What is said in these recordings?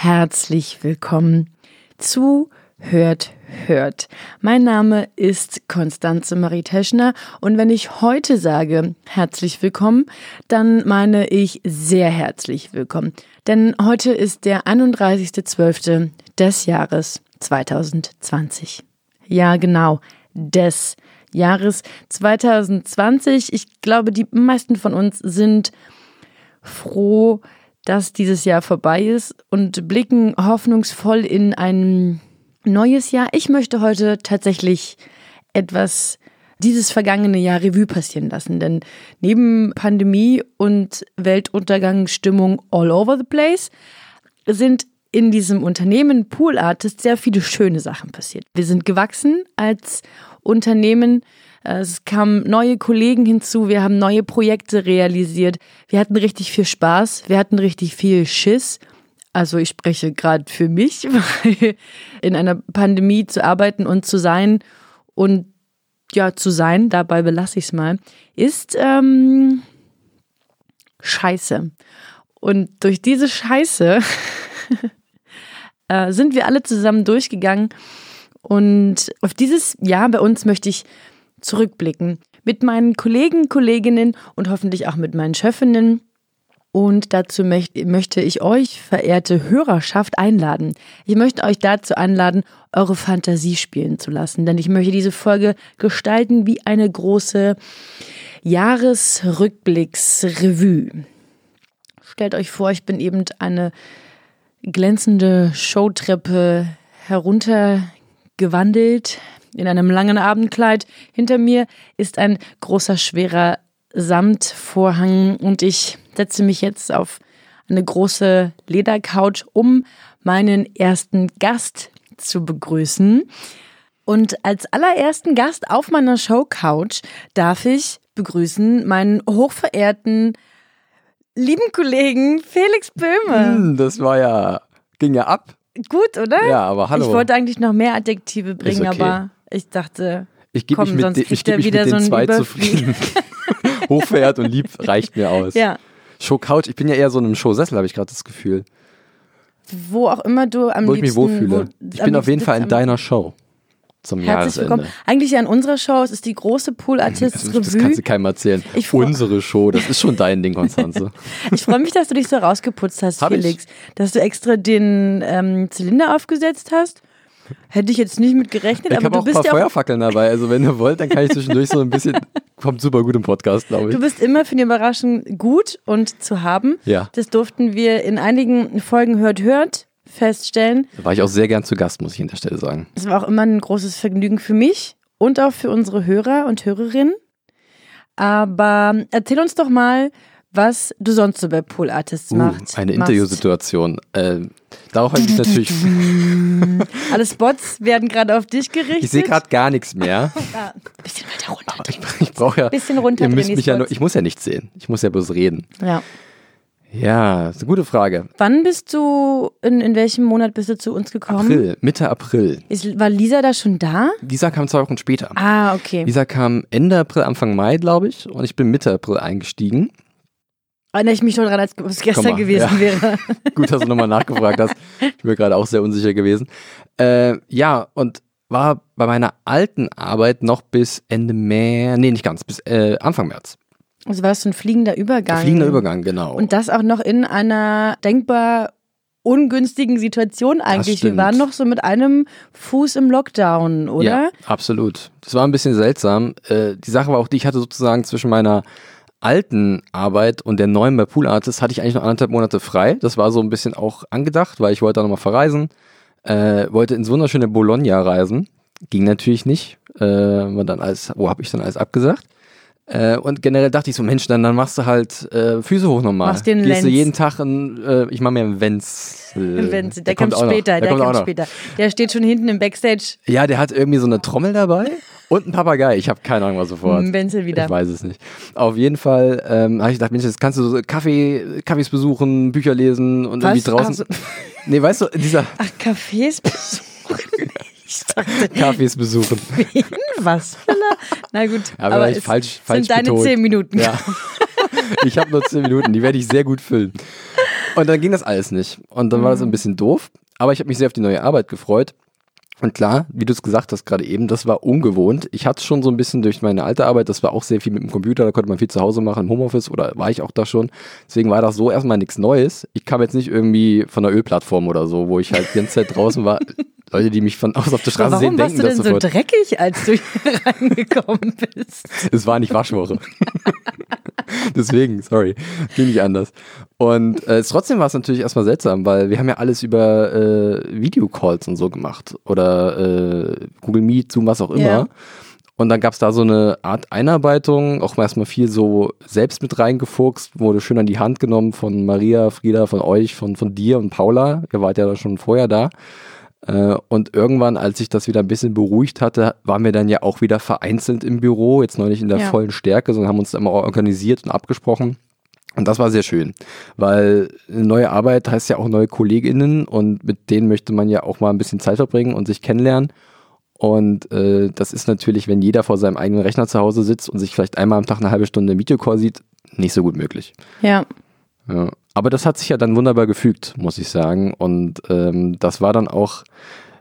Herzlich willkommen zu Hört, Hört. Mein Name ist Konstanze Marie Teschner und wenn ich heute sage herzlich willkommen, dann meine ich sehr herzlich willkommen. Denn heute ist der 31.12. des Jahres 2020. Ja, genau, des Jahres 2020. Ich glaube, die meisten von uns sind froh, dass dieses Jahr vorbei ist und blicken hoffnungsvoll in ein neues Jahr. Ich möchte heute tatsächlich etwas dieses vergangene Jahr Revue passieren lassen, denn neben Pandemie und Weltuntergangsstimmung all over the place sind in diesem Unternehmen Pool Artist sehr viele schöne Sachen passiert. Wir sind gewachsen als Unternehmen. Es kamen neue Kollegen hinzu, wir haben neue Projekte realisiert. Wir hatten richtig viel Spaß, wir hatten richtig viel Schiss. Also ich spreche gerade für mich, weil in einer Pandemie zu arbeiten und zu sein und ja zu sein, dabei belasse ich es mal, ist ähm, scheiße. Und durch diese Scheiße äh, sind wir alle zusammen durchgegangen. Und auf dieses Jahr bei uns möchte ich zurückblicken. Mit meinen Kollegen, Kolleginnen und hoffentlich auch mit meinen Chefinnen. Und dazu möchte ich euch, verehrte Hörerschaft, einladen. Ich möchte euch dazu einladen, eure Fantasie spielen zu lassen, denn ich möchte diese Folge gestalten wie eine große Jahresrückblicksrevue. Stellt euch vor, ich bin eben eine glänzende Showtreppe heruntergewandelt in einem langen Abendkleid. Hinter mir ist ein großer, schwerer Samtvorhang und ich setze mich jetzt auf eine große Ledercouch, um meinen ersten Gast zu begrüßen. Und als allerersten Gast auf meiner Showcouch darf ich begrüßen meinen hochverehrten lieben Kollegen Felix Böhme. Hm, das war ja, ging ja ab. Gut, oder? Ja, aber hallo. Ich wollte eigentlich noch mehr Adjektive bringen, okay. aber ich dachte, ich gebe mich mit, sonst den, ich geb mich mit den so zwei zufrieden. Hochverehrt und lieb reicht mir aus. Ja. Showcouch, ich bin ja eher so in einem Showsessel, habe ich gerade das Gefühl. Wo auch immer du am wo liebsten... Wo ich mich wohlfühle. Wo, ich bin auf jeden Fall in deiner Show zum Herzlich Jahresende. willkommen. Eigentlich ja in unserer Show, es ist die große Pool Artists das, Revue. Das kannst du keinem erzählen. Ich Unsere Show, das ist schon dein Ding, Konstanze. ich freue mich, dass du dich so rausgeputzt hast, Hab Felix. Ich? Dass du extra den ähm, Zylinder aufgesetzt hast. Hätte ich jetzt nicht mit gerechnet, ich aber habe du auch bist ein paar ja auch, Feuerfackeln dabei. Also wenn ihr wollt, dann kann ich zwischendurch so ein bisschen. Kommt super gut im Podcast, glaube ich. du bist immer für die Überraschung gut und zu haben. Ja. Das durften wir in einigen Folgen hört hört feststellen. Da war ich auch sehr gern zu Gast, muss ich an der Stelle sagen. Es war auch immer ein großes Vergnügen für mich und auch für unsere Hörer und Hörerinnen. Aber erzähl uns doch mal, was du sonst so bei Pool Artists Uh, machst. eine. Interviewsituation. Äh, darauf habe ich natürlich. Alle Spots werden gerade auf dich gerichtet. Ich sehe gerade gar nichts mehr. Ah, bisschen weiter runter. Aber ich, ich brauche ja. Bisschen runter. Ihr müsst mich ja nur, ich muss ja nichts sehen. Ich muss ja bloß reden. Ja. Ja, ist eine gute Frage. Wann bist du, in, in welchem Monat bist du zu uns gekommen? April, Mitte April. Ist, war Lisa da schon da? Lisa kam zwei Wochen später. Ah, okay. Lisa kam Ende April, Anfang Mai, glaube ich. Und ich bin Mitte April eingestiegen. Erinnere ich mich schon daran, als ob es gestern mal, gewesen ja. wäre. Gut, dass du nochmal nachgefragt hast. Ich bin mir gerade auch sehr unsicher gewesen. Äh, ja, und war bei meiner alten Arbeit noch bis Ende März, nee, nicht ganz, bis äh, Anfang März. Also war es so ein fliegender Übergang. Fliegender Übergang, genau. Und das auch noch in einer denkbar ungünstigen Situation eigentlich. Wir waren noch so mit einem Fuß im Lockdown, oder? Ja, absolut. Das war ein bisschen seltsam. Äh, die Sache war auch die, ich hatte sozusagen zwischen meiner alten Arbeit und der neuen bei Pool Artist hatte ich eigentlich noch anderthalb Monate frei. Das war so ein bisschen auch angedacht, weil ich wollte da nochmal verreisen. Äh, wollte ins wunderschöne Bologna reisen. Ging natürlich nicht. Äh, dann alles, wo habe ich dann alles abgesagt? Äh, und generell dachte ich so, Mensch, dann, dann machst du halt äh, Füße hoch nochmal. Machst den Gehst du Lenz. jeden Tag in, äh, ich mache mir einen Wenz. Äh, Wenn sie- der, kommt, noch. später, der, kommt auch kommt noch. später. Der steht schon hinten im Backstage. Ja, der hat irgendwie so eine Trommel dabei und einen Papagei. Ich habe keine Ahnung, was sofort. Hm, Wenzel wieder. Ich weiß es nicht. Auf jeden Fall ähm, habe ich gedacht, Mensch, jetzt kannst du so Kaffee, Kaffees besuchen, Bücher lesen und Was? irgendwie draußen. Ach so. Nee, weißt du, dieser Ach, Cafés besuchen. Ich dachte, Kaffees besuchen. wen? Was? Na gut, Aber aber ich falsch- falsch sind deine betont. zehn Minuten. Ja. ich habe nur zehn Minuten, die werde ich sehr gut füllen. Und dann ging das alles nicht. Und dann war das ein bisschen doof. Aber ich habe mich sehr auf die neue Arbeit gefreut. Und klar, wie du es gesagt hast gerade eben, das war ungewohnt. Ich hatte es schon so ein bisschen durch meine alte Arbeit, das war auch sehr viel mit dem Computer, da konnte man viel zu Hause machen, im Homeoffice oder war ich auch da schon. Deswegen war das so erstmal nichts Neues. Ich kam jetzt nicht irgendwie von der Ölplattform oder so, wo ich halt die ganze Zeit draußen war. Leute, die mich von aus auf der Straße Aber sehen, warum warst denken du das denn so sofort. dreckig, als du hier reingekommen bist? Es war nicht Waschwoche. Deswegen, sorry, ging nicht anders. Und äh, trotzdem war es natürlich erstmal seltsam, weil wir haben ja alles über äh, Videocalls und so gemacht oder äh, Google Meet, Zoom, was auch immer. Ja. Und dann gab es da so eine Art Einarbeitung, auch erstmal viel so selbst mit reingefuchst, wurde schön an die Hand genommen von Maria, Frieda, von euch, von, von dir und Paula. Ihr wart ja da schon vorher da. Äh, Und irgendwann, als sich das wieder ein bisschen beruhigt hatte, waren wir dann ja auch wieder vereinzelt im Büro, jetzt noch nicht in der Ja. vollen Stärke, sondern haben uns immer organisiert und abgesprochen. Und das war sehr schön, weil eine neue Arbeit heißt ja auch neue KollegInnen und mit denen möchte man ja auch mal ein bisschen Zeit verbringen und sich kennenlernen. Und äh, das ist natürlich, wenn jeder vor seinem eigenen Rechner zu Hause sitzt und sich vielleicht einmal am Tag eine halbe Stunde im Videocall sieht, nicht so gut möglich. Ja. Aber das hat sich ja dann wunderbar gefügt, muss ich sagen. Und ähm, das war dann auch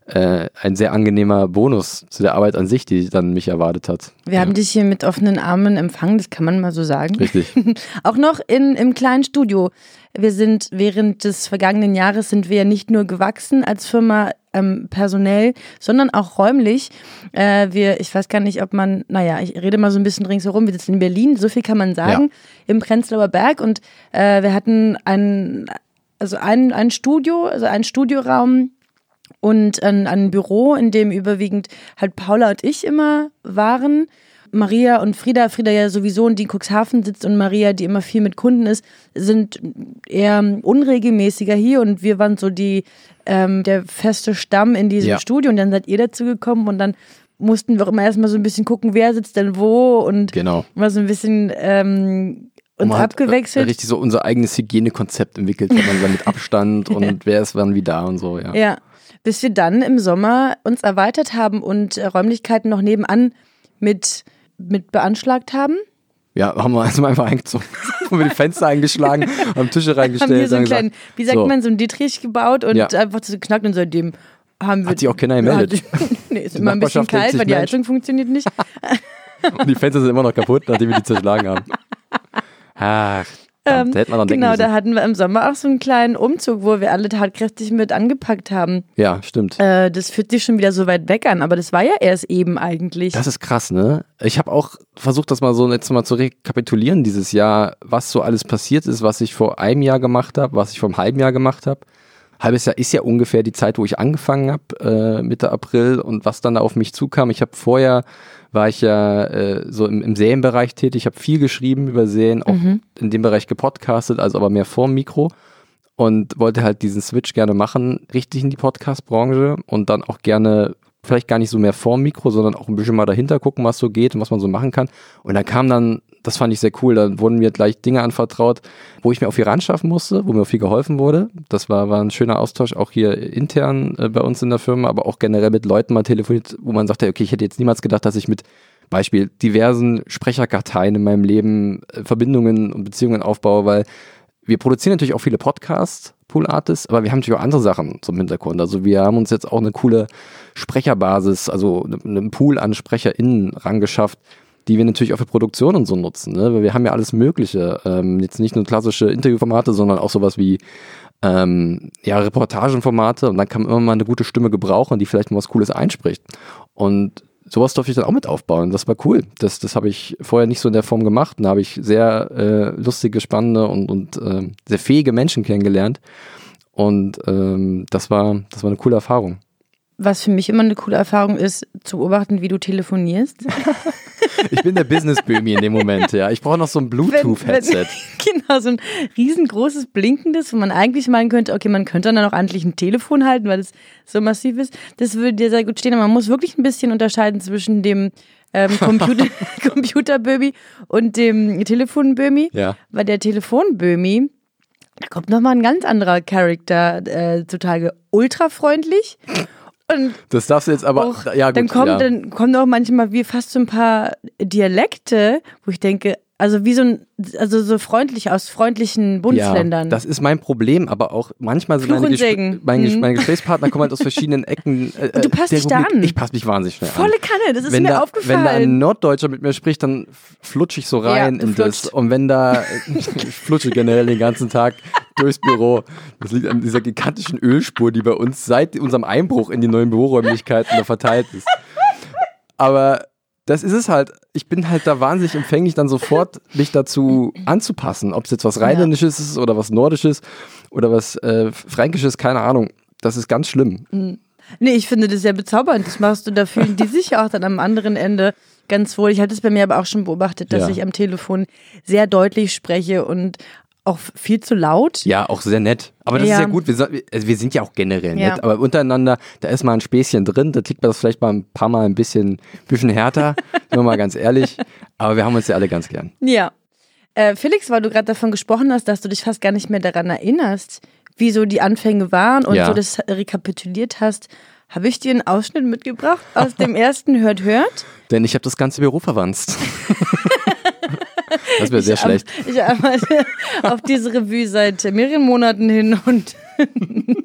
äh, ein sehr angenehmer Bonus zu der Arbeit an sich, die dann mich erwartet hat. Wir haben dich hier mit offenen Armen empfangen, das kann man mal so sagen. Richtig. Auch noch in, im kleinen Studio. Wir sind während des vergangenen Jahres sind wir nicht nur gewachsen als Firma ähm, personell, sondern auch räumlich. Äh, wir, ich weiß gar nicht, ob man, naja, ich rede mal so ein bisschen ringsherum. Wir sitzen in Berlin, so viel kann man sagen, im Prenzlauer Berg und äh, wir hatten ein, also ein, ein Studio, also ein Studioraum und ein, ein Büro, in dem überwiegend halt Paula und ich immer waren. Maria und Frieda, Frieda ja sowieso in Cuxhaven sitzt und Maria, die immer viel mit Kunden ist, sind eher unregelmäßiger hier und wir waren so die ähm, der feste Stamm in diesem Ja. Studio und dann seid ihr dazu gekommen und dann mussten wir auch immer erstmal so ein bisschen gucken, wer sitzt denn wo und Genau. mal so ein bisschen ähm, uns Man hat, abgewechselt. Äh, richtig so unser eigenes Hygienekonzept entwickelt, hat man dann mit Abstand und wer ist wann wie da und so, ja. Ja, bis wir dann im Sommer uns erweitert haben und äh, Räumlichkeiten noch nebenan mit, mit beanschlagt haben. Ja, haben wir also einfach eingezogen. haben wir die Fenster eingeschlagen, haben Tische reingestellt. haben hier so einen kleinen, wie sagt so, man, so einen Dietrich gebaut und Ja. einfach so knackt und seitdem haben wir. Hat sich auch keiner gemeldet. nee, ist Die immer ein bisschen kalt, weil die Mensch. Heizung funktioniert nicht. Und die Fenster sind immer noch kaputt, nachdem wir die zerschlagen haben. Ach, verdammt, da hätte man dann genau, da hatten wir im Sommer auch so einen kleinen Umzug, wo wir alle tatkräftig mit angepackt haben. Ja, stimmt. Äh, das fühlt sich schon wieder so weit weg an, aber das war ja erst eben eigentlich. Das ist krass, ne? Ich habe auch versucht, das mal so jetzt mal zu rekapitulieren dieses Jahr, was so alles passiert ist, was ich vor einem Jahr gemacht habe, was ich vor einem halben Jahr gemacht habe. Halbes Jahr ist ja ungefähr die Zeit, wo ich angefangen habe, äh, Mitte April und was dann da auf mich zukam. Ich habe vorher, war ich ja äh, so im, im Serienbereich tätig, ich habe viel geschrieben über Serien, auch in dem Bereich gepodcastet, also aber mehr vorm Mikro und wollte halt diesen Switch gerne machen, richtig in die Podcast-Branche und dann auch gerne vielleicht gar nicht so mehr vorm Mikro, sondern auch ein bisschen mal dahinter gucken, was so geht und was man so machen kann. Und da kam dann, das fand ich sehr cool, dann wurden mir gleich Dinge anvertraut, wo ich mir auch viel ranschaffen musste, wo mir auch viel geholfen wurde. Das war, war ein schöner Austausch, auch hier intern äh, bei uns in der Firma, aber auch generell mit Leuten mal telefoniert, wo man sagte, okay, ich hätte jetzt niemals gedacht, dass ich mit Beispiel diversen Sprecherkarteien in meinem Leben äh, Verbindungen und Beziehungen aufbaue, weil wir produzieren natürlich auch viele Podcasts, Pool Artists, aber wir haben natürlich auch andere Sachen zum Hintergrund. Also wir haben uns jetzt auch eine coole Sprecherbasis, also eine- einen Pool an SprecherInnen rangeschafft, die wir natürlich auch für Produktion und so nutzen. Ne? Weil wir haben ja alles Mögliche. Ähm, jetzt nicht nur klassische Interviewformate, sondern auch sowas wie ähm, ja, Reportagenformate und dann kann man immer mal eine gute Stimme gebrauchen, die vielleicht mal was Cooles einspricht. Und sowas durfte ich dann auch mit aufbauen. Das war cool. Das, das habe ich vorher nicht so in der Form gemacht. Da habe ich sehr äh, lustige, spannende und, und ähm, sehr fähige Menschen kennengelernt. Und ähm, das war, das war eine coole Erfahrung. Was für mich immer eine coole Erfahrung ist, zu beobachten, wie du telefonierst. Ich bin der Business-Bömi in dem Moment, ja. Ich brauche noch so ein Bluetooth-Headset. genau, so ein riesengroßes blinkendes, wo man eigentlich meinen könnte, okay, man könnte dann auch endlich ein Telefon halten, weil es so massiv ist. Das würde dir sehr gut stehen, aber man muss wirklich ein bisschen unterscheiden zwischen dem ähm, Computer, Computerbömi und dem Telefonbömi. Ja. Weil der Telefonbömi, da kommt nochmal ein ganz anderer Charakter äh, zutage. Ultra freundlich. Und Das darfst du jetzt aber, auch, ja gut, dann kommt ja. dann kommen auch manchmal wie fast so ein paar Dialekte, wo ich denke, also wie so ein, also so freundlich aus freundlichen Bundesländern. Ja, das ist mein Problem, aber auch manchmal sind meine, Gespr Ges- Mhm. meine Gesprächspartner kommen halt aus verschiedenen Ecken. Äh, Und du passt dich da an. Ich passe mich wahnsinnig schnell Volle an. Kanne, das ist wenn mir da, aufgefallen. Wenn da ein Norddeutscher mit mir spricht, dann flutsche ich so rein Ja, in das. flutscht. Und wenn da, ich flutsche generell den ganzen Tag durchs Büro. Das liegt an dieser gigantischen Ölspur, die bei uns seit unserem Einbruch in die neuen Büroräumlichkeiten da verteilt ist. Aber das ist es halt. Ich bin halt da wahnsinnig empfänglich, dann sofort mich dazu anzupassen. Ob es jetzt was Rheinländisches ist oder was Nordisches oder was äh, Fränkisches, keine Ahnung. Das ist ganz schlimm. Nee, ich finde das sehr bezaubernd. Das machst du, da fühlen die sich auch dann am anderen Ende ganz wohl. Ich hatte es bei mir aber auch schon beobachtet, dass Ja. ich am Telefon sehr deutlich spreche und auch viel zu laut. Ja, auch sehr nett. Aber das Ja. ist ja gut. Wir, also wir sind ja auch generell Ja. nett. Aber untereinander, da ist mal ein Späßchen drin. Da kriegt man das vielleicht mal ein paar Mal ein bisschen, bisschen härter. Nur mal ganz ehrlich. Aber wir haben uns ja alle ganz gern. Ja. Äh, Felix, weil du gerade davon gesprochen hast, dass du dich fast gar nicht mehr daran erinnerst, wie so die Anfänge waren und Ja. so das rekapituliert hast, habe ich dir einen Ausschnitt mitgebracht aus dem ersten Hört Hört. Denn ich habe das ganze Büro verwanzt. das wäre sehr Ich schlecht. ar- Ich arbeite auf diese Revue seit mehreren Monaten hin und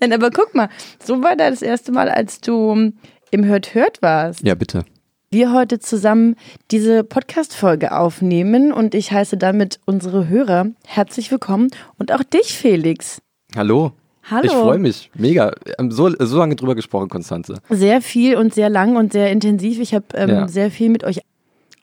Nein, aber guck mal, so war da das erste Mal, als du im Hört Hört warst. Ja, bitte. Wir heute zusammen diese Podcast-Folge aufnehmen und ich heiße damit unsere Hörer herzlich willkommen und auch dich, Felix. Hallo. Hallo. Ich freue mich. Mega. So, so lange drüber gesprochen, Konstanze. Sehr viel und sehr lang und sehr intensiv. Ich habe ähm, Ja. sehr viel mit euch.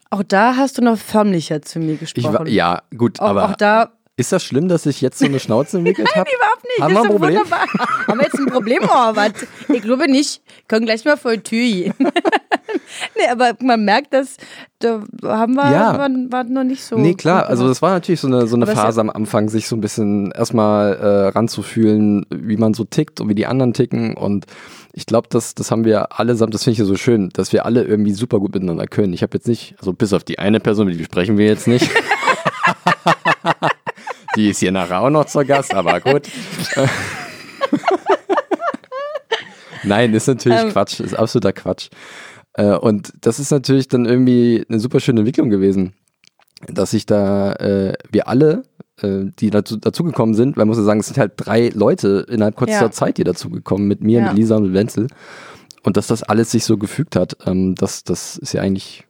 Auch da hast du noch förmlicher zu mir gesprochen. war, ja, gut, auch, aber auch da ist das schlimm, dass ich jetzt so eine Schnauze entwickelt habe? überhaupt nicht. Haben wir ein Problem? wunderbar. Haben wir jetzt ein Problem? Oh, was? Ich glaube nicht. Können gleich mal vor die Tür gehen. nee, aber man merkt, dass da haben wir, Ja. waren, waren noch nicht so. Nee, klar, also das war natürlich so eine, so eine Phase am Anfang, sich so ein bisschen erstmal äh, ranzufühlen, wie man so tickt und wie die anderen ticken. Und ich glaube, das, das haben wir allesamt, das finde ich ja so schön, dass wir alle irgendwie super gut miteinander können. Ich habe jetzt nicht, also bis auf die eine Person, die besprechen wir jetzt nicht. die ist hier nachher auch noch zur Gast, aber gut. Nein, ist natürlich Ähm. Quatsch, ist absoluter Quatsch. Äh, und das ist natürlich dann irgendwie eine super schöne Entwicklung gewesen dass sich da äh, wir alle, äh, die dazu, dazugekommen sind, weil man muss ja sagen, es sind halt drei Leute innerhalb kürzester Ja. Zeit, die dazugekommen, mit mir, Ja. mit Lisa und mit Wenzel. Und dass das alles sich so gefügt hat, ähm, das, das ist ja eigentlich,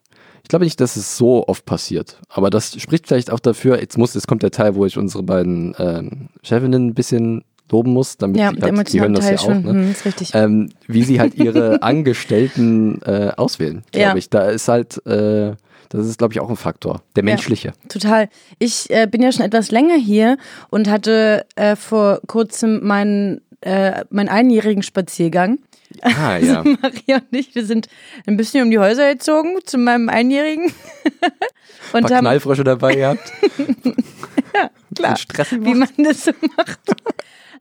ich glaube nicht, dass es so oft passiert. Aber das spricht vielleicht auch dafür, jetzt muss, jetzt kommt der Teil, wo ich unsere beiden ähm, Chefinnen ein bisschen loben muss, damit ja, die, halt, die hören emotionale das Teil ja auch, schon. ne? Hm, ist richtig. ähm, wie sie halt ihre Angestellten äh, auswählen, glaube Ja. ich. Da ist halt, äh, das ist, glaube ich, auch ein Faktor. Der menschliche. Total. Ich äh, bin ja schon etwas länger hier und hatte äh, vor kurzem meinen, äh, meinen einjährigen Spaziergang. Ah, ja. Maria und ich, wir sind ein bisschen um die Häuser gezogen zu meinem Einjährigen. Ein und paar haben, Knallfrösche dabei gehabt. klar, Stress wie man das so macht.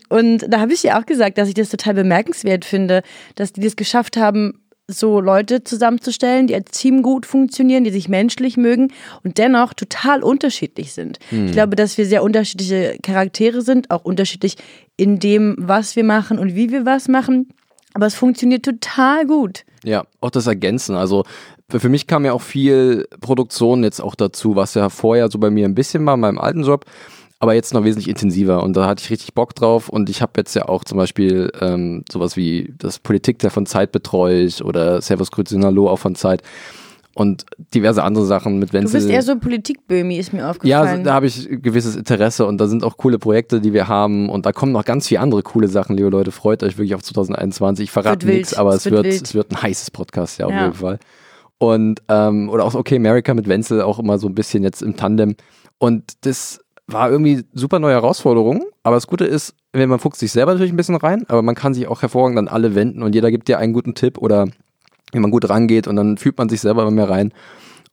Und da habe ich ihr auch gesagt, dass ich das total bemerkenswert finde, dass die das geschafft haben, so Leute zusammenzustellen, die als Team gut funktionieren, die sich menschlich mögen und dennoch total unterschiedlich sind. Ich glaube, dass wir sehr unterschiedliche Charaktere sind, auch unterschiedlich in dem, was wir machen und wie wir was machen. Aber es funktioniert total gut. Ja, auch das Ergänzen. Also für für mich kam ja auch viel Produktion jetzt auch dazu, was ja vorher so bei mir ein bisschen war in meinem alten Job, aber jetzt noch wesentlich intensiver und da hatte ich richtig Bock drauf und ich habe jetzt ja auch zum Beispiel ähm, sowas wie das Politik der von Zeit betreue ich oder Servus Grüezi Hallo auch von Zeit und diverse andere Sachen mit Du Wenzel. bist eher so Politikbömi, ist mir Ja, aufgefallen. also, da habe ich gewisses Interesse und da sind auch coole Projekte, die wir haben und da kommen noch ganz viele andere coole Sachen, liebe Leute. Freut euch wirklich auf 2021. Ich verrate nichts, aber Es es wird wird, es wird ein heißes Podcast, ja, auf Ja. jeden Fall. Und, ähm, oder auch Okay America mit Wenzel auch immer so ein bisschen jetzt im Tandem. Und das war irgendwie super neue Herausforderung. Aber das Gute ist, wenn man fuchst sich selber natürlich ein bisschen rein, aber man kann sich auch hervorragend an alle wenden und jeder gibt dir einen guten Tipp oder wie man gut rangeht und dann fühlt man sich selber immer mehr rein.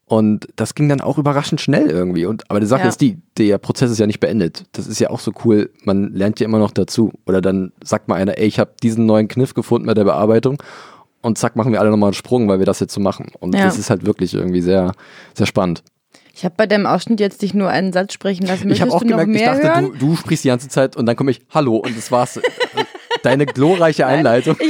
Und das ging dann auch überraschend schnell irgendwie. Und, aber die Sache Ja. ist die, der Prozess ist ja nicht beendet. Das ist ja auch so cool. Man lernt ja immer noch dazu. Oder dann sagt mal einer, ey, ich habe diesen neuen Kniff gefunden bei der Bearbeitung. Und zack, machen wir alle nochmal einen Sprung, weil wir das jetzt so machen. Und Ja. das ist halt wirklich irgendwie sehr, sehr spannend. Ich habe bei deinem Ausschnitt jetzt dich nur einen Satz sprechen lassen. ich habe Möchtest auch gemerkt, ich dachte, du, du sprichst die ganze Zeit und dann komme ich, hallo, und das war's. Deine glorreiche Einleitung.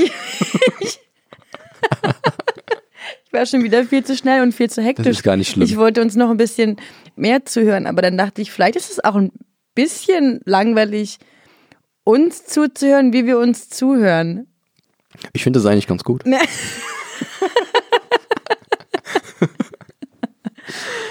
Ich war schon wieder viel zu schnell und viel zu hektisch. Das ist gar nicht schlimm. Ich wollte uns noch ein bisschen mehr zuhören, aber dann dachte ich, vielleicht ist es auch ein bisschen langweilig, uns zuzuhören, wie wir uns zuhören. Ich finde das eigentlich ganz gut.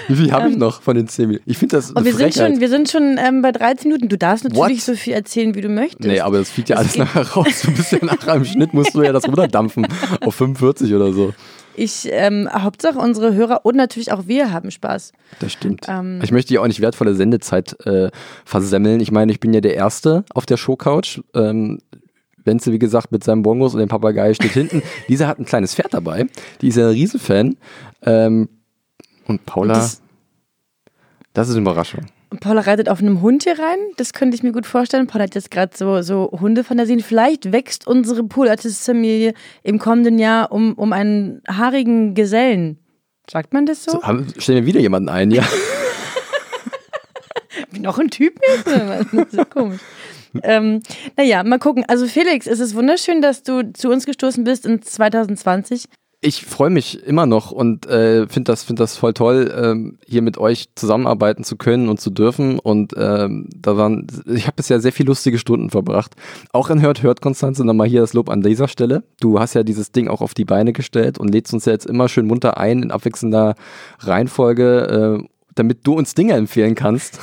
Wie viel habe ich noch von den 10 Minuten? Ich finde das eine wir sind schon, wir sind schon ähm, bei 13 Minuten. Du darfst natürlich What? so viel erzählen, wie du möchtest. Nee, aber das fliegt ja alles geht- nachher raus. Du bist ja nachher im Schnitt, musst du ja das runterdampfen auf 45 oder so. Ich, ähm, Hauptsache unsere Hörer und natürlich auch wir haben Spaß. Das stimmt. Ähm. ich möchte ja auch nicht wertvolle Sendezeit äh, versemmeln. Ich meine, ich bin ja der Erste auf der Showcouch. Ähm, Wenzel, wie gesagt, mit seinem Bongos und dem Papagei steht hinten. Dieser hat ein kleines Pferd dabei. Die ist ja ein Riesenfan. Ähm, und Paula, das, Das- ist eine Überraschung. Paula reitet auf einem Hund hier rein. Das könnte ich mir gut vorstellen. Paula hat jetzt gerade so, so Hundefantasien. Vielleicht wächst unsere Pool-Artist-Familie im kommenden Jahr um, um einen haarigen Gesellen. Sagt man das so? So, haben, stellen wir wieder jemanden ein, ja. Noch ein Typ jetzt? Das ist so komisch. ähm, naja, mal gucken. Also Felix, es ist wunderschön, dass du zu uns gestoßen bist in 2020. Ich freue mich immer noch und äh, finde das, find das voll toll, ähm, hier mit euch zusammenarbeiten zu können und zu dürfen. Und ähm, da waren, ich habe bisher sehr viel lustige Stunden verbracht. Auch in Hört, Hört, Konstanze, nochmal hier das Lob an dieser Stelle. Du hast ja dieses Ding auch auf die Beine gestellt und lädst uns ja jetzt immer schön munter ein in abwechselnder Reihenfolge, äh, damit du uns Dinge empfehlen kannst.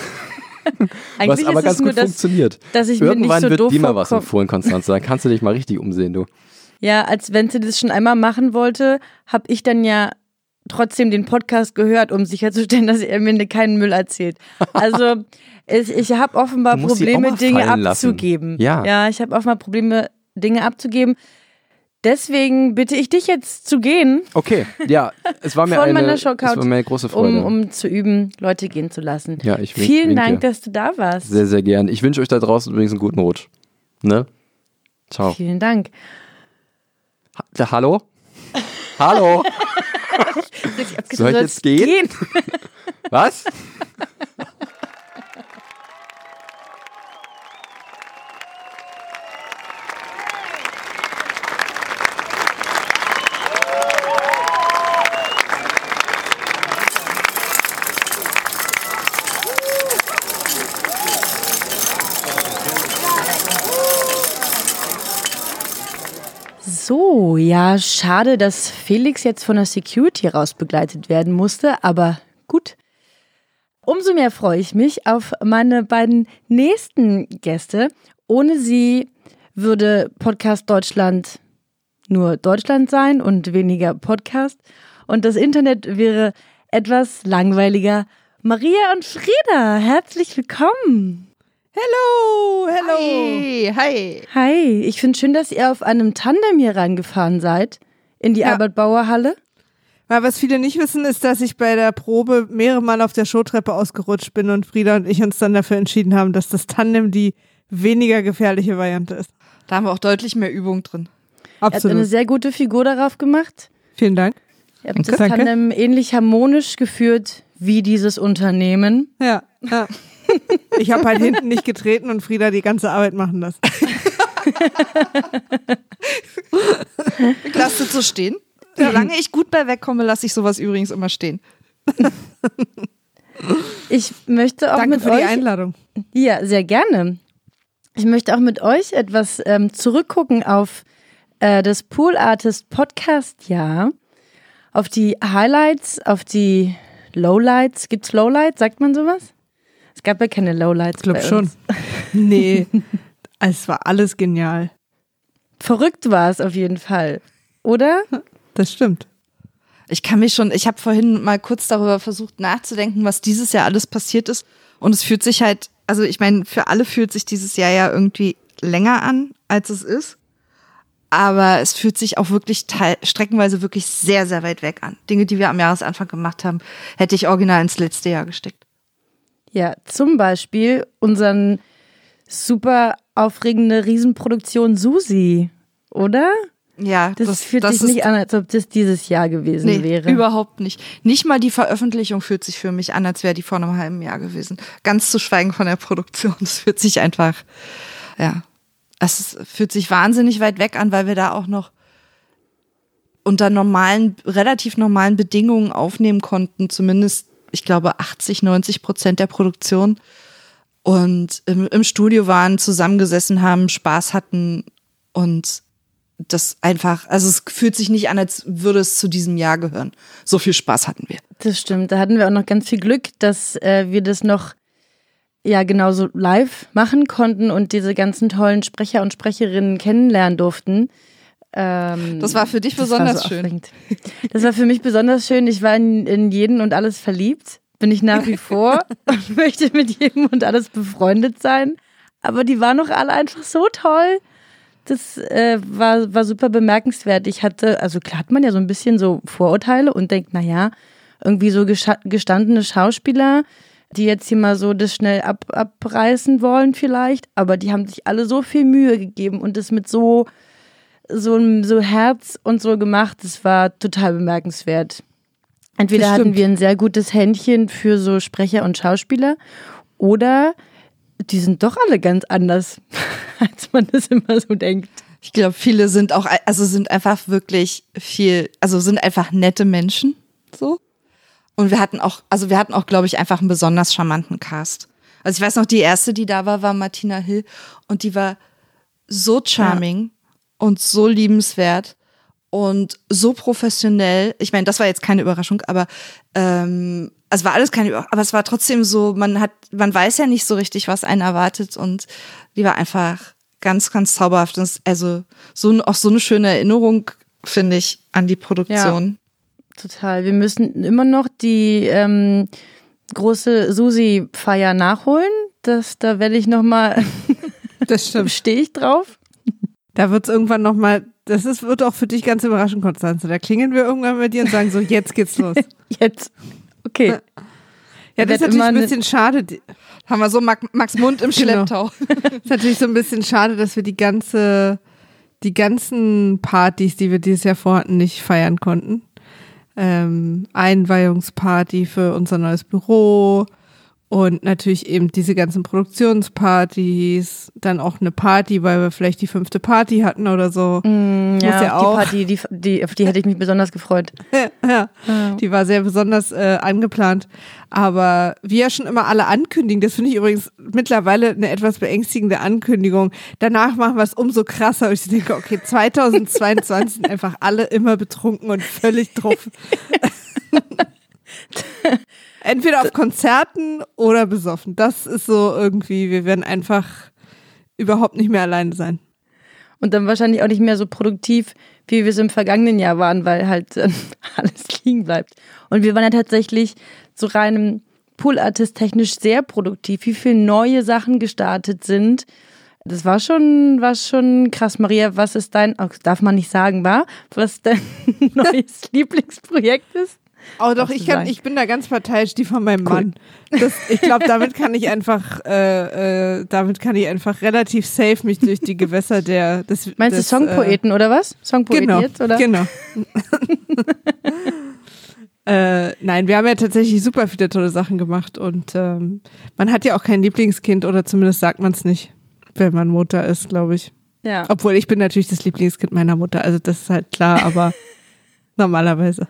Eigentlich was aber ganz gut dass, funktioniert. dass ich mir Irgendwann so wird dir mal was empfohlen, Konstanze. Dann kannst du dich mal richtig umsehen, du. Ja, als wenn sie das schon einmal machen wollte, habe ich dann ja trotzdem den Podcast gehört, um sicherzustellen, dass er mir keinen Müll erzählt. Also ich, ich habe offenbar Probleme, Dinge lassen. abzugeben. Ja. ja, ich habe offenbar Probleme, Dinge abzugeben. Deswegen bitte ich dich jetzt zu gehen, Okay, ja, es war mir Von eine, meiner es war mir eine große Freude. um, um zu üben, Leute gehen zu lassen. Ja, ich wink- Vielen winke. Dank, dass du da warst. Sehr, sehr gern. Ich wünsche euch da draußen übrigens einen guten Rutsch. Ne? Ciao. Vielen Dank. Ha Hallo? Hallo? Soll ich jetzt sollst gehen? Was? So, ja, schade, dass Felix jetzt von der Security raus begleitet werden musste, aber gut. Umso mehr freue ich mich auf meine beiden nächsten Gäste. Ohne sie würde Podcast Deutschland nur Deutschland sein und weniger Podcast. Und das Internet wäre etwas langweiliger. Maria und Frieda, herzlich willkommen. Hello, hello. Hi, hi. Hi, ich finde schön, dass ihr auf einem Tandem hier reingefahren seid in die Ja. Albert-Bauer-Halle. Weil was viele nicht wissen, ist, dass ich bei der Probe mehrere Mal auf der Showtreppe ausgerutscht bin und Frieda und ich uns dann dafür entschieden haben, dass das Tandem die weniger gefährliche Variante ist. Da haben wir auch deutlich mehr Übung drin. Ihr habt eine Absolut. sehr gute Figur darauf gemacht. Vielen Dank. Ihr habt Danke. das Danke. Tandem ähnlich harmonisch geführt wie dieses Unternehmen. Ja. ja. Ich habe halt hinten nicht getreten und Frieda die ganze Arbeit machen lassen. Lasst es so stehen. Solange ich gut bei wegkomme, lasse ich sowas übrigens immer stehen. Ich möchte auch Danke mit für die euch. Einladung. Ja, sehr gerne. Ich möchte auch mit euch etwas ähm, zurückgucken auf äh, das Pool Artist Podcast Jahr, auf die Highlights, auf die Lowlights. Gibt's Lowlights? Sagt man sowas? Gab ja keine Lowlights. Ich glaube schon. Nee, es war alles genial. Verrückt war es auf jeden Fall, oder? Das stimmt. Ich kann mich schon, ich habe vorhin mal kurz darüber versucht nachzudenken, was dieses Jahr alles passiert ist. Und es fühlt sich halt also ich meine, für alle fühlt sich dieses Jahr ja irgendwie länger an, als es ist. Aber es fühlt sich auch wirklich teil streckenweise wirklich sehr, sehr weit weg an. Dinge, die wir am Jahresanfang gemacht haben, hätte ich original ins letzte Jahr gesteckt. Ja, zum Beispiel unseren super aufregende Riesenproduktion Susi, oder? Ja, Das, das, fühlt das sich nicht an, als ob das dieses Jahr gewesen nee, wäre. überhaupt nicht. Nicht mal die Veröffentlichung fühlt sich für mich an, als wäre die vor einem halben Jahr gewesen. Ganz zu schweigen von der Produktion. Das fühlt sich einfach, ja, es fühlt sich wahnsinnig weit weg an, weil wir da auch noch unter normalen, relativ normalen Bedingungen aufnehmen konnten. Zumindest, ich glaube, 80, 90 Prozent der Produktion. Und im, im Studio waren, zusammengesessen haben, Spaß hatten und das einfach, also es fühlt sich nicht an, als würde es zu diesem Jahr gehören. So viel Spaß hatten wir. Das stimmt. Da hatten wir auch noch ganz viel Glück, dass äh, wir das noch ja genauso live machen konnten und diese ganzen tollen Sprecher und Sprecherinnen kennenlernen durften. Ähm, Das war für dich besonders so schön. aufregend. Das war für mich besonders schön. Ich war in, in jeden und alles verliebt. Bin ich nach wie vor und möchte mit jedem und alles befreundet sein. Aber die waren doch alle einfach so toll. Das äh, war, war super bemerkenswert. Ich hatte, also klar hat man ja so ein bisschen so Vorurteile und denkt, naja, irgendwie so gestandene Schauspieler, die jetzt hier mal so das schnell ab, abreißen wollen vielleicht, aber die haben sich alle so viel Mühe gegeben und das mit so, so, so Herz und so gemacht, das war total bemerkenswert. Entweder hatten wir ein sehr gutes Händchen für so Sprecher und Schauspieler oder die sind doch alle ganz anders, als man das immer so denkt. Ich glaube, viele sind auch, also sind einfach wirklich viel, also sind einfach nette Menschen, so. Und wir hatten auch, also wir hatten auch, glaube ich, einfach einen besonders charmanten Cast. Also ich weiß noch, die erste, die da war, war Martina Hill und die war so charming und so liebenswert und so professionell. Ich meine, das war jetzt keine Überraschung, aber ähm, es war alles keine Überraschung, aber es war trotzdem so, man hat, man weiß ja nicht so richtig, was einen erwartet und die war einfach ganz, ganz zauberhaft. Es- also so auch so eine schöne Erinnerung, finde ich, an die Produktion. Total. Wir müssen immer noch die ähm, große Susi-Feier nachholen. Das, da werde ich nochmal, Das stimmt. stehe ich drauf. Da wird es irgendwann nochmal, das ist, wird auch für dich ganz überraschend, Konstanze. Da klingeln wir irgendwann mit dir und sagen so, jetzt geht's los. Jetzt. Okay. Ja, das ist natürlich ein bisschen schade. Haben wir so Max, Mund im Genau. Schlepptau. ist natürlich so ein bisschen schade, dass wir die ganze, die ganzen Partys, die wir dieses Jahr vorhatten, nicht feiern konnten. Ähm, Einweihungsparty für unser neues Büro und natürlich eben diese ganzen Produktionspartys, dann auch eine Party, weil wir vielleicht die fünfte Party hatten oder so. Mm, ja, ja auf auch. die Party, die, die, auf die hätte ich mich besonders gefreut. ja, die war sehr besonders äh, angeplant. Aber wie ja schon immer alle ankündigen, das finde ich übrigens mittlerweile eine etwas beängstigende Ankündigung. Danach machen wir es umso krasser. Und ich denke, okay, 2022 sind einfach alle immer betrunken und völlig drauf. Entweder auf Konzerten oder besoffen. Das ist so irgendwie, wir werden einfach überhaupt nicht mehr alleine sein. Und dann wahrscheinlich auch nicht mehr so produktiv, wie wir es im vergangenen Jahr waren, weil halt äh, alles liegen bleibt. Und wir waren ja tatsächlich so rein Pool-Artist technisch sehr produktiv, wie viele neue Sachen gestartet sind. Das war schon, war schon krass. Maria, was ist dein, oh, darf man nicht sagen, war, was dein neues Lieblingsprojekt ist? Oh doch, ich, kann, ich bin da ganz parteiisch, die von meinem Mann. Das, ich glaube, damit kann ich einfach, äh, äh, damit kann ich einfach relativ safe mich durch die Gewässer der des, Meinst des, du Songpoeten oder was? Songpoeten genau, jetzt, oder? Genau. äh, nein, wir haben ja tatsächlich super viele tolle Sachen gemacht und ähm, man hat ja auch kein Lieblingskind oder zumindest sagt man es nicht, wenn man Mutter ist, glaube ich. Ja. Obwohl ich bin natürlich das Lieblingskind meiner Mutter, also das ist halt klar, aber normalerweise.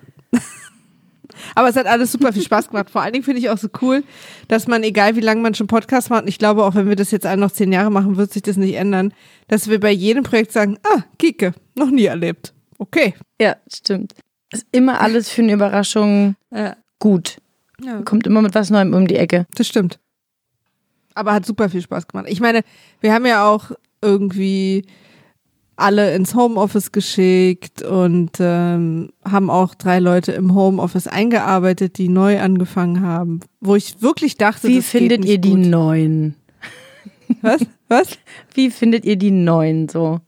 Aber es hat alles super viel Spaß gemacht. Vor allen Dingen finde ich auch so cool, dass man, egal wie lange man schon Podcast macht, und ich glaube, auch wenn wir das jetzt alle noch zehn Jahre machen, wird sich das nicht ändern, dass wir bei jedem Projekt sagen, ah, Kike, noch nie erlebt. Okay. Ja, stimmt. Ist immer alles für eine Überraschung Ja. gut. ja. Kommt immer mit was Neuem um die Ecke. Das stimmt. Aber hat super viel Spaß gemacht. Ich meine, wir haben ja auch irgendwie alle ins Homeoffice geschickt und ähm, haben auch drei Leute im Homeoffice eingearbeitet, die neu angefangen haben, wo ich wirklich dachte, Wie findet ihr die gut. neuen? Was? Was? Wie findet ihr die neuen so?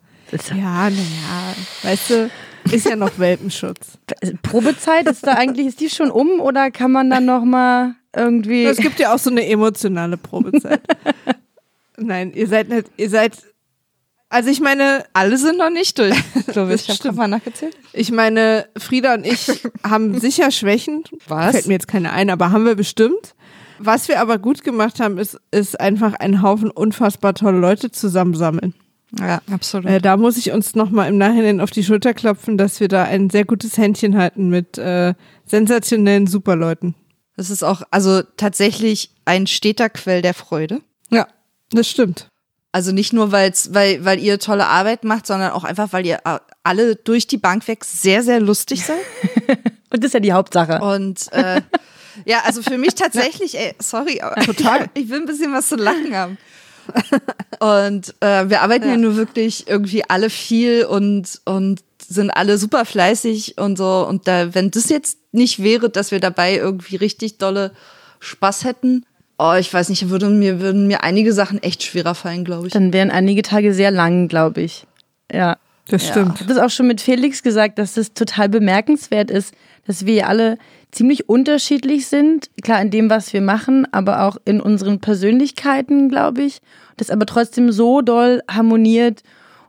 Ja, naja, weißt du, ist ja noch Welpenschutz. Probezeit ist da eigentlich, ist die schon um oder kann man dann noch mal irgendwie? Es gibt ja auch so eine emotionale Probezeit. Nein, ihr seid nicht, ihr seid, also ich meine, Alle sind noch nicht durch. Das ich. Habe mal nachgezählt. ich meine, Frieda und ich haben sicher Schwächen. Was? Fällt mir jetzt keine ein, aber haben wir bestimmt. Was wir aber gut gemacht haben, ist, ist einfach einen Haufen unfassbar tolle Leute zusammensammeln. Ja, absolut. Äh, da muss ich uns nochmal im Nachhinein auf die Schulter klopfen, dass wir da ein sehr gutes Händchen halten mit äh, sensationellen Superleuten. Das ist auch, also tatsächlich ein steter Quell der Freude. Ja, das stimmt. Also nicht nur, weil's, weil, weil ihr tolle Arbeit macht, sondern auch einfach, weil ihr äh, alle durch die Bank weg sehr, sehr lustig seid. Und das ist ja die Hauptsache. Und äh, ja, also für mich tatsächlich, ey, sorry, aber Total. ich will ein bisschen was zu lachen haben. Und äh, wir arbeiten ja. nur wirklich irgendwie alle viel und, und sind alle super fleißig und so. Und da, wenn das jetzt nicht wäre, dass wir dabei irgendwie richtig dolle Spaß hätten, oh, ich weiß nicht, würde mir, würden mir einige Sachen echt schwerer fallen, glaube ich. Dann wären einige Tage sehr lang, glaube ich. Ja. Das Ja. stimmt. Ich habe das auch schon mit Felix gesagt, dass das total bemerkenswert ist, dass wir alle ziemlich unterschiedlich sind. Klar in dem, was wir machen, aber auch in unseren Persönlichkeiten, glaube ich. Das aber trotzdem so doll harmoniert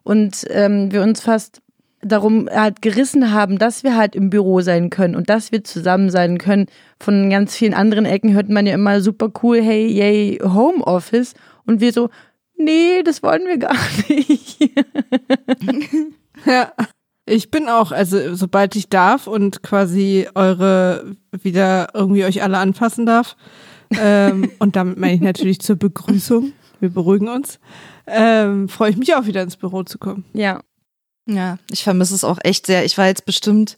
und ähm, wir uns fast darum halt gerissen haben, dass wir halt im Büro sein können und dass wir zusammen sein können. Von ganz vielen anderen Ecken hört man ja immer super cool, hey, yay, Homeoffice. Und wir so, nee, das wollen wir gar nicht. Ja. Ich bin auch, also sobald ich darf und quasi eure wieder irgendwie euch alle anfassen darf, ähm, und damit meine ich natürlich zur Begrüßung, wir beruhigen uns, ähm, freue ich mich auch wieder ins Büro zu kommen. ja. Ja, ich vermisse es auch echt sehr. Ich war jetzt bestimmt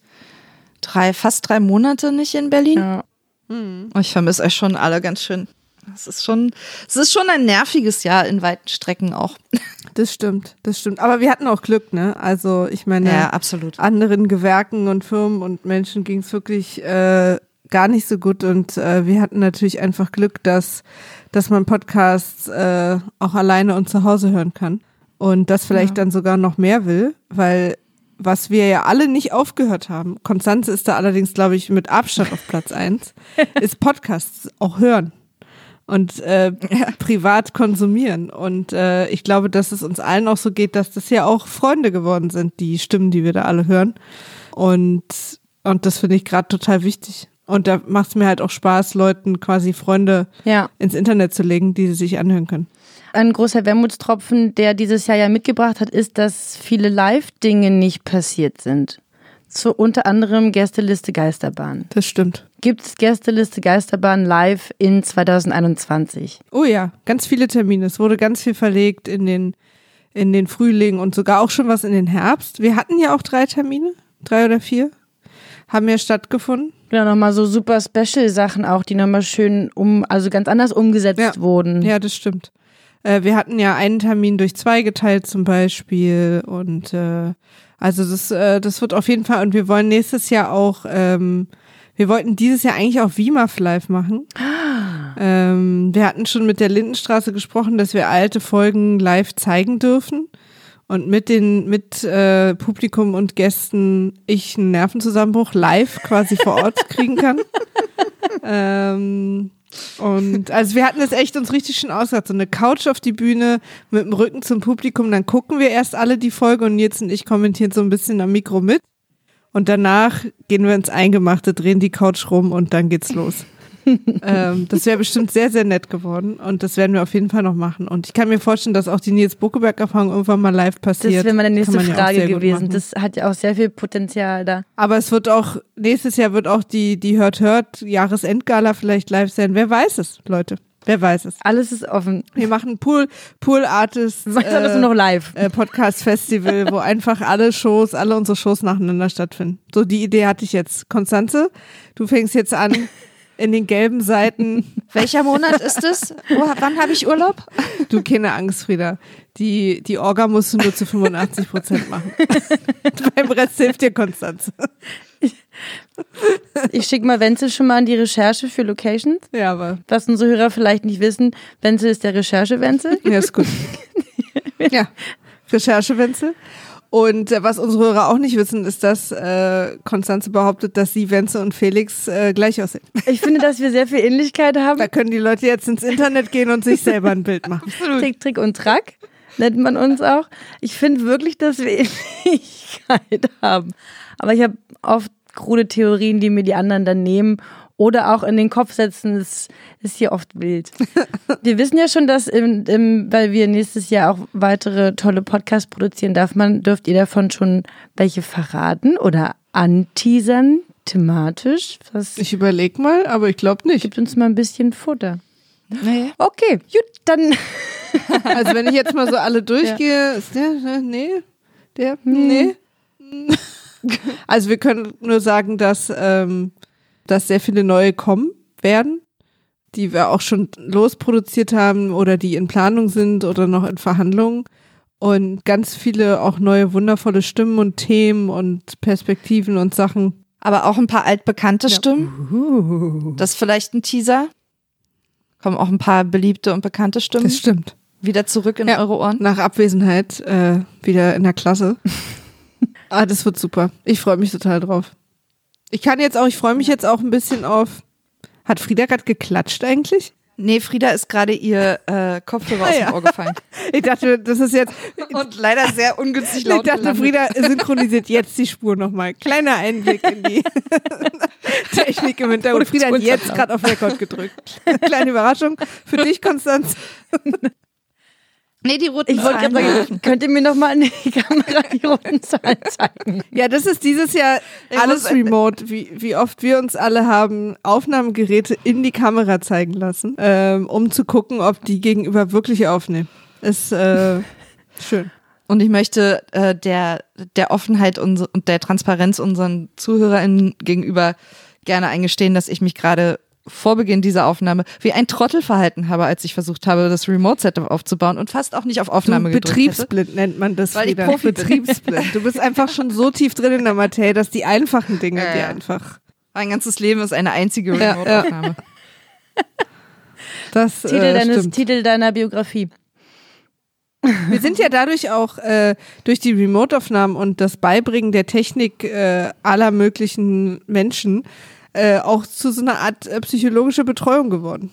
drei, fast drei Monate nicht in Berlin. ja. Oh, Ich vermisse euch schon alle ganz schön. Es ist schon, es ist schon ein nerviges Jahr in weiten Strecken auch. Das stimmt, das stimmt. Aber wir hatten auch Glück, ne? Also ich meine, Ja, absolut. anderen Gewerken und Firmen und Menschen ging es wirklich äh, gar nicht so gut und äh, wir hatten natürlich einfach Glück, dass, dass man Podcasts äh, auch alleine und zu Hause hören kann und das vielleicht dann sogar noch mehr will, weil was wir ja alle nicht aufgehört haben, Konstanze ist da allerdings, glaube ich, mit Abstand auf Platz eins, ist Podcasts auch hören und äh, privat konsumieren. Und äh, ich glaube, dass es uns allen auch so geht, dass das ja auch Freunde geworden sind, die Stimmen, die wir da alle hören. Und, und das finde ich gerade total wichtig. Und da macht es mir halt auch Spaß, Leuten quasi Freunde Ja. ins Internet zu legen, die sie sich anhören können. Ein großer Wermutstropfen, der dieses Jahr ja mitgebracht hat, ist, dass viele Live-Dinge nicht passiert sind. Zu unter anderem Gästeliste Geisterbahn. Das stimmt. Gibt es Gästeliste Geisterbahn live in 2021? Oh ja, ganz viele Termine. Es wurde ganz viel verlegt in den, in den Frühling und sogar auch schon was in den Herbst. Wir hatten ja auch drei Termine, drei oder vier, haben ja stattgefunden. Ja, nochmal so super Special-Sachen auch, die nochmal schön um, also ganz anders umgesetzt Ja. wurden. Ja, das stimmt. Äh, wir hatten ja einen Termin durch zwei geteilt zum Beispiel und äh, also das, äh, das wird auf jeden Fall und wir wollen nächstes Jahr auch, ähm, wir wollten dieses Jahr eigentlich auch WIMAF live machen. Ähm, wir hatten schon mit der Lindenstraße gesprochen, dass wir alte Folgen live zeigen dürfen und mit den mit äh, Publikum und Gästen ich einen Nervenzusammenbruch live quasi vor Ort kriegen kann. ähm, und also wir hatten es echt uns richtig schön ausgedacht. So eine Couch auf die Bühne mit dem Rücken zum Publikum, dann gucken wir erst alle die Folge und Nils und ich kommentieren so ein bisschen am Mikro mit. Und danach gehen wir ins Eingemachte, drehen die Couch rum und dann geht's los. ähm, das wäre bestimmt sehr, sehr nett geworden und das werden wir auf jeden Fall noch machen. Und ich kann mir vorstellen, dass auch die Nils Buckeberg-Erfahrung irgendwann mal live passiert. Das wäre meine nächste ja Frage gut gewesen. Das hat ja auch sehr viel Potenzial da. Aber es wird auch, nächstes Jahr wird auch die, die Hört Hört Jahresendgala vielleicht live sein. Wer weiß es, Leute. Wer weiß es. Alles ist offen. Wir machen Pool, Pool Artists. Was alles nur noch live? äh, Podcast Festival, wo einfach alle Shows, alle unsere Shows nacheinander stattfinden. So die Idee hatte ich jetzt. Konstanze, du fängst jetzt an in den gelben Seiten. Welcher Monat ist es? Wann habe ich Urlaub? Du keine Angst, Frieda. Die die Orga musst du nur zu 85 Prozent machen. Beim Rest hilft dir Konstanze. Ich schicke mal Wenzel schon mal an die Recherche für Locations. Ja, aber Was unsere Hörer vielleicht nicht wissen, Wenzel ist der Recherche-Wenzel. ja, ist gut. ja, Recherche-Wenzel. Und äh, was unsere Hörer auch nicht wissen, ist, dass äh, Konstanze behauptet, dass sie, Wenzel und Felix äh, gleich aussehen. Ich finde, dass wir sehr viel Ähnlichkeit haben. Da können die Leute jetzt ins Internet gehen und sich selber ein Bild machen. Trick, Trick und Track nennt man uns auch. Ich finde wirklich, dass wir Ähnlichkeit haben. Aber ich habe oft krude Theorien, die mir die anderen dann nehmen oder auch in den Kopf setzen. Das ist hier oft wild. Wir wissen ja schon, dass, im, im, weil wir nächstes Jahr auch weitere tolle Podcasts produzieren, darf man, dürft ihr davon schon welche verraten oder anteasern, thematisch? Was Ich überleg mal, aber ich glaube nicht. gibt uns mal ein bisschen Futter? Nee. Okay, gut, dann Also wenn ich jetzt mal so alle durchgehe, ist der, äh, nee, der, nee. Also wir können nur sagen, dass, ähm, dass sehr viele neue kommen werden, die wir auch schon losproduziert haben oder die in Planung sind oder noch in Verhandlungen. Und ganz viele auch neue wundervolle Stimmen und Themen und Perspektiven und Sachen. Aber auch ein paar altbekannte Stimmen. Das ist vielleicht ein Teaser. Kommen auch ein paar beliebte und bekannte Stimmen Das stimmt. wieder zurück in Ja. eure Ohren. Nach Abwesenheit äh, wieder in der Klasse. ah, das wird super. Ich freue mich total drauf. Ich kann jetzt auch, ich freue mich jetzt auch ein bisschen auf. Hat Frieda gerade geklatscht eigentlich? Nee, Frieda ist gerade ihr äh, Kopfhörer aus Ja. dem Ohr gefallen. Ich dachte, das ist jetzt. Und leider sehr ungünstig Ich laut dachte, gelandet. Frieda synchronisiert jetzt die Spur nochmal. Kleiner Einblick in die Technik im Hintergrund. Frieda hat jetzt gerade auf Rekord gedrückt. Kleine Überraschung für dich, Konstanz. Nee, die roten Ich wollte gerade Zahlen. sagen, könnt ihr mir noch mal in die Kamera die roten Zahlen zeigen? Ja, das ist dieses Jahr alles remote, wie, wie oft wir uns alle haben Aufnahmegeräte in die Kamera zeigen lassen, ähm, um zu gucken, ob die Gegenüber wirklich aufnehmen. Ist äh, schön. Und ich möchte äh, der, der Offenheit und der Transparenz unseren ZuhörerInnen gegenüber gerne eingestehen, dass ich mich gerade vor Beginn dieser Aufnahme wie ein Trottel verhalten habe, als ich versucht habe, das Remote-Setup aufzubauen und fast auch nicht auf Du Aufnahme gedrückt hätte. Betriebsblind nennt man das Weil ich wieder. Profi bin. Betriebsblind. Du bist einfach schon so tief drin in der Materie, dass die einfachen Dinge Ja, dir ja. einfach. Mein ganzes Leben ist eine einzige Remote-Aufnahme. Das Titel, äh, deines, stimmt. Titel deiner Biografie. Wir sind ja dadurch auch äh, durch die Remote-Aufnahmen und das Beibringen der Technik äh, aller möglichen Menschen äh, auch zu so einer Art äh, psychologische Betreuung geworden,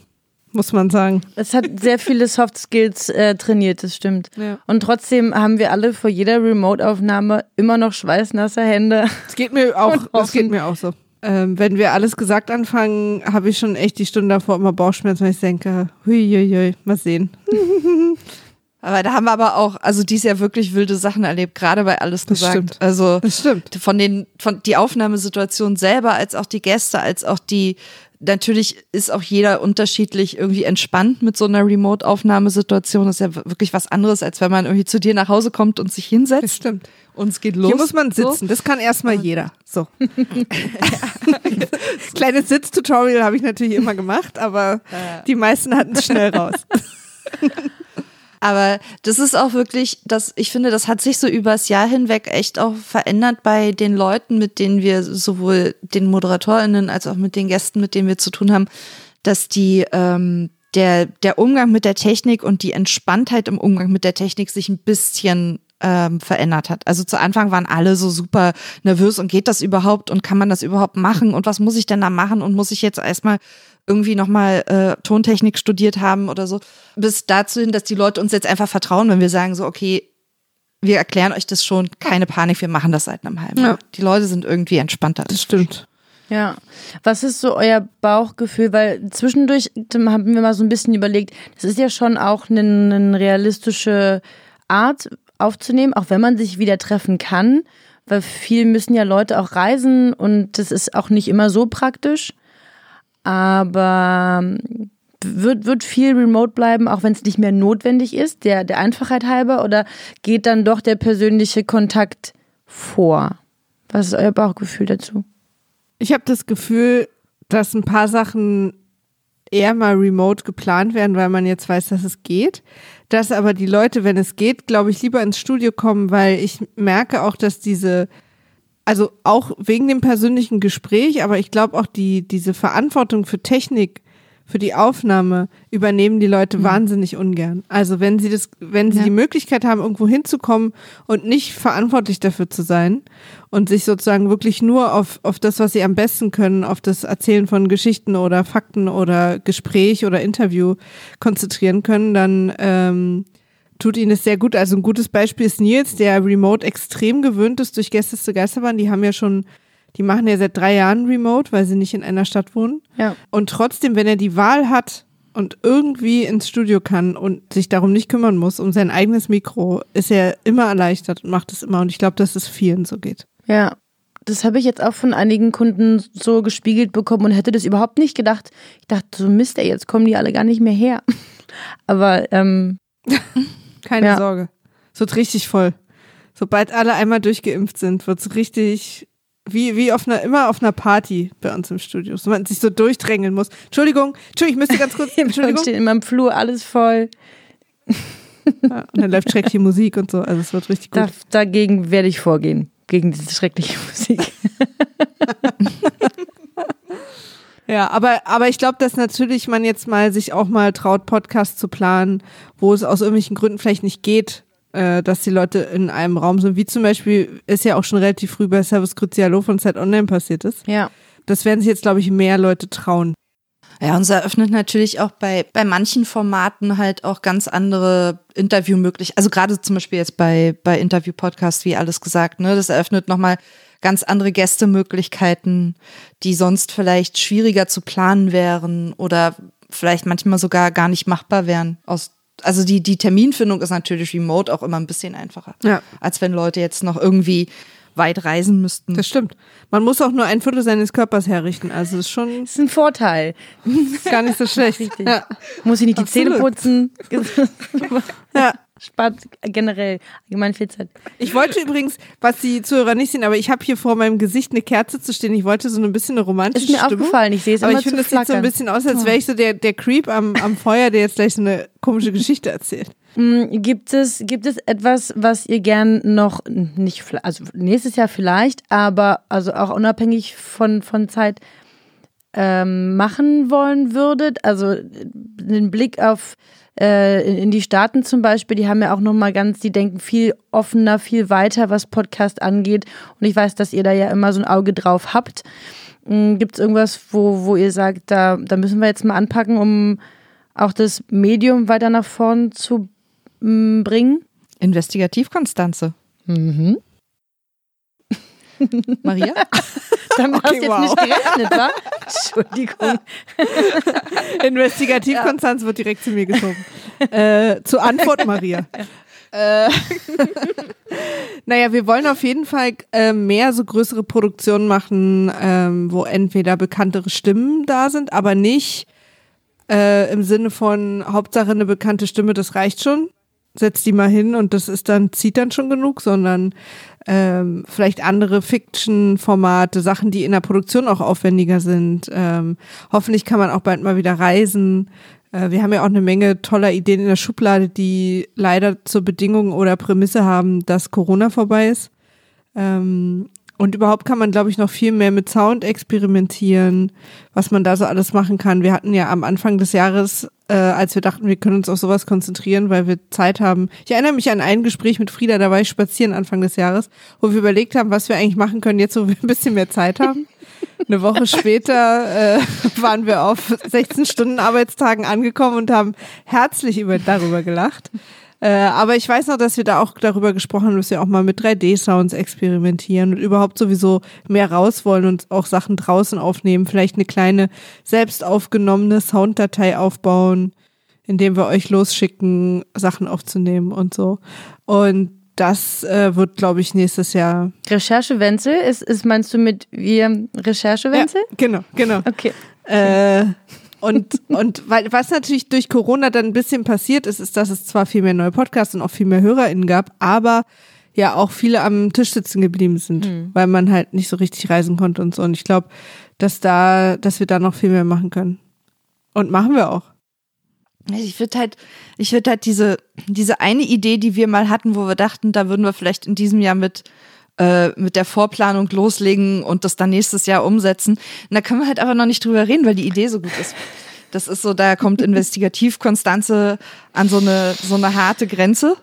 muss man sagen. Es hat sehr viele Soft Skills äh, trainiert, das stimmt. Ja. Und trotzdem haben wir alle vor jeder Remote-Aufnahme immer noch schweißnasse Hände. Es geht mir auch, es geht mir auch so. Ähm, wenn wir alles gesagt anfangen, habe ich schon echt die Stunde davor immer Bauchschmerzen, weil ich denke, huiuiui, mal sehen. Aber da haben wir aber auch, also dies Jahr wirklich wilde Sachen erlebt, gerade bei alles Das gesagt. stimmt. Also Das stimmt. von den, von die Aufnahmesituation selber, als auch die Gäste, als auch die, natürlich ist auch jeder unterschiedlich irgendwie entspannt mit so einer Remote-Aufnahmesituation. Das ist ja wirklich was anderes, als wenn man irgendwie zu dir nach Hause kommt und sich Das hinsetzt stimmt. und es geht los. Hier muss man So. sitzen. Das kann erstmal jeder. So. Kleines Sitztutorial habe ich natürlich immer gemacht, aber die meisten hatten es schnell raus. Aber das ist auch wirklich, das, ich finde, das hat sich so übers Jahr hinweg echt auch verändert bei den Leuten, mit denen wir sowohl den ModeratorInnen als auch mit den Gästen, mit denen wir zu tun haben, dass die, ähm, der, der Umgang mit der Technik und die Entspanntheit im Umgang mit der Technik sich ein bisschen ähm, verändert hat. Also zu Anfang waren alle so super nervös und geht das überhaupt und kann man das überhaupt machen und was muss ich denn da machen und muss ich jetzt erstmal irgendwie nochmal äh, Tontechnik studiert haben oder so. Bis dazu hin, dass die Leute uns jetzt einfach vertrauen, wenn wir sagen so, okay, wir erklären euch das schon, keine Panik, wir machen das seit einem halben Jahr. Ja. Die Leute sind irgendwie entspannter. Das stimmt. Ja. Was ist so euer Bauchgefühl? Weil zwischendurch haben wir mal so ein bisschen überlegt, das ist ja schon auch eine, eine realistische Art aufzunehmen, auch wenn man sich wieder treffen kann. Weil viel müssen ja Leute auch reisen und das ist auch nicht immer so praktisch. Aber ähm, wird, wird viel remote bleiben, auch wenn es nicht mehr notwendig ist, der, der Einfachheit halber, oder geht dann doch der persönliche Kontakt vor? Was ist euer Bauchgefühl dazu? Ich habe das Gefühl, dass ein paar Sachen eher mal remote geplant werden, weil man jetzt weiß, dass es geht. Dass aber die Leute, wenn es geht, glaube ich, lieber ins Studio kommen, weil ich merke auch, dass diese also auch wegen dem persönlichen Gespräch, aber ich glaube auch die, diese Verantwortung für Technik, für die Aufnahme übernehmen die Leute mhm. wahnsinnig ungern. Also wenn sie das, wenn sie ja. die Möglichkeit haben, irgendwo hinzukommen und nicht verantwortlich dafür zu sein und sich sozusagen wirklich nur auf, auf das, was sie am besten können, auf das Erzählen von Geschichten oder Fakten oder Gespräch oder Interview konzentrieren können, dann ähm, tut ihnen es sehr gut. Also ein gutes Beispiel ist Nils, der remote extrem gewöhnt ist durch Gäste Geisterbahn. Die haben ja schon, die machen ja seit drei Jahren remote, weil sie nicht in einer Stadt wohnen. Ja. Und trotzdem, wenn er die Wahl hat und irgendwie ins Studio kann und sich darum nicht kümmern muss, um sein eigenes Mikro, ist er immer erleichtert und macht es immer. Und ich glaube, dass es vielen so geht. Ja, das habe ich jetzt auch von einigen Kunden so gespiegelt bekommen und hätte das überhaupt nicht gedacht. Ich dachte, so Mist, ey, jetzt kommen die alle gar nicht mehr her. Aber ähm, Keine ja. Sorge. Es wird richtig voll. Sobald alle einmal durchgeimpft sind, wird es richtig, wie, wie auf einer, immer auf einer Party bei uns im Studio, so man sich so durchdrängeln muss. Entschuldigung, Entschuldigung, ich müsste ganz kurz, Entschuldigung. steht in meinem Flur alles voll. Ja, und dann läuft schreckliche Musik und so, also es wird richtig gut. Da, dagegen werde ich vorgehen, gegen diese schreckliche Musik. Ja, aber, aber ich glaube, dass natürlich man jetzt mal sich auch mal traut, Podcasts zu planen, wo es aus irgendwelchen Gründen vielleicht nicht geht, äh, dass die Leute in einem Raum sind, wie zum Beispiel ist ja auch schon relativ früh bei Service Crucialo von Zeit Online passiert ist. Ja. Das werden sich jetzt, glaube ich, mehr Leute trauen. Ja, und es eröffnet natürlich auch bei, bei manchen Formaten halt auch ganz andere Interviewmöglichkeiten. Also gerade zum Beispiel jetzt bei, bei Interview-Podcasts, wie alles gesagt, ne, das eröffnet nochmal ganz andere Gästemöglichkeiten, die sonst vielleicht schwieriger zu planen wären oder vielleicht manchmal sogar gar nicht machbar wären. Aus, also die, die Terminfindung ist natürlich remote auch immer ein bisschen einfacher, ja. als wenn Leute jetzt noch irgendwie weit reisen müssten. Das stimmt. Man muss auch nur ein Viertel seines Körpers herrichten. Also ist schon. Das ist ein Vorteil. Gar nicht so schlecht. Richtig. Ja. Muss ich nicht die Absolut. Zähne putzen. ja spart generell allgemein viel Zeit. Ich wollte übrigens, was die Zuhörer nicht sehen, aber ich habe hier vor meinem Gesicht eine Kerze zu stehen. Ich wollte so ein bisschen eine romantische Ist mir Stimmung. aufgefallen, ich sehe es aber ich finde, es sieht so ein bisschen aus, als wäre ich so der, der Creep am, am Feuer, der jetzt gleich so eine komische Geschichte erzählt. Hm, gibt es, gibt es etwas, was ihr gern noch nicht, also nächstes Jahr vielleicht, aber also auch unabhängig von, von Zeit ähm, machen wollen würdet? Also den Blick auf äh, in die Staaten zum Beispiel, die haben ja auch nochmal ganz, die denken viel offener, viel weiter, was Podcast angeht. Und ich weiß, dass ihr da ja immer so ein Auge drauf habt. Hm, Gibt es irgendwas, wo, wo ihr sagt, da, da müssen wir jetzt mal anpacken, um auch das Medium weiter nach vorn zu hm, bringen? Investigativkonstanze. Mhm. Maria? Damit okay, hast du jetzt wow. nicht gerechnet, wa? Entschuldigung. Investigativkonstanz ja. wird direkt zu mir geschoben. Äh, zur Antwort, Maria. Äh, naja, wir wollen auf jeden Fall äh, mehr so größere Produktionen machen, ähm, wo entweder bekanntere Stimmen da sind, aber nicht äh, im Sinne von Hauptsache eine bekannte Stimme, das reicht schon. Setz die mal hin und das ist dann, zieht dann schon genug, sondern ähm, vielleicht andere Fiction-Formate, Sachen, die in der Produktion auch aufwendiger sind. Ähm, hoffentlich kann man auch bald mal wieder reisen. Äh, wir haben ja auch eine Menge toller Ideen in der Schublade, die leider zur Bedingung oder Prämisse haben, dass Corona vorbei ist. Ähm, und überhaupt kann man, glaube ich, noch viel mehr mit Sound experimentieren, was man da so alles machen kann. Wir hatten ja am Anfang des Jahres, äh, als wir dachten, wir können uns auf sowas konzentrieren, weil wir Zeit haben. Ich erinnere mich an ein Gespräch mit Frieda, da war ich spazieren Anfang des Jahres, wo wir überlegt haben, was wir eigentlich machen können, jetzt wo wir ein bisschen mehr Zeit haben. Eine Woche später äh, waren wir auf 16 Stunden Arbeitstagen angekommen und haben herzlich über, darüber gelacht. Äh, aber ich weiß noch, dass wir da auch darüber gesprochen haben, dass wir auch mal mit 3D-Sounds experimentieren und überhaupt sowieso mehr raus wollen und auch Sachen draußen aufnehmen. Vielleicht eine kleine selbst aufgenommene Sounddatei aufbauen, indem wir euch losschicken, Sachen aufzunehmen und so. Und das äh, wird, glaube ich, nächstes Jahr. Recherche Wenzel? Ist, ist meinst du mit wir Recherche Wenzel? Ja, genau, genau. Okay. Äh, und, und weil, was natürlich durch Corona dann ein bisschen passiert ist, ist, dass es zwar viel mehr neue Podcasts und auch viel mehr HörerInnen gab, aber ja auch viele am Tisch sitzen geblieben sind, mhm. weil man halt nicht so richtig reisen konnte und so. Und ich glaube, dass da, dass wir da noch viel mehr machen können. Und machen wir auch. Ich würde halt, ich würde halt diese, diese eine Idee, die wir mal hatten, wo wir dachten, da würden wir vielleicht in diesem Jahr mit äh, mit der Vorplanung loslegen und das dann nächstes Jahr umsetzen. Und da können wir halt aber noch nicht drüber reden, weil die Idee so gut ist. Das ist so, da kommt Investigativkonstanze an so eine, so eine harte Grenze.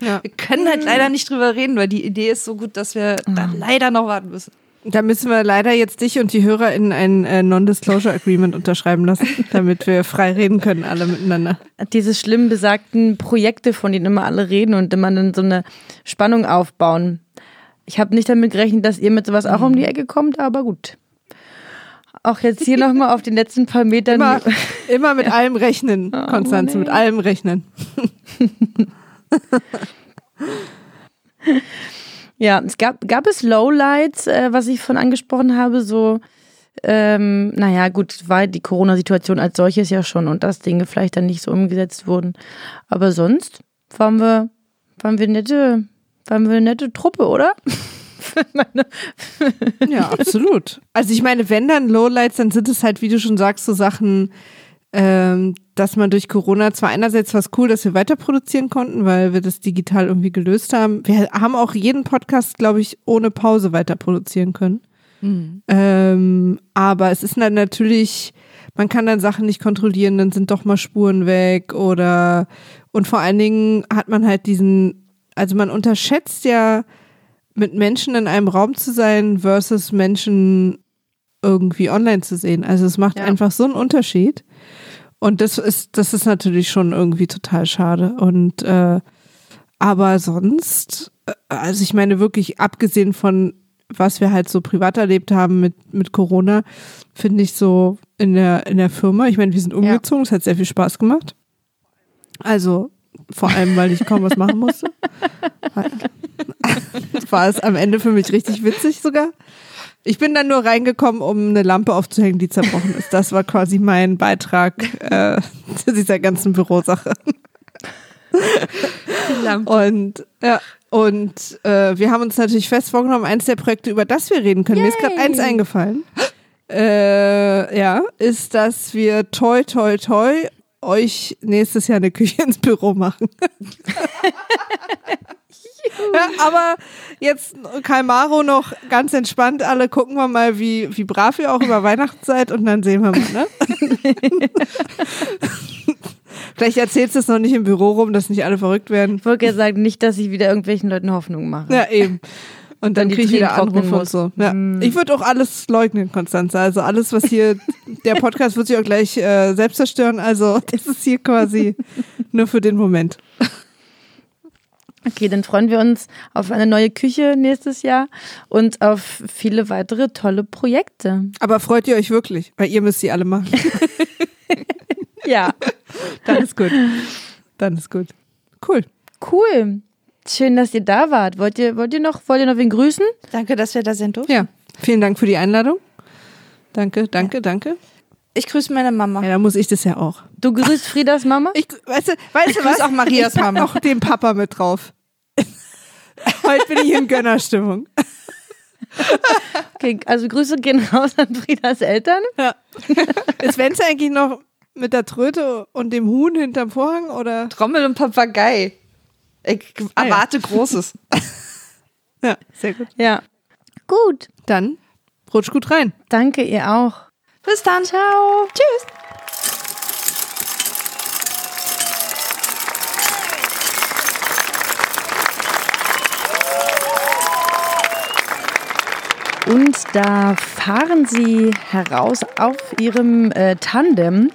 Ja. Wir können halt leider nicht drüber reden, weil die Idee ist so gut, dass wir da leider noch warten müssen. Da müssen wir leider jetzt dich und die Hörer in ein äh, Non-Disclosure Agreement unterschreiben lassen, damit wir frei reden können, alle miteinander. Diese schlimm besagten Projekte, von denen immer alle reden und immer dann so eine Spannung aufbauen. Ich habe nicht damit gerechnet, dass ihr mit sowas auch um die Ecke kommt, aber gut. Auch jetzt hier nochmal auf den letzten paar Metern. Immer, immer mit allem rechnen, Konstanze, Mann, mit allem rechnen. Ja, es gab, gab es Lowlights, äh, was ich von angesprochen habe, so, ähm, naja, gut, war die Corona-Situation als solches ja schon und dass Dinge vielleicht dann nicht so umgesetzt wurden. Aber sonst waren wir, waren wir nette, waren wir eine nette Truppe, oder? Ja, absolut. Also ich meine, wenn dann Lowlights, dann sind es halt, wie du schon sagst, so Sachen, ähm, dass man durch Corona zwar einerseits was cool, dass wir weiter produzieren konnten, weil wir das digital irgendwie gelöst haben. Wir haben auch jeden Podcast, glaube ich, ohne Pause weiter produzieren können. Ähm, aber es ist dann natürlich, man kann dann Sachen nicht kontrollieren, dann sind doch mal Spuren weg oder und vor allen Dingen hat man halt diesen, also man unterschätzt ja, mit Menschen in einem Raum zu sein versus Menschen irgendwie online zu sehen. Also es macht Ja. einfach so einen Unterschied. Und das ist, das ist natürlich schon irgendwie total schade. Und äh, aber sonst, äh, also ich meine wirklich, abgesehen von was wir halt so privat erlebt haben mit, mit Corona, finde ich so in der, in der Firma, ich meine, wir sind umgezogen, es hat sehr viel Spaß gemacht. Also vor allem, weil ich kaum was machen musste. War es am Ende für mich richtig witzig sogar. Ich bin dann nur reingekommen, um eine Lampe aufzuhängen, die zerbrochen ist. Das war quasi mein Beitrag äh, zu dieser ganzen Bürosache. Und ja, und äh, wir haben uns natürlich fest vorgenommen, eins der Projekte, über das wir reden können. Mir ist gerade eins eingefallen. Äh, ja, ist, dass wir toi toi toi euch nächstes Jahr eine Küche ins Büro machen. ja, aber jetzt Kalmaro noch ganz entspannt. Alle gucken wir mal, wie, wie brav ihr auch über Weihnachten seid und dann sehen wir mal, ne? Vielleicht erzählst du es noch nicht im Büro rum, dass nicht alle verrückt werden. Ich wollte ja sagen, nicht, dass ich wieder irgendwelchen Leuten Hoffnung mache. Ja, eben. Und dann Dann kriege ich wieder Anrufe und so. Ja. Ich würde auch alles leugnen, Konstanze. Also alles, was hier, der Podcast wird sich auch gleich äh, selbst zerstören. Also das ist hier quasi nur für den Moment. Okay, dann freuen wir uns auf eine neue Küche nächstes Jahr und auf viele weitere tolle Projekte. Aber freut ihr euch wirklich? Weil ihr müsst sie alle machen. Ja, Dann ist gut. Dann ist gut. Cool. cool. Schön, dass ihr da wart. Wollt ihr, wollt ihr noch, wollt ihr noch wen grüßen? Danke, dass wir da sind. durften. Ja. Vielen Dank für die Einladung. Danke, danke, danke. Ich grüße meine Mama. Ja, dann muss ich das ja auch. Du grüßt Friedas Mama? Ich, weißt du, weißt Ich du grüß was? auch Marias Mama. noch den Papa mit drauf. Heute bin ich in Gönnerstimmung. Okay, also Grüße gehen raus an Friedas Eltern. Ja. Ist Wenzel eigentlich noch mit der Tröte und dem Huhn hinterm Vorhang oder? Trommel und Papagei. Ich Ah, ja. erwarte Großes. Ja, sehr gut. Ja. Gut. Dann rutsch gut rein. Danke ihr auch. Bis dann. Ciao. Tschüss. Und da fahren sie heraus auf ihrem äh, Tandem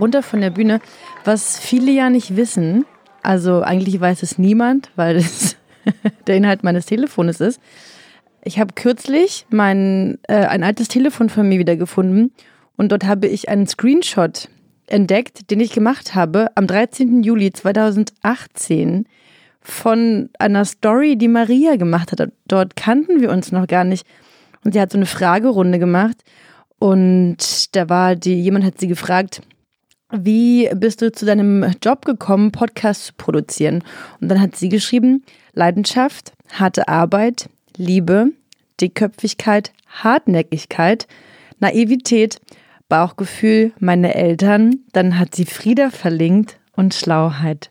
runter von der Bühne, was viele ja nicht wissen. Also eigentlich weiß es niemand, weil es der Inhalt meines Telefones ist. Ich habe kürzlich mein, äh, ein altes Telefon von mir wiedergefunden und dort habe ich einen Screenshot entdeckt, den ich gemacht habe am 13. Juli 2018 von einer Story, die Maria gemacht hat. Dort kannten wir uns noch gar nicht. Und sie hat so eine Fragerunde gemacht. Und da war die, jemand hat sie gefragt, wie bist du zu deinem Job gekommen, Podcast zu produzieren? Und dann hat sie geschrieben, Leidenschaft, harte Arbeit, Liebe, Dickköpfigkeit, Hartnäckigkeit, Naivität, Bauchgefühl, meine Eltern. Dann hat sie Frieda verlinkt und Schlauheit.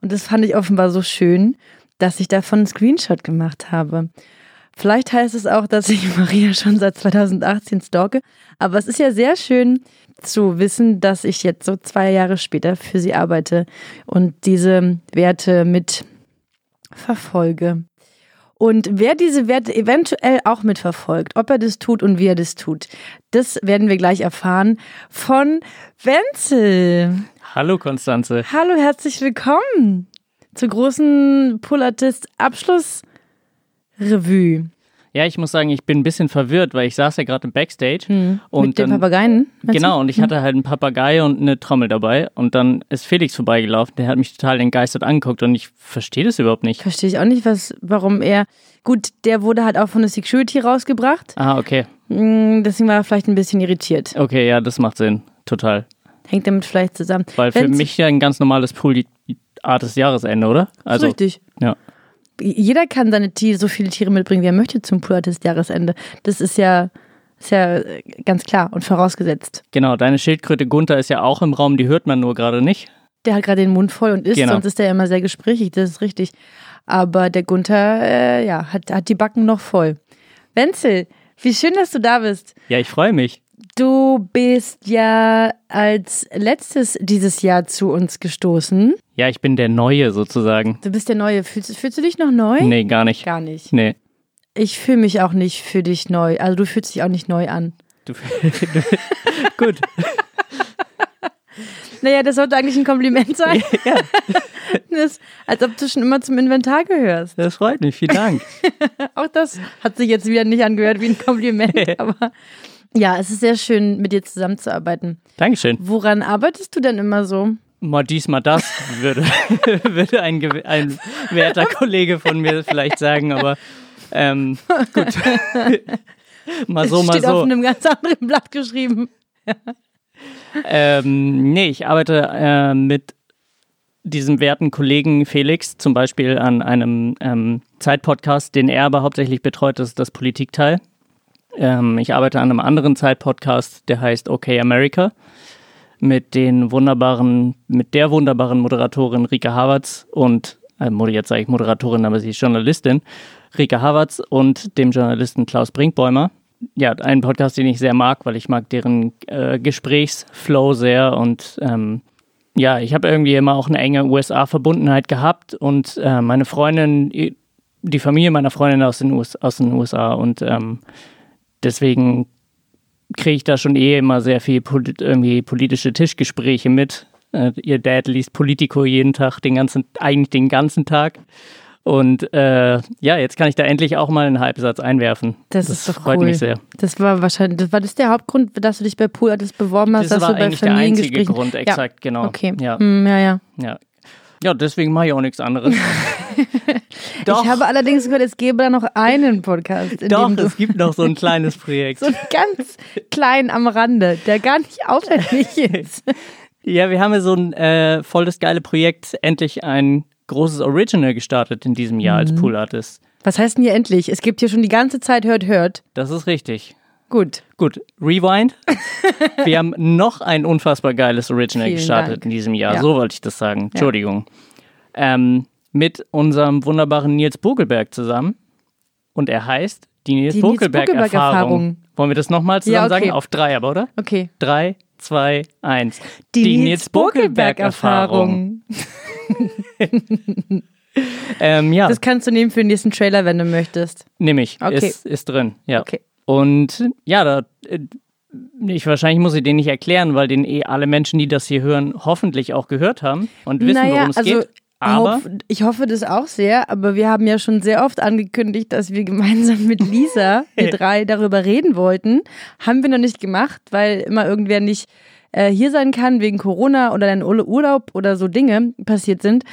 Und das fand ich offenbar so schön, dass ich davon einen Screenshot gemacht habe. Vielleicht heißt es auch, dass ich Maria schon seit 2018 stalke. Aber es ist ja sehr schön zu wissen, dass ich jetzt so zwei Jahre später für sie arbeite und diese Werte mit verfolge. Und wer diese Werte eventuell auch mitverfolgt, ob er das tut und wie er das tut, das werden wir gleich erfahren von Wenzel. Hallo Konstanze. Hallo, herzlich willkommen zur großen Pullatist Abschlussrevue. Ja, ich muss sagen, ich bin ein bisschen verwirrt, weil ich saß ja gerade im Backstage Hm. und Mit den Papageien? Genau, du? und ich hatte halt einen Papagei und eine Trommel dabei und dann ist Felix vorbeigelaufen, der hat mich total entgeistert angeguckt und ich verstehe das überhaupt nicht. Verstehe ich auch nicht, was, warum er. Gut, der wurde halt auch von der Security rausgebracht. Ah, okay. Mm, Deswegen war er vielleicht ein bisschen irritiert. Okay, ja, das macht Sinn. Total. Hängt damit vielleicht zusammen. Weil für Wenn's- mich ja ein ganz normales Pool-Art des Jahresende, oder? Also, Richtig. ja. Jeder kann seine Tiere, so viele Tiere mitbringen, wie er möchte zum Pullertist Jahresende. Das ist ja, ist ja äh, ganz klar und vorausgesetzt. Genau, deine Schildkröte Gunther ist ja auch im Raum, die hört man nur gerade nicht. Der hat gerade den Mund voll und isst, Genau. sonst ist er ja immer sehr gesprächig, das ist richtig. Aber der Gunther, äh, ja, hat, hat die Backen noch voll. Wenzel, wie schön, dass du da bist. Ja, ich freue mich. Du bist ja als letztes dieses Jahr zu uns gestoßen. Ja, ich bin der Neue sozusagen. Du bist der Neue. Fühlst, fühlst du dich noch neu? Nee, gar nicht. Gar nicht. Nee. Ich fühle mich auch nicht für dich neu. Also du fühlst dich auch nicht neu an. Du, gut. Naja, das sollte eigentlich ein Kompliment sein. das, als ob du schon immer zum Inventar gehörst. Das freut mich. Vielen Dank. Auch das hat sich jetzt wieder nicht angehört wie ein Kompliment. aber ja, es ist sehr schön, mit dir zusammenzuarbeiten. Dankeschön. Woran arbeitest du denn immer so? Mal dies, mal das, würde, würde ein, ein werter Kollege von mir vielleicht sagen, aber ähm, gut. mal so, mal steht auf so. einem ganz anderen Blatt geschrieben. Ähm, nee, ich arbeite äh, mit diesem werten Kollegen Felix zum Beispiel an einem ähm, Zeitpodcast, den er aber hauptsächlich betreut, das ist das Politikteil. Ähm, ich arbeite an einem anderen Zeitpodcast, der heißt OK America, mit den wunderbaren, mit der wunderbaren Moderatorin Rika Havertz und, äh, jetzt sage ich Moderatorin, aber sie ist Journalistin, Rika Havertz und dem Journalisten Klaus Brinkbäumer. Ja, ein Podcast, den ich sehr mag, weil ich mag deren äh, Gesprächsflow sehr und ähm, ja, ich habe irgendwie immer auch eine enge USA-Verbundenheit gehabt und äh, meine Freundin, die Familie meiner Freundin aus den, US, aus den USA und ähm, deswegen kriege ich da schon eh immer sehr viel polit irgendwie politische Tischgespräche mit. Äh, ihr Dad liest Politico jeden Tag, den ganzen, eigentlich den ganzen Tag. Und äh, ja, jetzt kann ich da endlich auch mal einen Halbsatz einwerfen. Das, ist doch freut cool. mich sehr. Das war wahrscheinlich, das war das der Hauptgrund, dass du dich bei Pool beworben hast, Das dass war du bei eigentlich der einzige. Grund, exakt, genau. Okay. Ja. Hm, ja, ja. Ja. Ja, deswegen mache ich auch nichts anderes. Doch, Ich habe allerdings gehört, es gäbe da noch einen Podcast, doch es gibt noch so ein kleines Projekt. so einen ganz kleinen am Rande, der gar nicht aufwendig ist. Ja, wir haben ja so ein äh, voll das geile Projekt, endlich ein großes Original gestartet in diesem Jahr Mhm. als Pool Artist. Was heißt denn hier endlich? Es gibt hier schon die ganze Zeit hört, hört. Das ist richtig. Gut. Gut, Rewind. Wir haben noch ein unfassbar geiles Original Vielen gestartet Dank. in diesem Jahr. Ja. So wollte ich das sagen. Entschuldigung. Ähm, mit unserem wunderbaren Nils Bogelberg zusammen. Und er heißt die Nils Die Bogelberg-Erfahrung. Wollen wir das nochmal zusammen Ja, okay. sagen? Auf drei aber, oder? Okay. Drei, zwei, eins. Die, Nils Bogelberg-Erfahrung. Ähm, ja, Das kannst du nehmen für den nächsten Trailer, wenn du möchtest. nehme ich. Okay. Ist, ist drin, ja. Okay. Und ja, da, äh, ich, wahrscheinlich muss ich den nicht erklären, weil den eh alle Menschen, die das hier hören, hoffentlich auch gehört haben und wissen, naja, worum es also geht. Aber ich hoffe das auch sehr, aber wir haben ja schon sehr oft angekündigt, dass wir gemeinsam mit Lisa, wir drei, darüber reden wollten. Haben wir noch nicht gemacht, weil immer irgendwer nicht äh, hier sein kann wegen Corona oder ein Ur- Urlaub oder so Dinge passiert sind.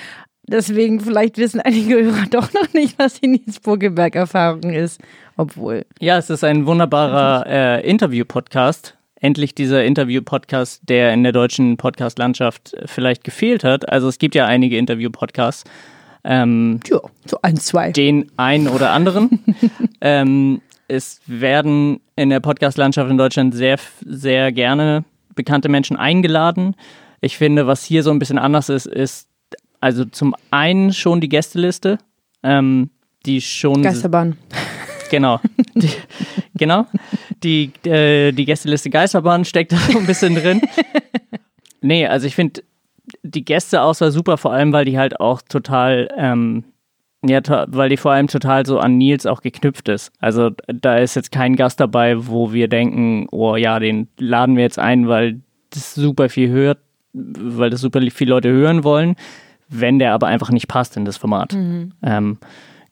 Deswegen vielleicht wissen einige Hörer doch noch nicht, was die Nils Bogelberg-Erfahrung ist. Obwohl. ja, es ist ein wunderbarer äh, Interview-Podcast. Endlich dieser Interview-Podcast, der in der deutschen Podcast-Landschaft äh, vielleicht gefehlt hat. Also es gibt ja einige Interview-Podcasts. Ähm, Ja, so ein, zwei. den einen oder anderen. ähm, es werden in der Podcast-Landschaft in Deutschland sehr, sehr gerne bekannte Menschen eingeladen. Ich finde, was hier so ein bisschen anders ist, ist also zum einen schon die Gästeliste, ähm, die schon Geisterbahn. Genau. Die, genau. Die, äh, die Gästeliste Geisterbahn steckt da so ein bisschen drin. Nee, also ich finde die Gästeauswahl super, vor allem, weil die halt auch total, ähm, ja, to- weil die vor allem total so an Nils auch geknüpft ist. Also da ist jetzt kein Gast dabei, wo wir denken, oh ja, den laden wir jetzt ein, weil das super viel hört, weil das super viele Leute hören wollen, wenn der aber einfach nicht passt in das Format. Ähm,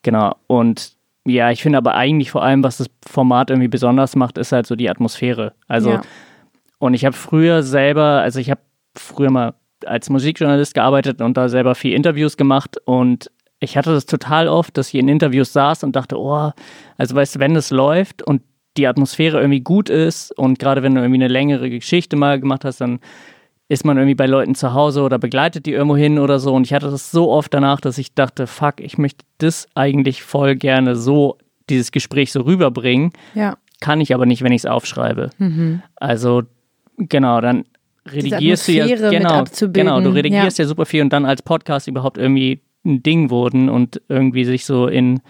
genau. Und ja, ich finde aber eigentlich vor allem, was das Format irgendwie besonders macht, ist halt so die Atmosphäre. Also Ja. und ich habe früher selber, also ich habe früher mal als Musikjournalist gearbeitet und da selber viel Interviews gemacht und ich hatte das total oft, dass ich in Interviews saß und dachte, oh, also weißt du, wenn das läuft und die Atmosphäre irgendwie gut ist und gerade wenn du irgendwie eine längere Geschichte mal gemacht hast, dann ist man irgendwie bei Leuten zu Hause oder begleitet die irgendwo hin oder so. Und ich hatte das so oft danach, dass ich dachte, fuck, ich möchte das eigentlich voll gerne so, dieses Gespräch so rüberbringen Ja. kann ich aber nicht, wenn ich es aufschreibe. Also genau, dann redigierst du ja genau, genau, du redigierst ja. super viel und dann als Podcast überhaupt irgendwie ein Ding wurden und irgendwie sich so in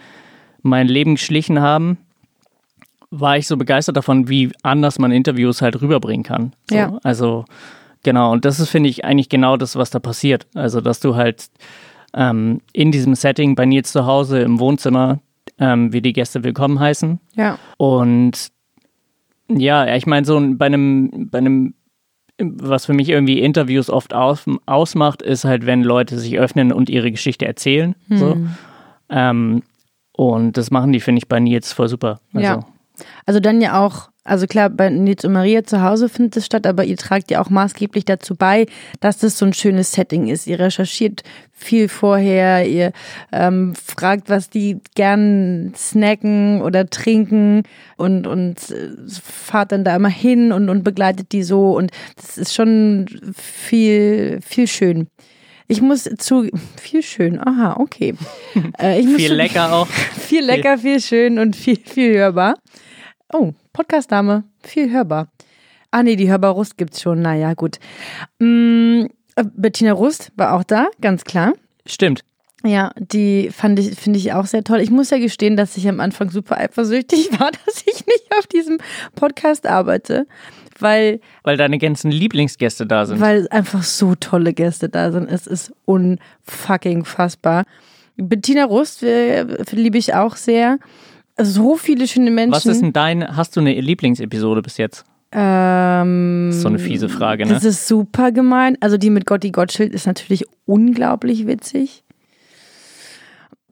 mein Leben geschlichen haben, war ich so begeistert davon, wie anders man Interviews halt rüberbringen kann. So, Ja. Also genau, und das ist, finde ich, eigentlich genau das, was da passiert. Also, dass du halt ähm, in diesem Setting bei Nils zu Hause im Wohnzimmer, ähm, wie die Gäste willkommen heißen, Ja. und ja, ich meine, so ein- bei einem, bei einem, was für mich irgendwie Interviews oft aus, ausmacht, ist halt, wenn Leute sich öffnen und ihre Geschichte erzählen. So. Ähm, und das machen die, finde ich, bei Nils voll super. Also, Ja. Also dann ja auch, also klar, bei Nils und Maria zu Hause findet es statt, aber ihr tragt ja auch maßgeblich dazu bei, dass das so ein schönes Setting ist. Ihr recherchiert viel vorher, ihr ähm, fragt, was die gern snacken oder trinken und, und äh, fahrt dann da immer hin und, und begleitet die so und das ist schon viel, viel schön. Ich muss zu, viel schön, aha, okay. Äh, ich muss Viel lecker auch. viel lecker, viel schön und viel, viel hörbar. Oh, Podcast-Name, viel hörbar. Ah nee, die Hörbar Rust gibt's schon. Naja, gut. Äh, Bettina Rust war auch da, ganz klar. Stimmt. Ja, die fand ich, finde ich auch sehr toll. Ich muss ja gestehen, dass ich am Anfang super eifersüchtig war, dass ich nicht auf diesem Podcast arbeite, weil, Weil deine ganzen Lieblingsgäste da sind. weil einfach so tolle Gäste da sind. Es ist unfucking fassbar. Bettina Rust äh, liebe ich auch sehr. So viele schöne Menschen. Was ist denn dein, hast du eine Lieblingsepisode bis jetzt? Ähm, Das ist so eine fiese Frage, ne? Das ist super gemein. Also die mit Gotti Gottschild ist natürlich unglaublich witzig.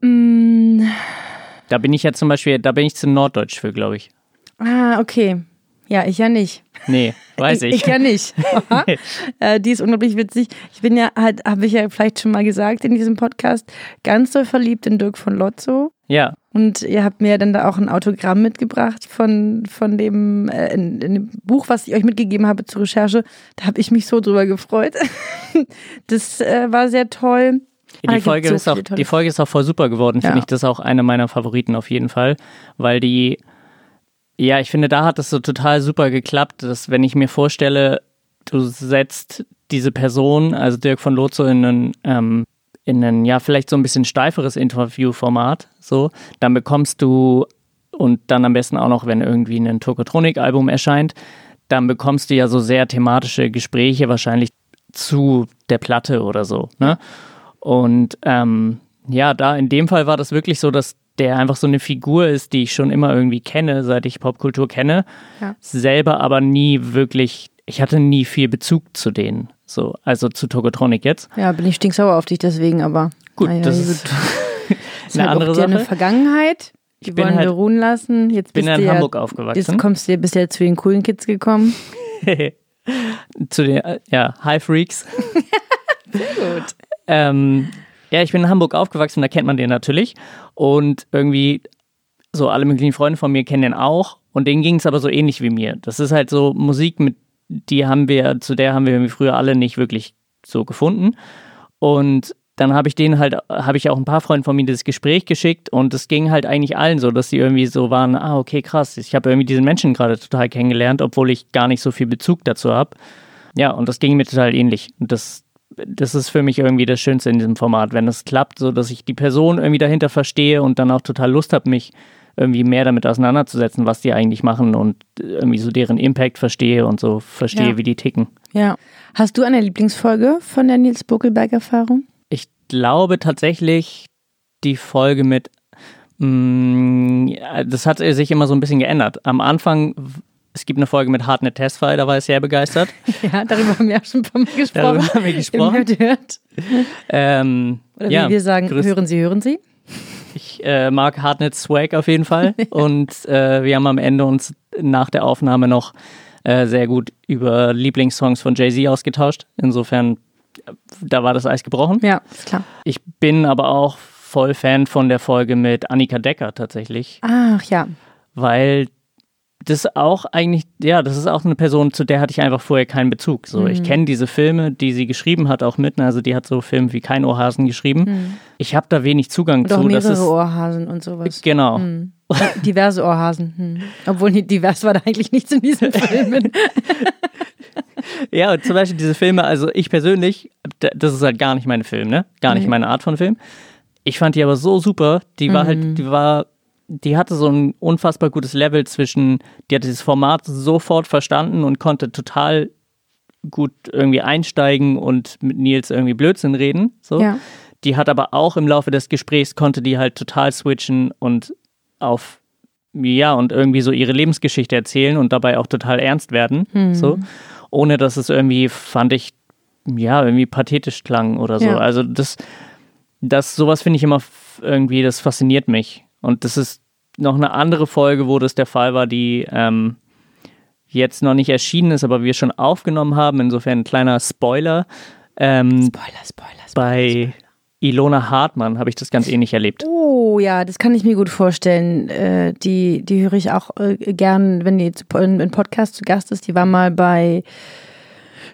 Mm, Da bin ich ja zum Beispiel, da bin ich zu Norddeutsch für, glaube ich. ah, okay. Ja, ich ja nicht. Nee, weiß ich. Ich ja nicht. Äh, die ist unglaublich witzig. Ich bin ja halt, habe ich ja vielleicht schon mal gesagt in diesem Podcast, ganz doll verliebt in Dirk von Lotzo. Ja, Und ihr habt mir dann da auch ein Autogramm mitgebracht von, von dem, äh, in, in dem Buch, was ich euch mitgegeben habe zur Recherche. Da habe ich mich so drüber gefreut. das äh, war sehr toll. Ah, Die gibt's Folge, so ist auch, die Folge ist auch voll super geworden, finde Ja. ich. Das ist auch eine meiner Favoriten auf jeden Fall, weil die, ja, ich finde, da hat es so total super geklappt, dass wenn ich mir vorstelle, du setzt diese Person, also Dirk von Lozo, in einen, ähm, in ein, ja, vielleicht so ein bisschen steiferes Interviewformat, so, dann bekommst du, und dann am besten auch noch, wenn irgendwie ein Tokotronik-Album erscheint, dann bekommst du ja so sehr thematische Gespräche wahrscheinlich zu der Platte oder so, ne? Und ähm, ja, da in dem Fall war das wirklich so, dass der einfach so eine Figur ist, die ich schon immer irgendwie kenne, seit ich Popkultur kenne, Ja. selber aber nie wirklich, ich hatte nie viel Bezug zu denen, so, also zu Tokotronic jetzt. Ja, bin ich stinksauer auf dich deswegen, aber. Gut, naja, das ist ist eine halt andere auch dir eine Sache. Vergangenheit. Die Ich bin wollen halt- wir ruhen lassen. Jetzt bin bist ja in du Hamburg ja, aufgewachsen. Jetzt kommst du ja ja zu den coolen Kids gekommen. zu den, äh, ja, High Freaks. Gut. Ähm, ja, ich bin in Hamburg aufgewachsen, da kennt man den natürlich. Und irgendwie so alle möglichen Freunde von mir kennen den auch. Und denen ging es aber so ähnlich wie mir. Das ist halt so Musik, mit die haben wir, zu der haben wir früher alle nicht wirklich so gefunden. Und dann habe ich denen halt, habe ich auch ein paar Freunden von mir das Gespräch geschickt und es ging halt eigentlich allen so, dass sie irgendwie so waren, ah, okay, krass, ich habe irgendwie diesen Menschen gerade total kennengelernt, obwohl ich gar nicht so viel Bezug dazu habe. Ja, und das ging mir total ähnlich. Und das, das ist für mich irgendwie das Schönste in diesem Format, wenn es klappt, so dass ich die Person irgendwie dahinter verstehe und dann auch total Lust habe, mich irgendwie mehr damit auseinanderzusetzen, was die eigentlich machen und irgendwie so deren Impact verstehe und so verstehe, Ja. wie die ticken. Ja. Hast du eine Lieblingsfolge von der Nils Buckelberg-Erfahrung? Ich glaube tatsächlich die Folge mit, mh, das hat sich immer so ein bisschen geändert. Am Anfang, es gibt eine Folge mit Hardnet Testfile, da war ich sehr begeistert. Ja, darüber haben wir auch schon ein paar Mal gesprochen. Darüber haben wir gesprochen. Hört, hört. Ähm, Oder ja, wie wir sagen, grüß- hören Sie, hören Sie. Ich äh, mag Hardnet Swag auf jeden Fall. Und äh, wir haben am Ende uns nach der Aufnahme noch äh, sehr gut über Lieblingssongs von Jay-Z ausgetauscht. Insofern, äh, da war das Eis gebrochen. Ja, ist klar. Ich bin aber auch voll Fan von der Folge mit Annika Decker tatsächlich, Ach ja. weil das auch eigentlich, ja, das ist auch eine Person, zu der hatte ich einfach vorher keinen Bezug. So, ich kenne diese Filme, die sie geschrieben hat, auch mit. Also die hat so Filme wie Kein Ohrhasen geschrieben. Ich habe da wenig Zugang Und auch zu. Das mehrere ist, Ohrhasen und sowas. Genau. Hm. Diverse Ohrhasen. Hm. Obwohl divers war da eigentlich nichts in diesen Filmen. Ja, und zum Beispiel diese Filme, also ich persönlich, das ist halt gar nicht mein Film, ne? Gar nicht meine Art von Film. Ich fand die aber so super. Die war halt, die war, die hatte so ein unfassbar gutes Level zwischen, die hat dieses Format sofort verstanden und konnte total gut irgendwie einsteigen und mit Nils irgendwie Blödsinn reden. So. Ja. Die hat aber auch im Laufe des Gesprächs konnte die halt total switchen und auf ja und irgendwie so ihre Lebensgeschichte erzählen und dabei auch total ernst werden, so ohne dass es irgendwie fand ich ja irgendwie pathetisch klang oder so. Ja. Also das das sowas finde ich immer irgendwie das fasziniert mich und das ist noch eine andere Folge, wo das der Fall war, die ähm, jetzt noch nicht erschienen ist, aber wir schon aufgenommen haben. Insofern ein kleiner Spoiler. Ähm, Spoiler, Spoiler, Spoiler. bei Ilona Hartmann habe ich das ganz ähnlich erlebt. Oh ja, das kann ich mir gut vorstellen. Äh, die, die höre ich auch äh, gern, wenn die in, in Podcast zu Gast ist. Die war mal bei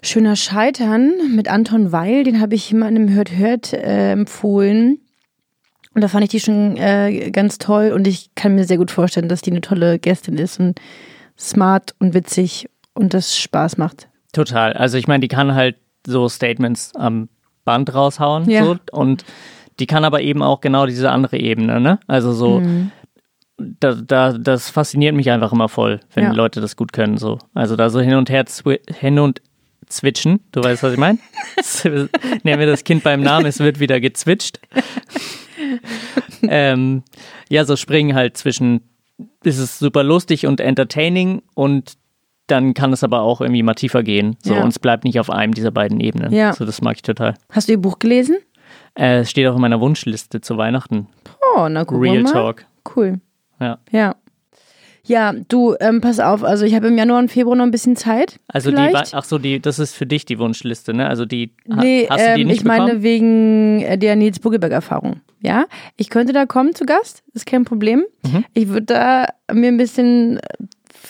Schöner Scheitern mit Anton Weil. Den habe ich immer in einem Hört Hört äh, empfohlen. Und da fand ich die schon äh, ganz toll. Und ich kann mir sehr gut vorstellen, dass die eine tolle Gästin ist und smart und witzig und das Spaß macht. Total. Also ich meine, die kann halt so Statements am Band raushauen. Ja. So, und die kann aber eben auch genau diese andere Ebene, ne? Also so, Mhm. da, da, das fasziniert mich einfach immer voll, wenn Ja. Leute das gut können. So. Also da so hin und her hin und zwitschen. Du weißt, was ich meine? Nennen wir das Kind beim Namen, es wird wieder gezwitscht. ähm, ja, so springen halt zwischen, ist es super lustig und entertaining und dann kann es aber auch irgendwie mal tiefer gehen. So, Ja. und es bleibt nicht auf einem dieser beiden Ebenen. Ja. So, das mag ich total. Hast du ihr Buch gelesen? Äh, es steht auch in meiner Wunschliste zu Weihnachten. Oh, na guck Real mal. Talk. Cool. Ja. Ja. Ja, du, ähm, pass auf, also ich habe im Januar und Februar noch ein bisschen Zeit. Also die, vielleicht. Wa- ach so, die, das ist für dich die Wunschliste, ne? Also die, ha- Nee, hast du die ähm, nicht ich meine bekommen? wegen äh, der Nils Buckelberg-Erfahrung. Ja, ich könnte da kommen zu Gast, ist kein Problem. Mhm. Ich würde da mir ein bisschen äh,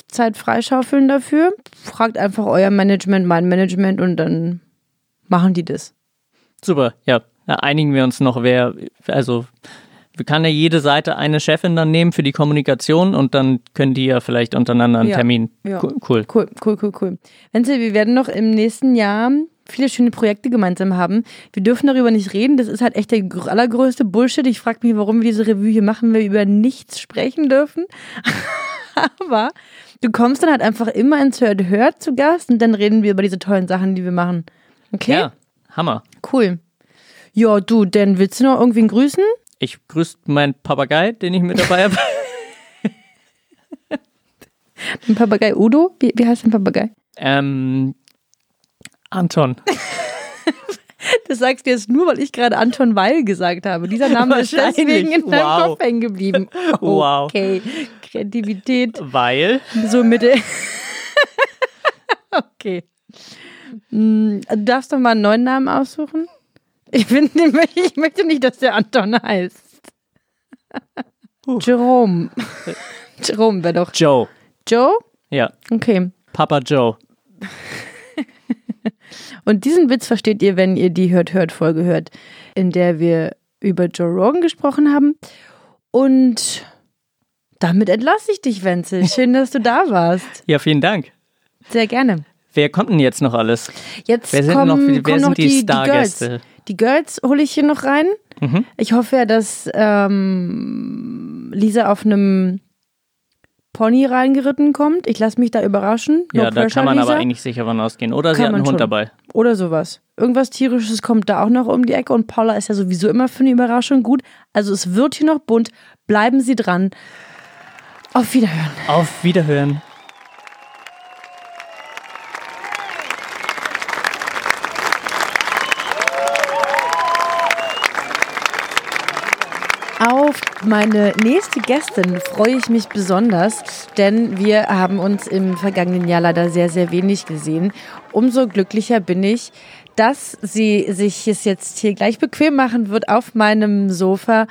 Zeit freischaufeln dafür. Fragt einfach euer Management, mein Management und dann machen die das. Super, ja. Da einigen wir uns noch, wer, also kann ja jede Seite eine Chefin dann nehmen für die Kommunikation und dann können die ja vielleicht untereinander einen Ja, Termin. ja. Cool, cool. Cool, cool, cool. Wenzel, wir werden noch im nächsten Jahr viele schöne Projekte gemeinsam haben. Wir dürfen darüber nicht reden. Das ist halt echt der gr- allergrößte Bullshit. Ich frage mich, warum wir diese Revue hier machen, wenn wir über nichts sprechen dürfen. Aber du kommst dann halt einfach immer ins Hört Hört zu Gast und dann reden wir über diese tollen Sachen, die wir machen. Okay? Ja, Hammer. Cool. Ja, du, dann willst du noch irgendwen grüßen? Ich grüße meinen Papagei, den ich mit dabei habe. Den Papagei Udo? Wie, wie heißt dein Papagei? ähm, Anton. Das sagst du jetzt nur, weil ich gerade Anton Weil gesagt habe. Dieser Name ist deswegen in deinem Wow. Kopf hängen geblieben. Wow. Okay, Kreativität, Weil. so Mitte. okay. Du darfst doch mal einen neuen Namen aussuchen. Ich, möchte- ich möchte nicht, dass der Anton heißt. Jerome. Jerome wäre doch. Joe. Joe? Ja, Okay. Papa Joe. Und diesen Witz versteht ihr, wenn ihr die Hört-Hört-Folge hört, in der wir über Joe Rogan gesprochen haben. Und damit entlasse ich dich, Wenzel. Schön, dass du da warst. Ja, vielen Dank. Sehr gerne. Wer kommt denn jetzt noch alles? Jetzt Wer sind kommen, noch- wer sind noch die, die Stargäste? Die Girls hole ich hier noch rein. Mhm. Ich hoffe ja, dass ähm, Lisa auf einem Pony reingeritten kommt. Ich lasse mich da überraschen. No ja, da kann man Lisa. aber eigentlich sicher von ausgehen. Oder sie Kann hat einen Hund schon. dabei. Oder sowas. Irgendwas tierisches kommt da auch noch um die Ecke und Paula ist ja sowieso immer für eine Überraschung gut. Also es wird hier noch bunt. Bleiben Sie dran. Auf Wiederhören. Auf Wiederhören. Auf meine nächste Gästin freue ich mich besonders, denn wir haben uns im vergangenen Jahr leider sehr, sehr wenig gesehen. Umso glücklicher bin ich, dass sie sich es jetzt hier gleich bequem machen wird auf meinem Sofa.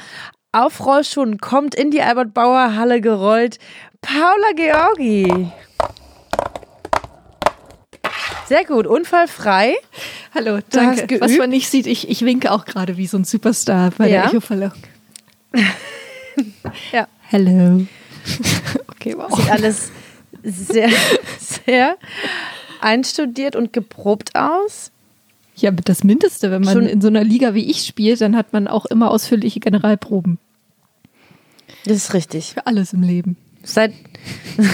Auf Rollschuhen kommt in die Albert-Bauer-Halle gerollt Paula Georgi. Sehr gut, unfallfrei. Hallo, danke. Was man nicht sieht, ich, ich winke auch gerade wie so ein Superstar bei Ja? der Echo-Verleihung. Ja. Hello. okay, wow. Sieht alles sehr, sehr einstudiert und geprobt aus. Ja, das Mindeste, wenn man Schon- in so einer Liga wie ich spielt, dann hat man auch immer ausführliche Generalproben Das ist richtig. für alles im Leben. Seit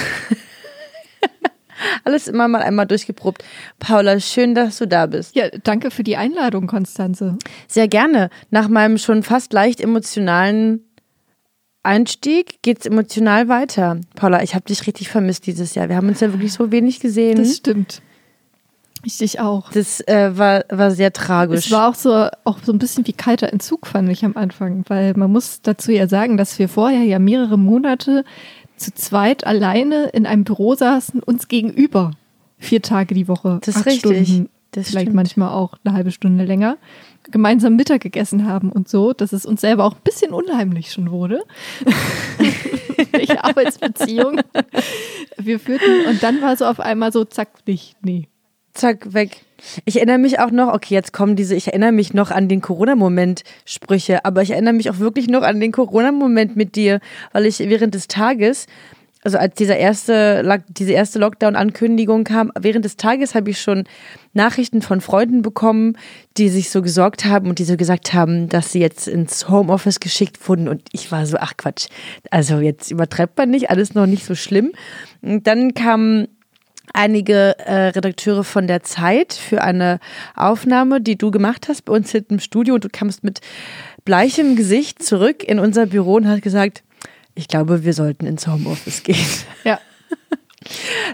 alles immer mal einmal durchgeprobt. Paula, schön, dass du da bist. Ja, danke für die Einladung, Konstanze. Sehr gerne. Nach meinem schon fast leicht emotionalen Einstieg geht's emotional weiter. Paula, ich habe dich richtig vermisst dieses Jahr. Wir haben uns ja wirklich so wenig gesehen. Das Das, stimmt. Ich dich auch. äh, war, war sehr tragisch. Es war auch so, auch so ein bisschen wie kalter Entzug, fand ich am Anfang, weil man muss dazu ja sagen, dass wir vorher ja mehrere Monate zu zweit alleine in einem Büro saßen, uns gegenüber. Vier Tage die Woche. Das ist acht richtig. Stunden, Das vielleicht stimmt. manchmal auch eine halbe Stunde länger. Gemeinsam Mittag gegessen haben und so, dass es uns selber auch ein bisschen unheimlich schon wurde. Welche Arbeitsbeziehung wir führten. Und dann war so auf einmal so, zack, nicht, nee. Zack, weg. Ich erinnere mich auch noch, okay, jetzt kommen diese, ich erinnere mich noch an den Corona-Moment-Sprüche, aber ich erinnere mich auch wirklich noch an den Corona-Moment mit dir, weil ich während des Tages, also als dieser erste, diese erste Lockdown-Ankündigung kam, während des Tages habe ich schon Nachrichten von Freunden bekommen, die sich so gesorgt haben und die so gesagt haben, dass sie jetzt ins Homeoffice geschickt wurden und ich war so, ach Quatsch, also jetzt übertreibt man nicht, alles noch nicht so schlimm. Und dann kam einige äh, Redakteure von der Zeit für eine Aufnahme, die du gemacht hast bei uns hinten im Studio und du kamst mit bleichem Gesicht zurück in unser Büro und hast gesagt, ich glaube, wir sollten ins Homeoffice gehen. Ja.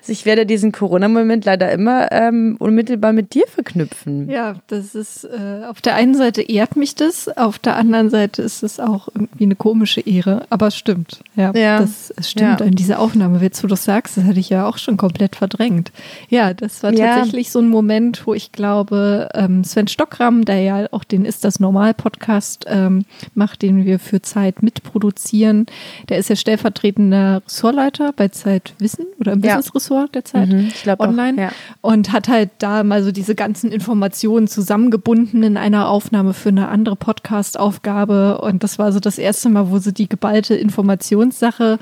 Also ich werde diesen Corona-Moment leider immer ähm, unmittelbar mit dir verknüpfen. Ja, das ist äh, auf der einen Seite ehrt mich das, auf der anderen Seite ist es auch irgendwie eine komische Ehre, aber es stimmt. Ja, Ja. das es stimmt. Ja. In dieser Aufnahme, jetzt wo du das sagst, das hatte ich ja auch schon komplett verdrängt. Ja, das war Ja. tatsächlich so ein Moment, wo ich glaube, ähm, Sven Stockram, der ja auch den Ist das Normal Podcast ähm, macht, den wir für Zeit mitproduzieren, der ist ja stellvertretender Ressortleiter bei Zeit Wissen oder im Ja. Business-Ressort der Zeit Mhm, ich glaub auch, online ja. und hat halt da mal so diese ganzen Informationen zusammengebunden in einer Aufnahme für eine andere Podcast-Aufgabe. Und das war so das erste Mal, wo so die geballte Informationssache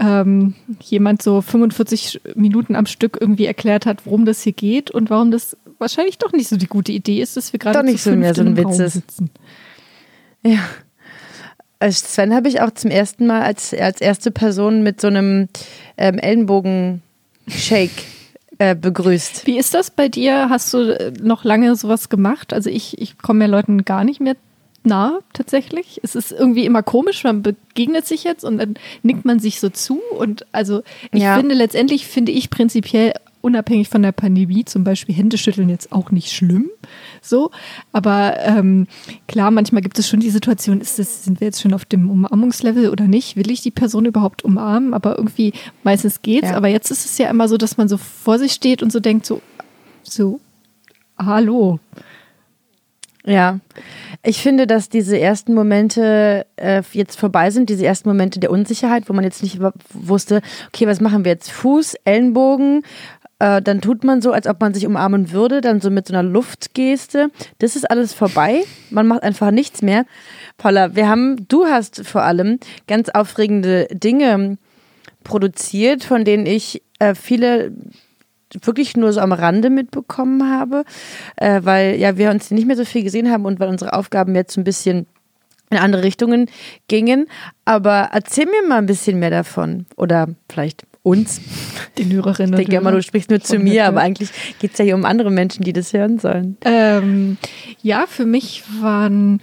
ähm, jemand so 45 Minuten am Stück irgendwie erklärt hat, worum das hier geht und warum das wahrscheinlich doch nicht so die gute Idee ist, dass wir gerade Doch nicht zu so mehr so ein Witz ist. sitzen. Ja. Also Sven habe ich auch zum ersten Mal als, als erste Person mit so einem ähm, Ellenbogen-Shake äh, begrüßt. Wie ist das bei dir? Hast du äh, noch lange sowas gemacht? Also ich, ich komme ja Leuten gar nicht mehr nah tatsächlich. Es ist irgendwie immer komisch, man begegnet sich jetzt und dann nickt man sich so zu. Und also ich Ja. finde letztendlich, finde ich prinzipiell unabhängig von der Pandemie zum Beispiel Händeschütteln jetzt auch nicht schlimm. So, aber ähm, klar, manchmal gibt es schon die Situation, ist das, sind wir jetzt schon auf dem Umarmungslevel oder nicht? Will ich die Person überhaupt umarmen? Aber irgendwie meistens geht's. Ja. Aber jetzt ist es ja immer so, dass man so vor sich steht und so denkt, so, so, hallo. Ja, ich finde, dass diese ersten Momente äh, jetzt vorbei sind, diese ersten Momente der Unsicherheit, wo man jetzt nicht wusste, okay, was machen wir jetzt? Fuß, Ellenbogen, äh, dann tut man so, als ob man sich umarmen würde, dann so mit so einer Luftgeste. Das ist alles vorbei. Man macht einfach nichts mehr. Paula, wir haben, du hast vor allem ganz aufregende Dinge produziert, von denen ich äh, viele wirklich nur so am Rande mitbekommen habe, äh, weil ja wir uns nicht mehr so viel gesehen haben und weil unsere Aufgaben jetzt ein bisschen in andere Richtungen gingen. Aber erzähl mir mal ein bisschen mehr davon. Oder vielleicht uns. Den Hörerinnen Ich denke immer, du sprichst nur zu mir, aber eigentlich geht es ja hier um andere Menschen, die das hören sollen. Ähm, ja, für mich waren,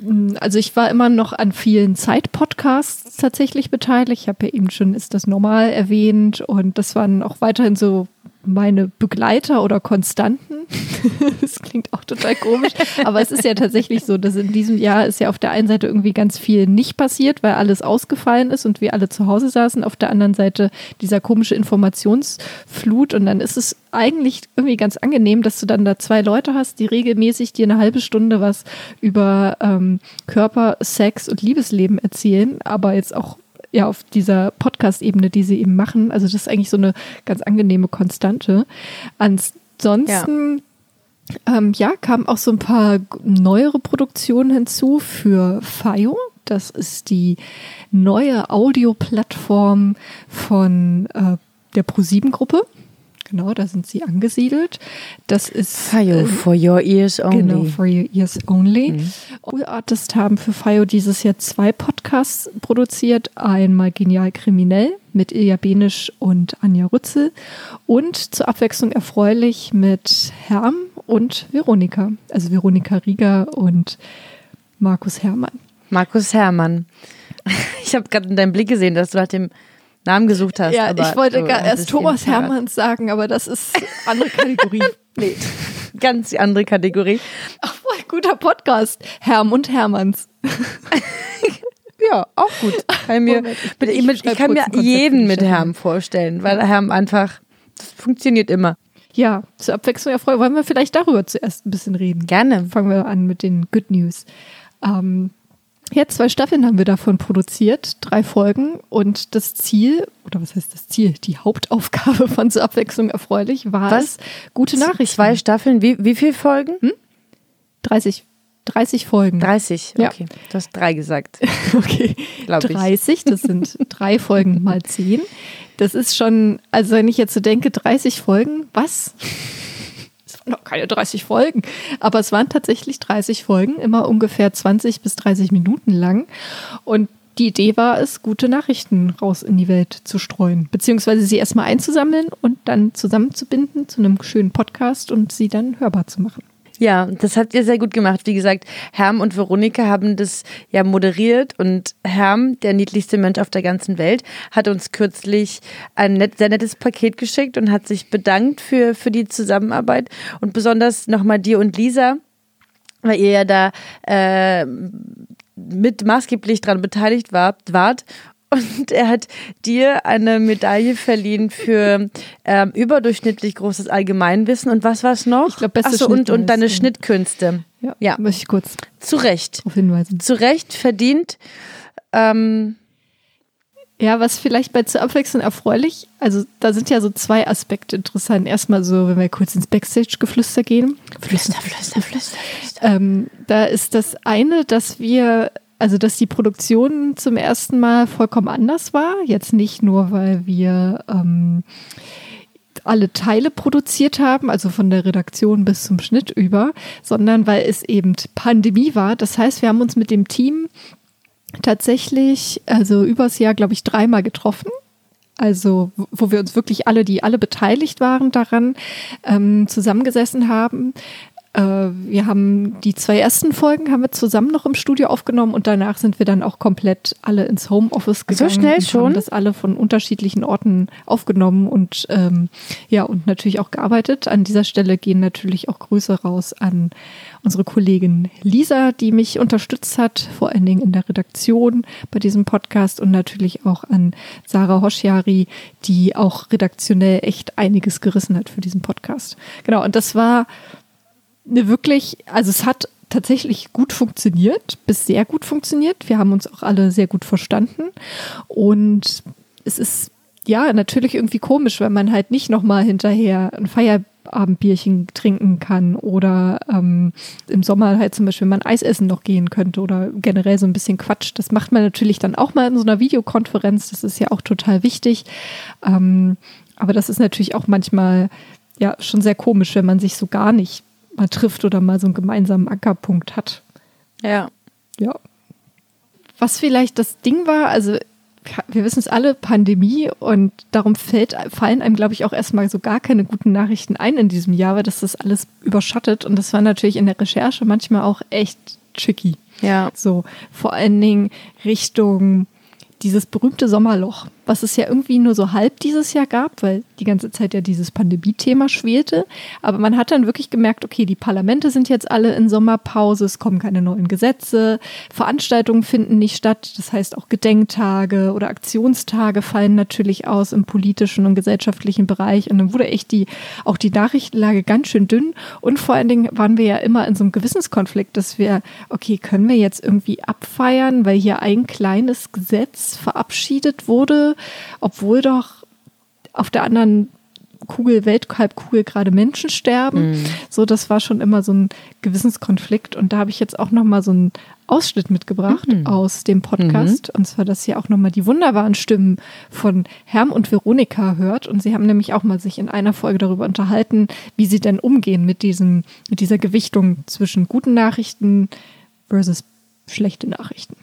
mh, also ich war immer noch an vielen Zeit-Podcasts tatsächlich beteiligt. Ich habe ja eben schon Ist das normal erwähnt und das waren auch weiterhin so meine Begleiter oder Konstanten. das klingt auch total komisch, aber es ist ja tatsächlich so, dass in diesem Jahr ist ja auf der einen Seite irgendwie ganz viel nicht passiert, weil alles ausgefallen ist und wir alle zu Hause saßen. Auf der anderen Seite dieser komische Informationsflut und dann ist es eigentlich irgendwie ganz angenehm, dass du dann da zwei Leute hast, die regelmäßig dir eine halbe Stunde was über ähm, Körper, Sex und Liebesleben erzählen, aber jetzt auch ja auf dieser Podcast-Ebene, die sie eben machen. Also das ist eigentlich so eine ganz angenehme Konstante. Ansonsten ähm, ja, kamen auch so ein paar neuere Produktionen hinzu für FIO. Das ist die neue Audioplattform von äh, der ProSieben-Gruppe. Genau, da sind sie angesiedelt. Das ist Fayo, äh, for your ears only. Genau, for your ears only. Cool Artists haben für FIO dieses Jahr zwei Podcasts produziert. Einmal Genial Kriminell mit Ilja Benisch und Anja Rützel und zur Abwechslung erfreulich mit Herm und Veronika. Also Veronika Rieger und Markus Herrmann. Markus Herrmann. Ich habe gerade in deinem Blick gesehen, dass du nach dem Namen gesucht hast. Ja, aber ich wollte gar erst Thomas. Hermanns sagen, aber das ist andere Kategorie. nee. Ganz die andere Kategorie. Ach, voll guter Podcast. Herm und Hermanns. Ja, auch gut. Kann mir, mit, ich mit, ich kann mir jeden mit. Herm vorstellen, weil Herm einfach, das funktioniert immer. Ja, zur Abwechslung erfreut. Wollen wir vielleicht darüber zuerst ein bisschen reden? Gerne. Fangen wir an mit den Good News. Ähm, ja, zwei Staffeln haben wir davon produziert, drei Folgen und das Ziel, oder was heißt das Ziel? Die Hauptaufgabe von zur Abwechslung erfreulich war Was? es, gute Nachrichten. Zwei Staffeln, wie, wie viele Folgen? 30, 30 Folgen. 30, Ja. okay. Du hast drei gesagt. Okay, Glaub ich. 30, das sind drei Folgen mal 10. Das ist schon, also wenn ich jetzt so denke, 30 Folgen, was? Noch keine 30 Folgen, aber es waren tatsächlich 30 Folgen, immer ungefähr 20 bis 30 Minuten lang. Und die Idee war es, gute Nachrichten raus in die Welt zu streuen, beziehungsweise sie erstmal einzusammeln und dann zusammenzubinden zu einem schönen Podcast und sie dann hörbar zu machen. Ja, das habt ihr sehr gut gemacht. Wie gesagt, Herm und Veronika haben das ja moderiert und Herm, der niedlichste Mensch auf der ganzen Welt, hat uns kürzlich ein net, sehr nettes Paket geschickt und hat sich bedankt für, für die Zusammenarbeit und besonders nochmal dir und Lisa, weil ihr ja da äh, mit maßgeblich dran beteiligt war, wart. Und er hat dir eine Medaille verliehen für ähm, überdurchschnittlich großes Allgemeinwissen. Und was war es noch? Ich glaub, beste Ach so, und, und deine. Schnittkünste. Ja, Ja. möchte ich kurz Zu Recht. darauf hinweisen. Zu Recht verdient. Ähm, Ja, was vielleicht bei zur Abwechslung erfreulich, also da sind ja so zwei Aspekte interessant. Erstmal so, wenn wir kurz ins Backstage-Geflüster gehen. flüster, flüster, flüster, flüster. Ähm, da ist das eine, dass wir, also dass die Produktion zum ersten Mal vollkommen anders war. Jetzt nicht nur, weil wir ähm, alle Teile produziert haben, also von der Redaktion bis zum Schnitt über, sondern weil es eben Pandemie war. Das heißt, wir haben uns mit dem Team tatsächlich, also übers Jahr, glaube ich, dreimal getroffen. Also, wo- wir uns wirklich alle, die alle beteiligt waren daran, ähm, zusammengesessen haben. Äh, wir haben die zwei ersten Folgen haben wir zusammen noch im Studio aufgenommen und danach sind wir dann auch komplett alle ins Homeoffice gegangen. schnell und schon? Haben das alle von unterschiedlichen Orten aufgenommen und ähm, ja und natürlich auch gearbeitet. An dieser Stelle gehen natürlich auch Grüße raus an unsere Kollegin Lisa, die mich unterstützt hat, vor allen Dingen in der Redaktion bei diesem Podcast und natürlich auch an Sarah Hoschjari, die auch redaktionell echt einiges gerissen hat für diesen Podcast. Genau, und das war eine wirklich, also es hat tatsächlich gut funktioniert, bis sehr gut funktioniert. Wir haben uns auch alle sehr gut verstanden und es ist ja natürlich irgendwie komisch, wenn man halt nicht nochmal hinterher ein Feierabendbierchen trinken kann oder ähm, im Sommer halt zum Beispiel mal ein Eis essen noch gehen könnte oder generell so ein bisschen Quatsch. Das macht man natürlich dann auch mal in so einer Videokonferenz. Das ist ja auch total wichtig. Ähm, aber das ist natürlich auch manchmal ja schon sehr komisch, wenn man sich so gar nicht mal trifft oder mal so einen gemeinsamen Ankerpunkt hat. Ja. Ja. was vielleicht das Ding war, also wir wissen es alle, Pandemie und darum fällt, fallen einem, glaube ich, auch erstmal so gar keine guten Nachrichten ein in diesem Jahr, weil das das alles überschattet und das war natürlich in der Recherche manchmal auch echt tricky. Ja. So, vor allen Dingen Richtung dieses berühmte Sommerloch, was es ja irgendwie nur so halb dieses Jahr gab, weil die ganze Zeit ja dieses Pandemie-Thema schwelte. Aber man hat dann wirklich gemerkt, okay, die Parlamente sind jetzt alle in Sommerpause, es kommen keine neuen Gesetze, Veranstaltungen finden nicht statt. Das heißt, auch Gedenktage oder Aktionstage fallen natürlich aus im politischen und gesellschaftlichen Bereich. Und dann wurde echt die, auch die Nachrichtenlage ganz schön dünn. Und vor allen Dingen waren wir ja immer in so einem Gewissenskonflikt, dass wir, okay, können wir jetzt irgendwie abfeiern, weil hier ein kleines Gesetz verabschiedet wurde, obwohl doch auf der anderen Kugel, Welthalbkugel gerade Menschen sterben. Mhm. So, das war schon immer so ein Gewissenskonflikt. Und da habe ich jetzt auch nochmal so einen Ausschnitt mitgebracht Mhm. aus dem Podcast. Und zwar, dass ihr auch nochmal die wunderbaren Stimmen von Herm und Veronika hört. Und sie haben nämlich auch mal sich in einer Folge darüber unterhalten, wie sie denn umgehen mit diesem, mit dieser Gewichtung zwischen guten Nachrichten versus schlechte Nachrichten.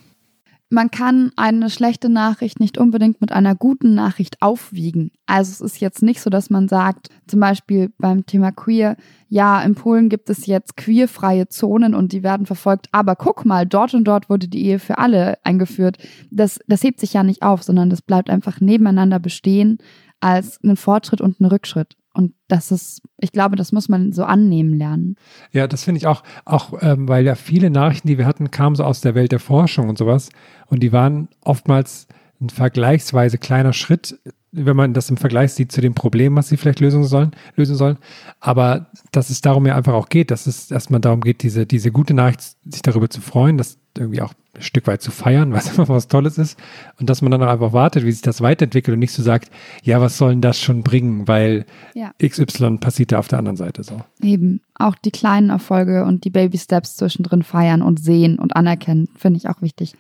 Man kann eine schlechte Nachricht nicht unbedingt mit einer guten Nachricht aufwiegen. Also es ist jetzt nicht so, dass man sagt, zum Beispiel beim Thema Queer, ja, in Polen gibt es jetzt queerfreie Zonen und die werden verfolgt, aber guck mal, dort und dort wurde die Ehe für alle eingeführt. Das, das hebt sich ja nicht auf, sondern das bleibt einfach nebeneinander bestehen als ein Fortschritt und ein Rückschritt. Und das ist, ich glaube, das muss man so annehmen lernen. Ja, das finde ich auch, auch ähm, weil ja viele Nachrichten, die wir hatten, kamen so aus der Welt der Forschung und sowas. Und die waren oftmals ein vergleichsweise kleiner Schritt, wenn man das im Vergleich sieht zu dem Problem, was sie vielleicht lösen sollen, lösen sollen. Aber dass es darum ja einfach auch geht, dass es erstmal darum geht, diese, diese gute Nachricht, sich darüber zu freuen, das irgendwie auch Stück weit zu feiern, was einfach was Tolles ist. Und dass man dann auch einfach wartet, wie sich das weiterentwickelt und nicht so sagt, ja, was soll denn das schon bringen, weil Ja. XY passiert da auf der anderen Seite so. Eben auch die kleinen Erfolge und die Baby Steps zwischendrin feiern und sehen und anerkennen, finde ich auch wichtig.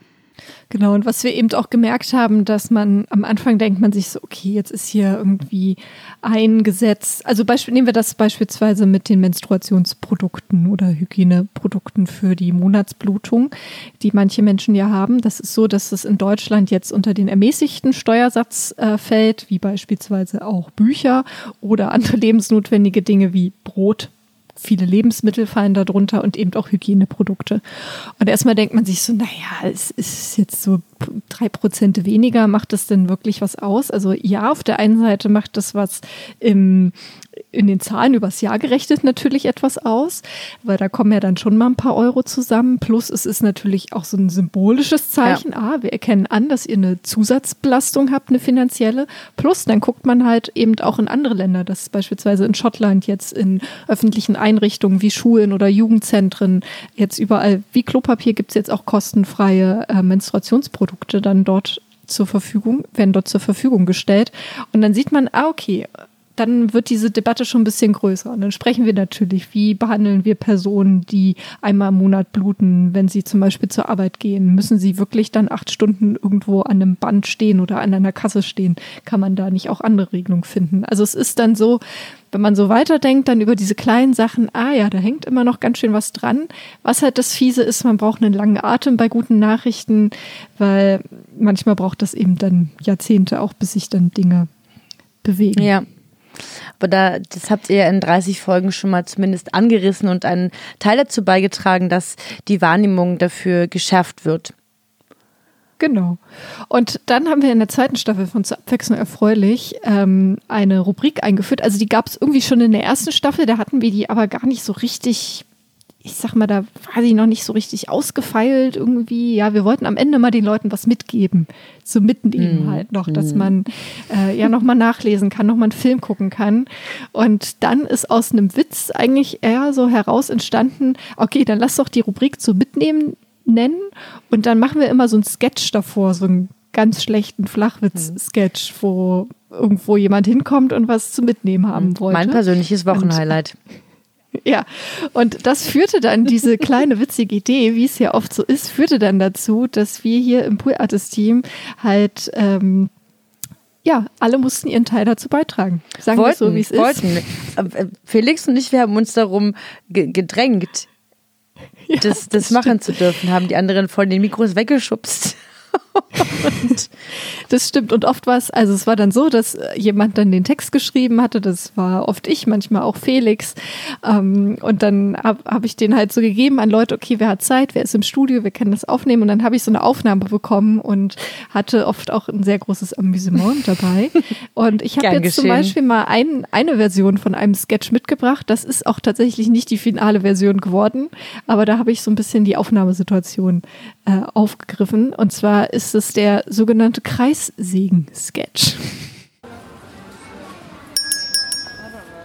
Genau, und was wir eben auch gemerkt haben, dass man am Anfang denkt man sich so, okay, jetzt ist hier irgendwie ein Gesetz. Also Beispiel, nehmen wir das beispielsweise mit den Menstruationsprodukten oder Hygieneprodukten für die Monatsblutung, die manche Menschen ja haben. Das ist so, dass es in Deutschland jetzt unter den ermäßigten Steuersatz äh, fällt, wie beispielsweise auch Bücher oder andere lebensnotwendige Dinge wie Brot, viele Lebensmittel fallen darunter und eben auch Hygieneprodukte. Und erstmal denkt man sich so, naja, es ist jetzt so drei Prozent weniger, macht das denn wirklich was aus? Also ja, auf der einen Seite macht das was im, in den Zahlen übers Jahr gerechnet natürlich etwas aus, weil da kommen ja dann schon mal ein paar Euro zusammen. Plus es ist natürlich auch so ein symbolisches Zeichen. Ah, wir erkennen an, dass ihr eine Zusatzbelastung habt, eine finanzielle. Plus dann guckt man halt eben auch in andere Länder, dass beispielsweise in Schottland jetzt in öffentlichen Einrichtungen wie Schulen oder Jugendzentren jetzt überall wie Klopapier gibt es jetzt auch kostenfreie äh, Menstruationsprodukte dann dort zur Verfügung, werden dort zur Verfügung gestellt. Und dann sieht man, ah, okay, dann wird diese Debatte schon ein bisschen größer. Und dann sprechen wir natürlich, wie behandeln wir Personen, die einmal im Monat bluten, wenn sie zum Beispiel zur Arbeit gehen? Müssen sie wirklich dann acht Stunden irgendwo an einem Band stehen oder an einer Kasse stehen? Kann man da nicht auch andere Regelungen finden? Also es ist dann so, wenn man so weiterdenkt, dann über diese kleinen Sachen, ah ja, da hängt immer noch ganz schön was dran. Was halt das Fiese ist, man braucht einen langen Atem bei guten Nachrichten, weil manchmal braucht das eben dann Jahrzehnte auch, bis sich dann Dinge bewegen. Ja. Aber da, das habt ihr in 30 Folgen schon mal zumindest angerissen und einen Teil dazu beigetragen, dass die Wahrnehmung dafür geschärft wird. Genau. Und dann haben wir in der zweiten Staffel von Zur Abwechslung erfreulich ähm, eine Rubrik eingeführt. Also die gab es irgendwie schon in der ersten Staffel, da hatten wir die aber gar nicht so richtig, ich sag mal, da war sie noch nicht so richtig ausgefeilt irgendwie. Ja, wir wollten am Ende mal den Leuten was mitgeben, zum Mitnehmen Mhm. halt noch, dass man äh, ja nochmal nachlesen kann, nochmal einen Film gucken kann. Und dann ist aus einem Witz eigentlich eher so heraus entstanden, okay, dann lass doch die Rubrik zu Mitnehmen nennen und dann machen wir immer so einen Sketch davor, so einen ganz schlechten Flachwitz-Sketch, wo irgendwo jemand hinkommt und was zu mitnehmen haben wollte. Mein persönliches Wochenhighlight. Ja, und das führte dann, diese kleine witzige Idee, wie es ja oft so ist, führte dann dazu, dass wir hier im Pool Artist Team halt, ähm, ja, alle mussten ihren Teil dazu beitragen. Sagen wir es so, wie es ist. wollten. Äh, Felix und ich, wir haben uns darum ge gedrängt. das, das machen zu dürfen, haben die anderen von den Mikros weggeschubst. Und das stimmt. Und oft war es, also es war dann so, dass jemand dann den Text geschrieben hatte. Das war oft ich, manchmal auch Felix. Ähm, und dann habe hab ich den halt so gegeben an Leute, okay, wer hat Zeit, wer ist im Studio, wir können das aufnehmen. Und dann habe ich so eine Aufnahme bekommen und hatte oft auch ein sehr großes Amüsement dabei. Und ich habe jetzt geschehen. zum Beispiel mal ein, eine Version von einem Sketch mitgebracht. Das ist auch tatsächlich nicht die finale Version geworden, aber da habe ich so ein bisschen die Aufnahmesituation äh, aufgegriffen. Und zwar ist es der sogenannte Kreissägen-Sketch.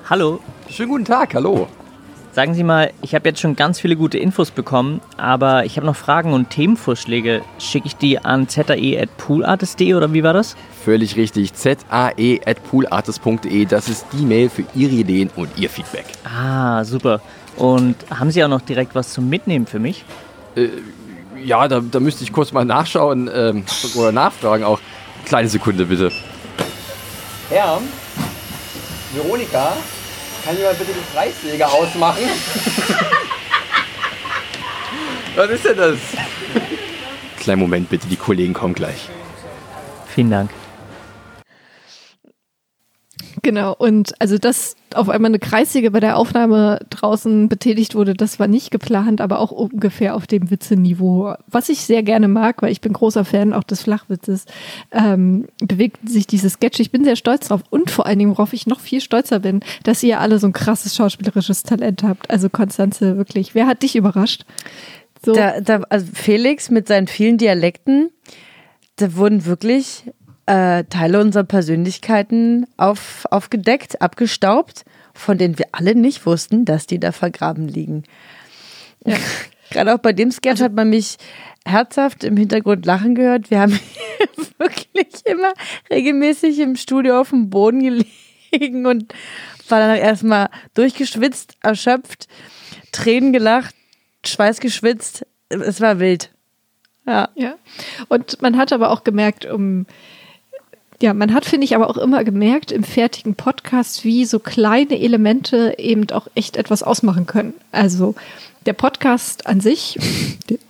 Hallo, Schönen guten Tag, hallo. sagen Sie mal, ich habe jetzt schon ganz viele gute Infos bekommen, aber ich habe noch Fragen und Themenvorschläge. Schicke ich die an zae.poolartist.de oder wie war das? Völlig richtig. zae.poolartist.de, das ist die Mail für Ihre Ideen und Ihr Feedback. Ah, super. Und haben Sie auch noch direkt was zum Mitnehmen für mich? Ja, da, da müsste ich kurz mal nachschauen ähm, oder nachfragen auch. Kleine Sekunde bitte. Herr, Veronika, kann jemand bitte die Kreissäge ausmachen? Was ist denn das? Kleinen Moment bitte, die Kollegen kommen gleich. Vielen Dank. Genau, und also dass auf einmal eine Kreissäge bei der Aufnahme draußen betätigt wurde, das war nicht geplant, aber auch ungefähr auf dem Witzeniveau. Was ich sehr gerne mag, weil ich bin großer Fan auch des Flachwitzes, ähm, bewegt sich dieses Sketch. Ich bin sehr stolz drauf und vor allen Dingen, worauf ich noch viel stolzer bin, dass ihr alle so ein krasses schauspielerisches Talent habt. Also Konstanze, wirklich. Wer hat dich überrascht? So, Da, da, also Felix mit seinen vielen Dialekten, da wurden wirklich äh, Teile unserer Persönlichkeiten auf, aufgedeckt, abgestaubt, von denen wir alle nicht wussten, dass die da vergraben liegen. Gerade auch bei dem Sketch hat man mich herzhaft im Hintergrund lachen gehört. Wir haben wirklich immer regelmäßig im Studio auf dem Boden gelegen und war dann erstmal durchgeschwitzt, erschöpft, Tränen gelacht, Schweiß geschwitzt. Es war wild. Ja. Ja. Und man hat aber auch gemerkt, um ja, man hat, finde ich, aber auch immer gemerkt im fertigen Podcast, wie so kleine Elemente eben auch echt etwas ausmachen können. Also der Podcast an sich,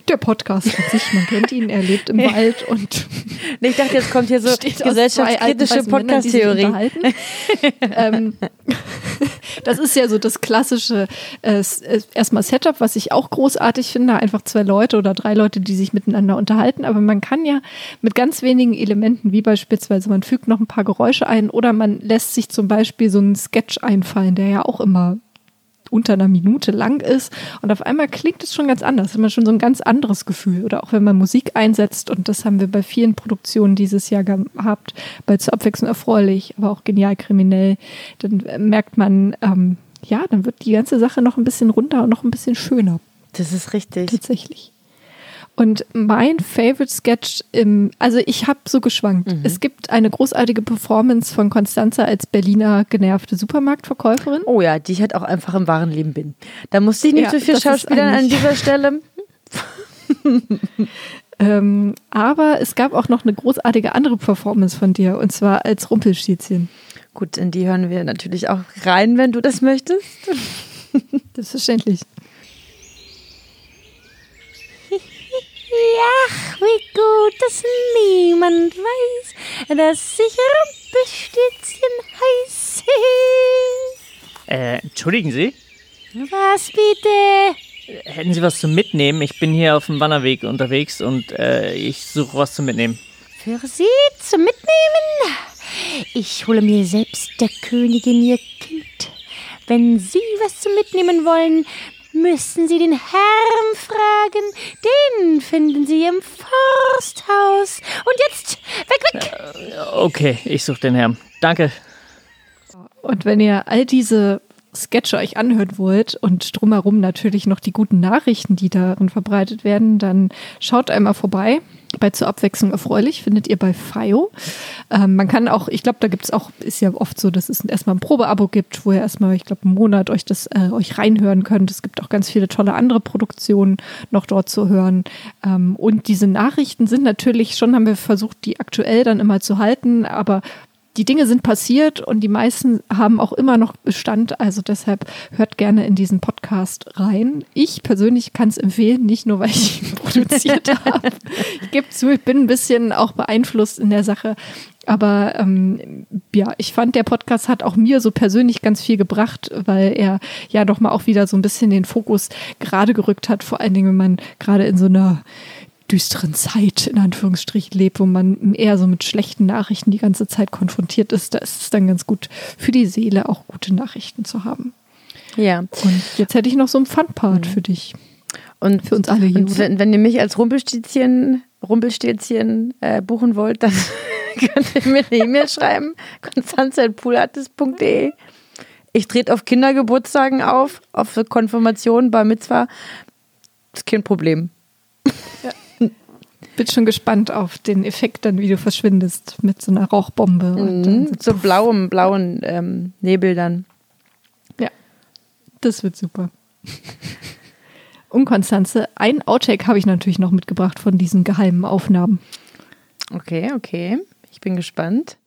der, Podcast an sich, man kennt ihn, er lebt im Wald und Nee, ich dachte, jetzt kommt hier so gesellschaftskritische Podcast-Theorie. ähm, das ist ja so das klassische äh, äh, erstmal Setup, was ich auch großartig finde. Einfach zwei Leute oder drei Leute, die sich miteinander unterhalten. Aber man kann ja mit ganz wenigen Elementen, wie beispielsweise man fügt noch ein paar Geräusche ein oder man lässt sich zum Beispiel so einen Sketch einfallen, der ja auch immer unter einer Minute lang ist. Und auf einmal klingt es schon ganz anders, hat man schon so ein ganz anderes Gefühl. Oder auch wenn man Musik einsetzt. Und das haben wir bei vielen Produktionen dieses Jahr gehabt, bei zur Abwechslung erfreulich, aber auch genial kriminell, dann merkt man, ähm, ja, dann wird die ganze Sache noch ein bisschen runter und noch ein bisschen schöner. Das ist richtig. tatsächlich. Und mein Favorite Sketch im, also ich habe so geschwankt. Es gibt eine großartige Performance von Constanza als Berliner genervte Supermarktverkäuferin. Oh ja, die ich halt auch einfach im wahren Leben bin. Da musste ich nicht Ja, so viel Schauspielern an dieser Stelle. Ähm, aber es gab auch noch eine großartige andere Performance von dir und zwar als Rumpelstilzchen. Gut, in die hören wir natürlich auch rein, wenn du das möchtest. Selbstverständlich. Ach, wie gut, dass niemand weiß, dass ich Rumpelstilzchen heiße. Äh, entschuldigen Sie? Was bitte? Hätten Sie was zum Mitnehmen? Ich bin hier auf dem Wanderweg unterwegs und äh, ich suche was zum Mitnehmen. Für Sie zum Mitnehmen? Ich hole mir selbst der Königin ihr Kind. Wenn Sie was zum Mitnehmen wollen, müssen Sie den Herrn fragen. Den finden Sie im Forsthaus. Und jetzt weg, weg! Okay, ich suche den Herrn. Danke. Und wenn ihr all diese Sketche euch anhören wollt und drumherum natürlich noch die guten Nachrichten, die darin verbreitet werden, dann schaut einmal vorbei. Bei zur Abwechslung erfreulich findet ihr bei FIO. Ähm, man kann auch, ich glaube, da gibt es auch, ist ja oft so, dass es erstmal ein Probeabo gibt, wo ihr erstmal, ich glaube, einen Monat euch das äh, euch reinhören könnt. Es gibt auch ganz viele tolle andere Produktionen noch dort zu hören. Ähm, und diese Nachrichten sind natürlich schon, haben wir versucht, die aktuell dann immer zu halten, aber die Dinge sind passiert und die meisten haben auch immer noch Bestand. Also deshalb hört gerne in diesen Podcast rein. Ich persönlich kann es empfehlen, nicht nur weil ich ihn produziert habe. Ich gebe zu, ich bin ein bisschen auch beeinflusst in der Sache. Aber ähm, ja, ich fand, der Podcast hat auch mir so persönlich ganz viel gebracht, weil er ja doch mal auch wieder so ein bisschen den Fokus gerade gerückt hat. Vor allen Dingen, wenn man gerade in so einer düsteren Zeit in Anführungsstrichen lebt, wo man eher so mit schlechten Nachrichten die ganze Zeit konfrontiert ist, da ist es dann ganz gut für die Seele auch gute Nachrichten zu haben. Ja. Und jetzt hätte ich noch so einen Fun-Part für dich. Und Für uns alle hier. Und wenn, wenn ihr mich als Rumpelstilzchen, Rumpelstilzchen äh, buchen wollt, dann könnt ihr mir eine E-Mail schreiben. konstanze.poolartist.de Ich trete auf Kindergeburtstagen auf, auf Konfirmation, Bar Mitzwa. Ist kein Problem. Bin schon gespannt auf den Effekt dann, wie du verschwindest mit so einer Rauchbombe. Und dann Mhm. So blauem, blauen ähm, Nebel dann. Das wird super. Und Konstanze, ein Outtake habe ich natürlich noch mitgebracht von diesen geheimen Aufnahmen. Okay, okay. Ich bin gespannt.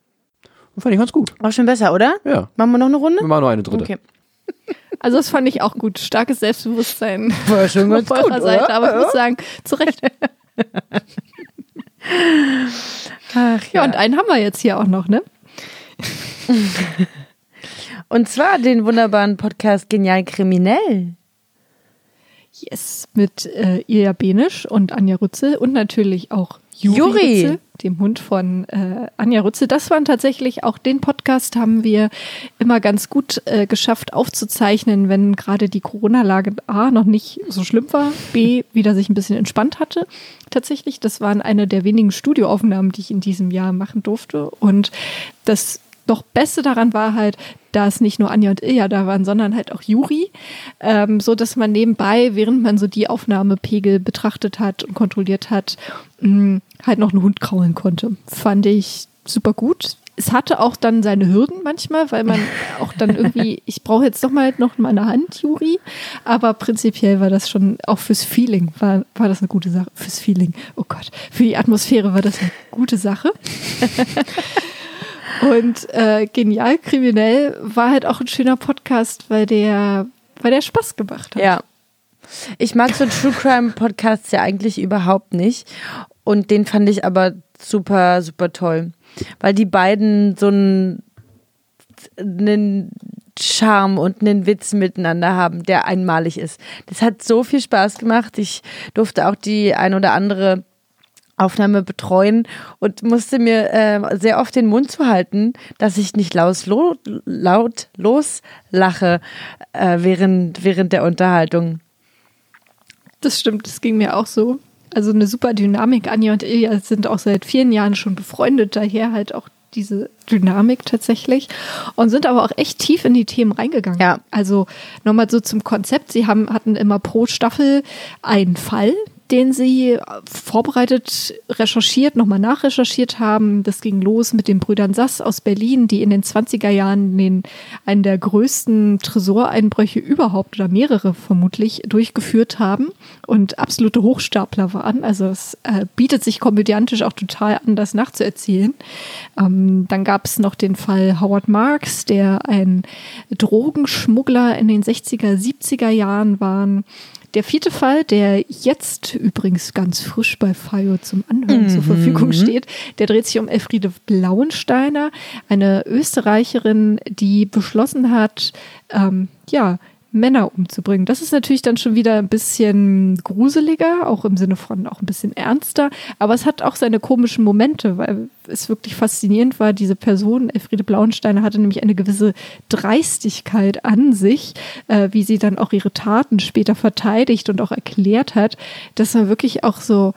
Fand ich ganz gut. Auch schon besser, oder? Ja. Machen wir noch eine Runde? Wir machen noch eine dritte. Okay. Also das fand ich auch gut. Starkes Selbstbewusstsein War schon ganz auf eurer gut, Seite. oder? Aber ich muss sagen, zu Recht. Ach, Ja, und einen haben wir jetzt hier auch noch, ne? Und zwar den wunderbaren Podcast Genial Kriminell. Yes, mit äh, Ilja Benisch und Anja Rützel und natürlich auch Juri, Juri. Rützel, dem Hund von äh, Anja Rützel. Das waren tatsächlich auch den Podcast haben wir immer ganz gut äh, geschafft aufzuzeichnen, wenn gerade die Corona-Lage A noch nicht so schlimm war, B wieder sich ein bisschen entspannt hatte. Tatsächlich, das waren eine der wenigen Studioaufnahmen, die ich in diesem Jahr machen durfte und das noch Beste daran war halt, dass nicht nur Anja und Ilja da waren, sondern halt auch Juri, ähm, so dass man nebenbei, während man so die Aufnahmepegel betrachtet hat und kontrolliert hat, mh, halt noch einen Hund kraulen konnte. Fand ich super gut. Es hatte auch dann seine Hürden manchmal, weil man auch dann irgendwie, ich brauche jetzt doch mal noch meine Hand, Juri, aber prinzipiell war das schon auch fürs Feeling, war, war das eine gute Sache. Fürs Feeling, oh Gott, für die Atmosphäre war das eine gute Sache. Und äh, genial kriminell war halt auch ein schöner Podcast, weil der, weil der Spaß gemacht hat. Ja. Ich mag so True Crime Podcasts ja eigentlich überhaupt nicht. Und den fand ich aber super, super toll. Weil die beiden so einen, einen Charme und einen Witz miteinander haben, der einmalig ist. Das hat so viel Spaß gemacht. Ich durfte auch die ein oder andere Aufnahme betreuen und musste mir äh, sehr oft den Mund zuhalten, dass ich nicht laut, lo, laut loslache äh, während, während der Unterhaltung. Das stimmt, das ging mir auch so. Also eine super Dynamik. Anja und Ilja sind auch seit vielen Jahren schon befreundet, daher halt auch diese Dynamik tatsächlich und sind aber auch echt tief in die Themen reingegangen. Ja. Also nochmal so zum Konzept. Sie haben, hatten immer pro Staffel einen Fall, den sie vorbereitet, recherchiert, nochmal nachrecherchiert haben. Das ging los mit den Brüdern Sass aus Berlin, die in den 20er Jahren den, einen der größten Tresoreinbrüche überhaupt oder mehrere vermutlich durchgeführt haben und absolute Hochstapler waren. Also es äh, bietet sich komödiantisch auch total an, das nachzuerzählen. Ähm, dann gab es noch den Fall Howard Marks, der ein Drogenschmuggler in den 60er, 70er Jahren war. Der vierte Fall, der jetzt übrigens ganz frisch bei FIO zum Anhören zur Verfügung steht, der dreht sich um Elfriede Blauensteiner, eine Österreicherin, die beschlossen hat, ähm, ja, Männer umzubringen. Das ist natürlich dann schon wieder ein bisschen gruseliger, auch im Sinne von auch ein bisschen ernster, aber es hat auch seine komischen Momente, weil es wirklich faszinierend war, diese Person, Elfriede Blauensteiner, hatte nämlich eine gewisse Dreistigkeit an sich, äh, wie sie dann auch ihre Taten später verteidigt und auch erklärt hat, dass man wirklich auch so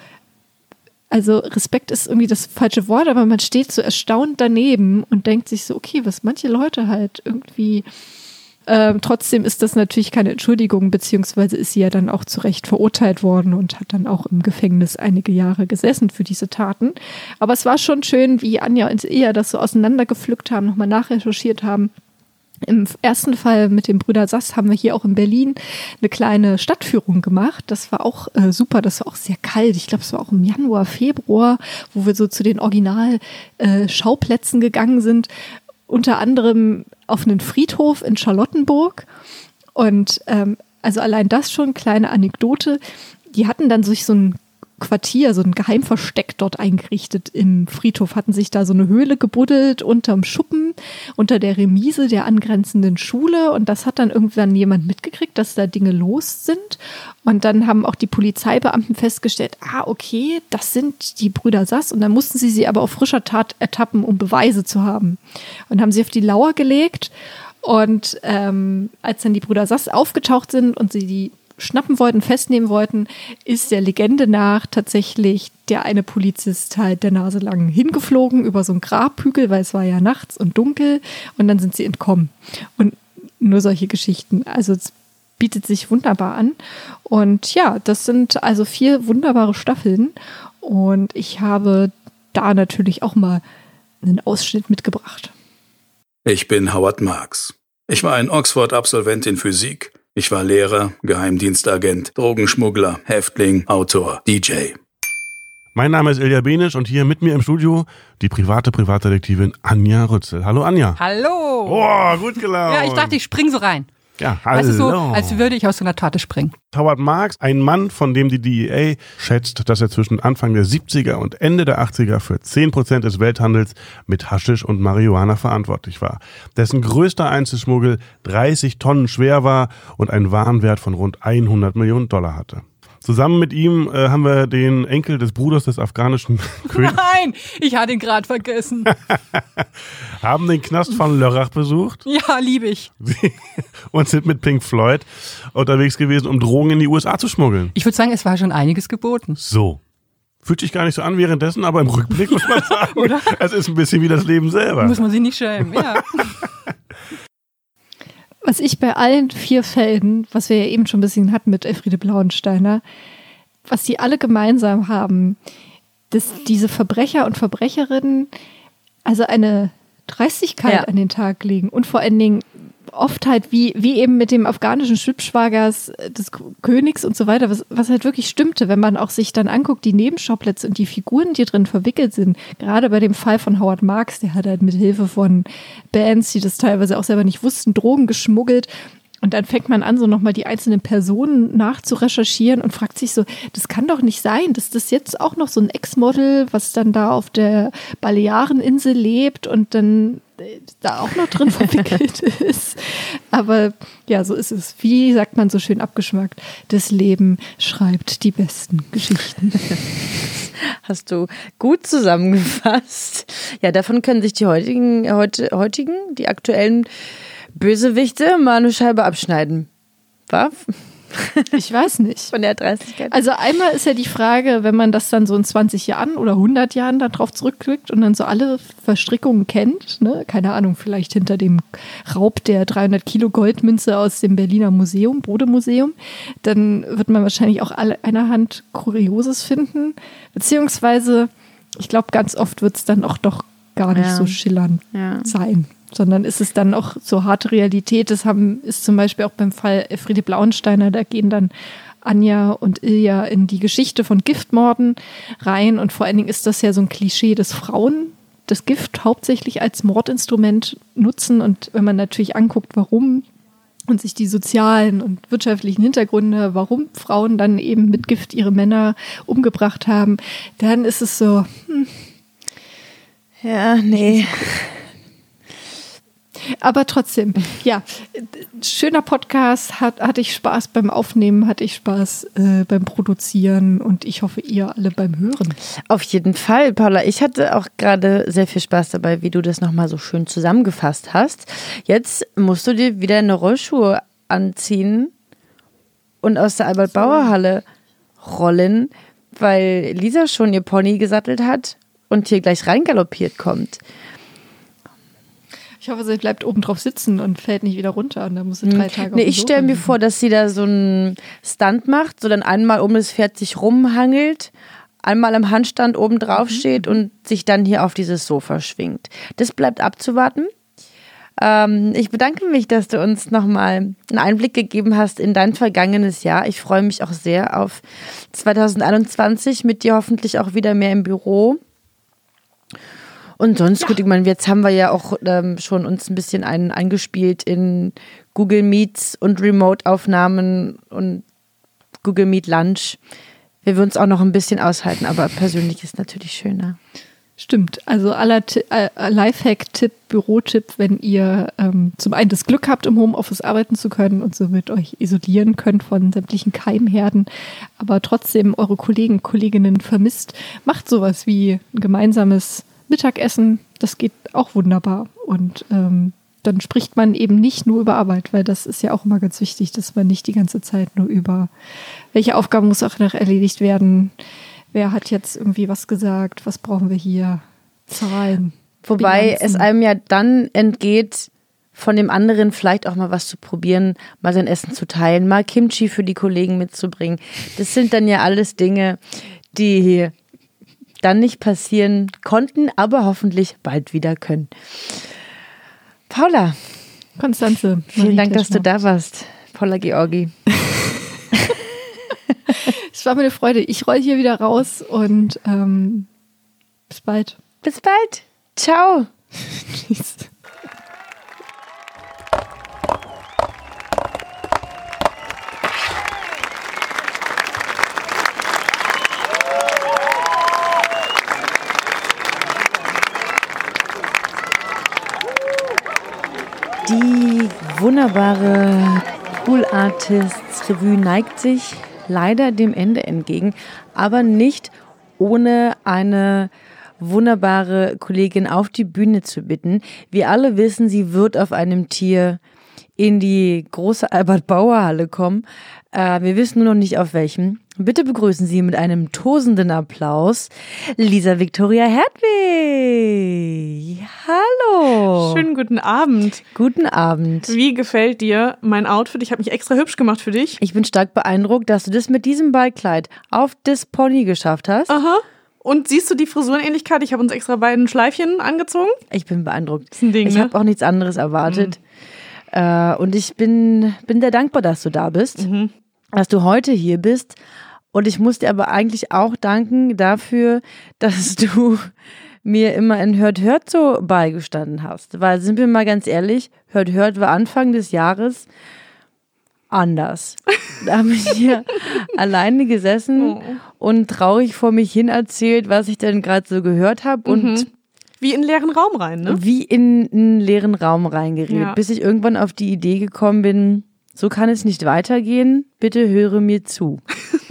also Respekt ist irgendwie das falsche Wort, aber man steht so erstaunt daneben und denkt sich so, okay, was manche Leute halt irgendwie ähm, trotzdem ist das natürlich keine Entschuldigung, beziehungsweise ist sie ja dann auch zu Recht verurteilt worden und hat dann auch im Gefängnis einige Jahre gesessen für diese Taten. Aber es war schon schön, wie Anja und Ea das so auseinandergepflückt haben, nochmal nachrecherchiert haben Im ersten Fall mit dem Brüder Sass haben wir hier auch in Berlin eine kleine Stadtführung gemacht. Das war auch äh, super. Das war auch sehr kalt. Ich glaube, es war auch im Januar, Februar, wo wir so zu den Original-Schauplätzen äh, gegangen sind. Unter anderem auf einen Friedhof in Charlottenburg. Und ähm, also allein das schon, kleine Anekdote. Die hatten dann sich so ein Quartier, so ein Geheimversteck dort eingerichtet im Friedhof, hatten sich da so eine Höhle gebuddelt unterm Schuppen, unter der Remise der angrenzenden Schule. Und das hat dann irgendwann jemand mitgekriegt, dass da Dinge los sind. Und dann haben auch die Polizeibeamten festgestellt, ah, okay, das sind die Brüder Sass. Und dann mussten sie sie aber auf frischer Tat ertappen, um Beweise zu haben. Und haben sie auf die Lauer gelegt. Und ähm, als dann die Brüder Sass aufgetaucht sind und sie die schnappen wollten, festnehmen wollten, ist der Legende nach tatsächlich der eine Polizist halt der Nase lang hingeflogen über so einen Grabhügel, weil es war ja nachts und dunkel und dann sind sie entkommen. Und nur solche Geschichten. Also es bietet sich wunderbar an. Und ja, das sind also vier wunderbare Staffeln. Und ich habe da natürlich auch mal einen Ausschnitt mitgebracht. Ich bin Howard Marks. Ich war ein Oxford-Absolvent in Physik ich war Lehrer, Geheimdienstagent, Drogenschmuggler, Häftling, Autor, DJ. Mein Name ist Ilja Benisch und hier mit mir im Studio die private Privatdetektivin Anja Rützel. Hallo Anja. Hallo. Oh, gut gelaunt. Ja, ich dachte, ich spring so rein. Ja, du, so, als würde ich aus so einer Torte springen. Howard Marks, ein Mann, von dem die DEA schätzt, dass er zwischen Anfang der 70er und Ende der 80er für 10% des Welthandels mit Haschisch und Marihuana verantwortlich war. Dessen größter Einzelschmuggel 30 Tonnen schwer war und einen Warenwert von rund 100 Millionen Dollar hatte. Zusammen mit ihm äh, haben wir den Enkel des Bruders des afghanischen Königs. Nein, ich hatte ihn gerade vergessen. haben den Knast von Lörrach besucht. Ja, liebe ich. und sind mit Pink Floyd unterwegs gewesen, um Drogen in die USA zu schmuggeln. Ich würde sagen, es war schon einiges geboten. So. Fühlt sich gar nicht so an währenddessen, aber im Rückblick muss man sagen, es ist ein bisschen wie das Leben selber. Muss man sich nicht schämen, ja. Was ich bei allen vier Fällen, was wir ja eben schon ein bisschen hatten mit Elfriede Blauensteiner, was die alle gemeinsam haben, dass diese Verbrecher und Verbrecherinnen also eine Dreistigkeit ja. an den Tag legen und vor allen Dingen oft halt wie, wie eben mit dem afghanischen Schwippschwagers äh, des Königs und so weiter, was, was halt wirklich stimmte, wenn man auch sich dann anguckt, die Nebenschauplätze und die Figuren, die drin verwickelt sind. Gerade bei dem Fall von Howard Marks, der hat halt mit Hilfe von Bands, die das teilweise auch selber nicht wussten, Drogen geschmuggelt und dann fängt man an, so nochmal die einzelnen Personen nachzurecherchieren und fragt sich so, das kann doch nicht sein, dass das jetzt auch noch so ein Ex-Model, was dann da auf der Baleareninsel lebt und dann da auch noch drin verwickelt ist. Aber ja, so ist es. Wie sagt man so schön abgeschmackt? Das Leben schreibt die besten Geschichten. Hast du gut zusammengefasst. Ja, davon können sich die heutigen, heute, heutigen, die aktuellen Bösewichte mal eine Scheibe abschneiden. Was? Ich weiß nicht. Von der Dreistigkeit. Also einmal ist ja die Frage, wenn man das dann so in 20 Jahren oder 100 Jahren darauf zurückblickt und dann so alle Verstrickungen kennt, ne? keine Ahnung, vielleicht hinter dem Raub der 300 Kilo Goldmünze aus dem Berliner Museum, Bodemuseum, dann wird man wahrscheinlich auch alle einer Hand Kurioses finden. Beziehungsweise, ich glaube, ganz oft wird es dann auch doch gar nicht ja. so schillernd ja. sein sondern ist es dann auch so harte Realität. Das haben, ist zum Beispiel auch beim Fall Friede Blauensteiner, da gehen dann Anja und Ilja in die Geschichte von Giftmorden rein und vor allen Dingen ist das ja so ein Klischee, dass Frauen das Gift hauptsächlich als Mordinstrument nutzen und wenn man natürlich anguckt, warum und sich die sozialen und wirtschaftlichen Hintergründe, warum Frauen dann eben mit Gift ihre Männer umgebracht haben, dann ist es so, hm, ja, nee. Aber trotzdem, ja, schöner Podcast, hat, hatte ich Spaß beim Aufnehmen, hatte ich Spaß äh, beim Produzieren und ich hoffe, ihr alle beim Hören. Auf jeden Fall, Paula. Ich hatte auch gerade sehr viel Spaß dabei, wie du das nochmal so schön zusammengefasst hast. Jetzt musst du dir wieder eine Rollschuhe anziehen und aus der Albert-Bauer-Halle rollen, weil Lisa schon ihr Pony gesattelt hat und hier gleich reingaloppiert kommt. Ich hoffe, sie bleibt oben drauf sitzen und fällt nicht wieder runter und dann muss sie drei hm. Tage Nee, ich stelle mir vor, dass sie da so einen Stunt macht, so dann einmal um das Pferd sich rumhangelt, einmal am Handstand oben drauf mhm. steht und sich dann hier auf dieses Sofa schwingt. Das bleibt abzuwarten. Ähm, ich bedanke mich, dass du uns nochmal einen Einblick gegeben hast in dein vergangenes Jahr. Ich freue mich auch sehr auf 2021 mit dir hoffentlich auch wieder mehr im Büro. Und sonst, gut, ich meine, jetzt haben wir ja auch ähm, schon uns ein bisschen ein, eingespielt in Google Meets und Remote-Aufnahmen und Google Meet Lunch. Wir würden uns auch noch ein bisschen aushalten, aber persönlich ist natürlich schöner. Stimmt. Also aller äh, Lifehack-Tipp, Bürotipp, wenn ihr ähm, zum einen das Glück habt, im Homeoffice arbeiten zu können und somit euch isolieren könnt von sämtlichen Keimherden, aber trotzdem eure Kollegen, Kolleginnen vermisst, macht sowas wie ein gemeinsames Mittagessen. Das geht auch wunderbar. Und ähm, dann spricht man eben nicht nur über Arbeit, weil das ist ja auch immer ganz wichtig, dass man nicht die ganze Zeit nur über welche Aufgaben muss auch noch erledigt werden, wer hat jetzt irgendwie was gesagt, was brauchen wir hier, Zahlen. Wobei Bilanzen. es einem ja dann entgeht, von dem anderen vielleicht auch mal was zu probieren, mal sein Essen zu teilen, mal Kimchi für die Kollegen mitzubringen. Das sind dann ja alles Dinge, die dann nicht passieren konnten, aber hoffentlich bald wieder können. Paula, Konstanze. vielen Dank, dass du da warst. Paula Georgi. Es war mir eine Freude. Ich roll hier wieder raus und ähm, bis bald. Bis bald. Ciao. Tschüss. Die wunderbare Pool Artists Revue neigt sich leider dem Ende entgegen, aber nicht ohne eine wunderbare Kollegin auf die Bühne zu bitten. Wir alle wissen, sie wird auf einem Tier in die große Albert-Bauer-Halle kommen. Äh, wir wissen nur noch nicht auf welchem. Bitte begrüßen Sie mit einem tosenden Applaus Lisa Victoria Hertwig. Hallo. Schönen guten Abend. Guten Abend. Wie gefällt dir mein Outfit? Ich habe mich extra hübsch gemacht für dich. Ich bin stark beeindruckt, dass du das mit diesem Ballkleid auf das Pony geschafft hast. Aha. Und siehst du die Frisurenähnlichkeit? Ich habe uns extra beiden Schleifchen angezogen. Ich bin beeindruckt. ist ein Ding, ich ne? habe auch nichts anderes erwartet. Äh, und ich bin, bin sehr dankbar, dass du da bist, dass du heute hier bist. Und ich muss dir aber eigentlich auch danken dafür, dass du mir immer in Hört Hört so beigestanden hast. Weil, sind wir mal ganz ehrlich, Hört Hört war Anfang des Jahres anders. Da habe ich hier alleine gesessen und traurig vor mich hin erzählt, was ich denn gerade so gehört habe. Und Wie in einen leeren Raum rein, ne? wie in einen leeren Raum reingeredet, Ja. bis ich irgendwann auf die Idee gekommen bin, so kann es nicht weitergehen, bitte höre mir zu.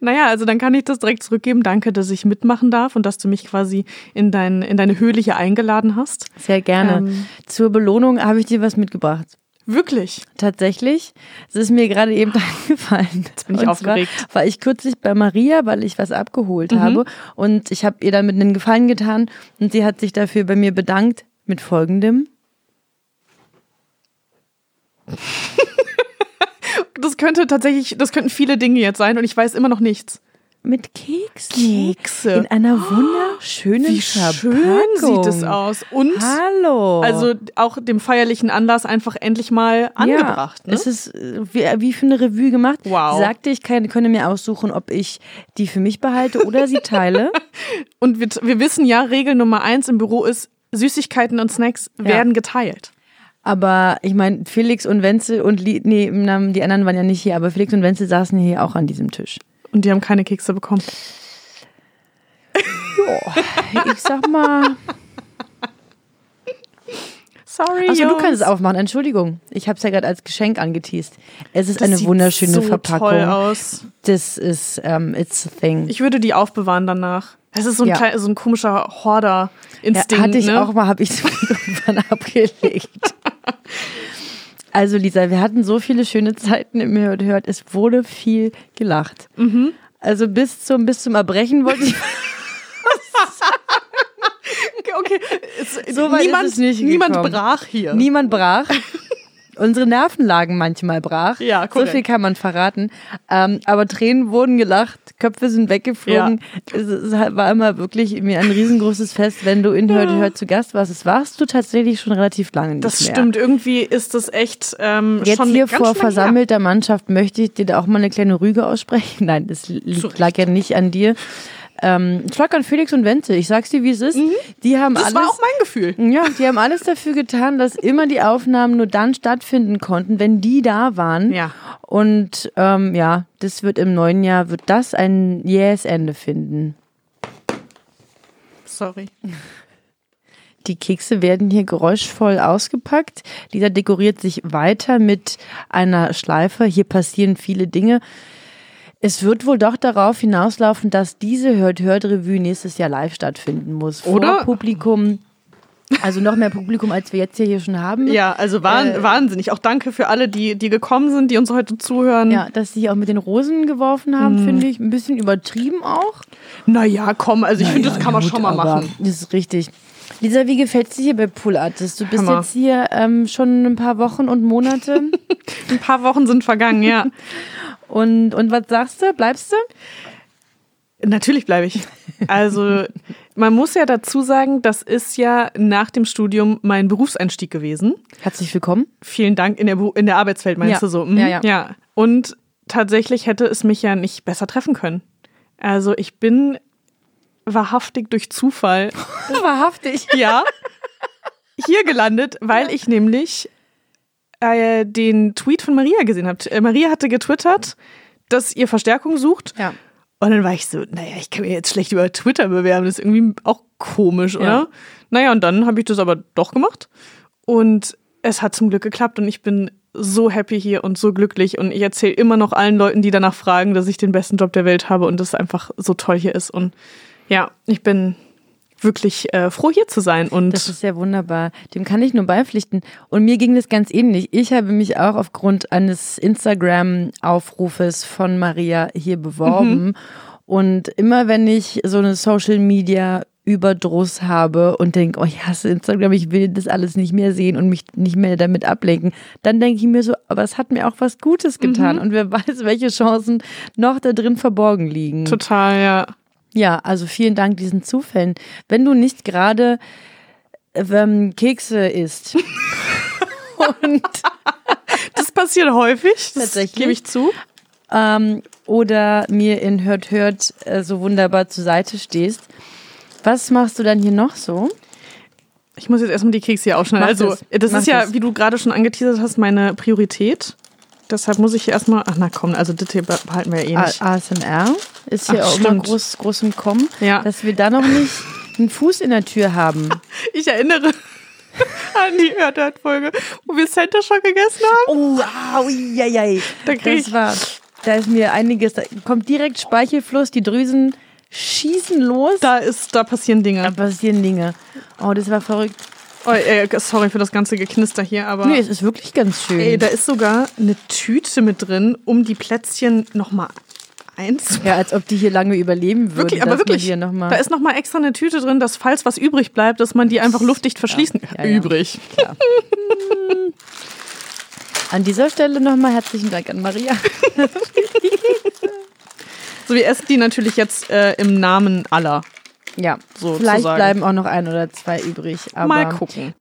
Naja, also dann kann ich das direkt zurückgeben. Danke, dass ich mitmachen darf und dass du mich quasi in, dein, in deine Höhle hier eingeladen hast. Sehr gerne. Ähm. Zur Belohnung habe ich dir was mitgebracht. Wirklich. Tatsächlich. Es ist mir gerade eben eingefallen. Jetzt bin ich aufgeregt. Zwar war ich kürzlich bei Maria, weil ich was abgeholt Mhm. habe und ich habe ihr damit einen Gefallen getan und sie hat sich dafür bei mir bedankt mit folgendem. Das könnte tatsächlich, das könnten viele Dinge jetzt sein und ich weiß immer noch nichts. Mit Keksen. Kekse. In einer wunderschönen Wie Verpackung. schön sieht es aus. Und Hallo. also auch dem feierlichen Anlass einfach endlich mal angebracht. Ja, ne? Es ist äh, wie, wie für eine Revue gemacht. Wow. Sie sagte, ich kann, könne mir aussuchen, ob ich die für mich behalte oder sie teile. Und wir, wir wissen ja, Regel Nummer eins im Büro ist, Süßigkeiten und Snacks werden geteilt. Aber ich meine, Felix und Wenzel und Li nee, die anderen waren ja nicht hier, aber Felix und Wenzel saßen hier auch an diesem Tisch. Und die haben keine Kekse bekommen. Ich sag mal. Sorry, Achso, du kannst es aufmachen. Entschuldigung. Ich habe es ja gerade als Geschenk angeteased. Es ist Das eine sieht wunderschöne so Verpackung. toll aus. Das ist, ähm, it's a thing. Ich würde die aufbewahren danach. Das ist so ein, Ja. klein, so ein komischer Horder-Instinkt. Ja, hatte ich ne? auch mal, habe ich so irgendwann abgelegt. Also Lisa, wir hatten so viele schöne Zeiten im Hört Hört. Es wurde viel gelacht. Mhm. Also bis zum, bis zum Erbrechen wollte ich. Okay, okay. Es, So weit niemand, ist es nicht niemand brach hier. Niemand brach. unsere Nervenlagen manchmal brach. Ja, So korrekt. viel kann man verraten. Ähm, aber Tränen wurden gelacht, Köpfe sind weggeflogen. Es, es war immer wirklich mir ein riesengroßes Fest, wenn du in Hört Hört zu Gast warst. Das warst du tatsächlich schon relativ lange nicht Das mehr. stimmt, irgendwie ist das echt ähm, Jetzt schon hier vor versammelter Mannschaft möchte ich dir da auch mal eine kleine Rüge aussprechen. Nein, das liegt, lag ja nicht an dir. Ähm, an Felix und Wenzel. Ich sag's dir, wie es ist. Die haben Mhm. Das alles, war auch mein Gefühl. ja, die haben alles dafür getan, dass immer die Aufnahmen nur dann stattfinden konnten, wenn die da waren. Ja. Und ähm, ja, das wird im neuen Jahr, wird das ein jähes Ende finden. Sorry. Die Kekse werden hier geräuschvoll ausgepackt. Lisa dekoriert sich weiter mit einer Schleife. Hier passieren viele Dinge. Es wird wohl doch darauf hinauslaufen, dass diese Hört-Hört-Revue nächstes Jahr live stattfinden muss. Vor Oder? Publikum. Also noch mehr Publikum, als wir jetzt hier schon haben. Ja, also Äh, wahnsinnig. Auch danke für alle, die, die gekommen sind, die uns heute zuhören. Ja, dass sie auch mit den Rosen geworfen haben, Hm. finde ich ein bisschen übertrieben auch. Naja, komm, also ich finde, das kann man Gut, schon mal machen. Das ist richtig. Lisa, wie gefällt es dir hier bei Pool Artist? Du bist Hammer. jetzt hier ähm, schon ein paar Wochen und Monate. Ein paar Wochen sind vergangen, ja. und, und was sagst du? Bleibst du? Natürlich bleibe ich. Also, man muss ja dazu sagen, das ist ja nach dem Studium mein Berufseinstieg gewesen. Herzlich willkommen. Vielen Dank in der, in der Arbeitswelt, meinst Ja. du so? Mhm. Ja, ja. ja. Und tatsächlich hätte es mich ja nicht besser treffen können. Also, ich bin wahrhaftig durch Zufall Wahrhaftig. ja, hier gelandet, weil ich nämlich äh, den Tweet von Maria gesehen habe. Äh, Maria hatte getwittert, dass ihr Verstärkung sucht. Ja. Und dann war ich so, naja, ich kann mir jetzt schlecht über Twitter bewerben. Das ist irgendwie auch komisch, oder? Ja. Naja, und dann habe ich das aber doch gemacht. Und es hat zum Glück geklappt und ich bin so happy hier und so glücklich. Und ich erzähle immer noch allen Leuten, die danach fragen, dass ich den besten Job der Welt habe und das einfach so toll hier ist. Und ja, ich bin wirklich äh, froh, hier zu sein. Und Das ist ja wunderbar. Dem kann ich nur beipflichten. Und mir ging das ganz ähnlich. Ich habe mich auch aufgrund eines Instagram-Aufrufes von Maria hier beworben. Mhm. Und immer wenn ich so eine Social Media Überdruss habe und denke, oh, ich hasse Instagram, ich will das alles nicht mehr sehen und mich nicht mehr damit ablenken, dann denke ich mir so, aber es hat mir auch was Gutes getan Mhm. und wer weiß, welche Chancen noch da drin verborgen liegen. total, ja. Ja, also vielen Dank diesen Zufällen. Wenn du nicht gerade ähm, Kekse isst und Das passiert häufig, das gebe ich zu. ähm, oder mir in Hört Hört äh, so wunderbar zur Seite stehst, was machst du dann hier noch so? Ich muss jetzt erstmal die Kekse hier aufschneiden. Mach also, das. das, ist ja, das. wie du gerade schon angeteasert hast, meine Priorität. Deshalb muss ich hier erstmal. Ach, na komm, also das hier behalten wir ja eh A nicht. ASMR ist hier Ach, auch immer groß, groß im Kommen, Ja. dass wir da noch nicht einen Fuß in der Tür haben. Ich erinnere an die Hört-Hört-Folge, wo wir Center Shock gegessen haben. Oh, au, ja. Da krieg Das ich. war, da ist mir einiges, da kommt direkt Speichelfluss, die Drüsen schießen los. Da, ist, da passieren Dinge. Da passieren Dinge. Oh, das war verrückt. Oh, äh, sorry für das ganze Geknister hier, aber. Nee, es ist wirklich ganz schön. Ey, da ist sogar eine Tüte mit drin, um die Plätzchen nochmal einzupacken. ja, als ob die hier lange überleben würden. Wirklich, aber wirklich. Hier noch mal Da ist nochmal extra eine Tüte drin, dass falls was übrig bleibt, dass man die einfach luftdicht verschließen ja, ja. Übrig. An dieser Stelle nochmal herzlichen Dank an Maria. So, wir essen die natürlich jetzt äh, im Namen aller. Ja, Sozusagen. vielleicht bleiben auch noch ein oder zwei übrig. Aber Mal gucken.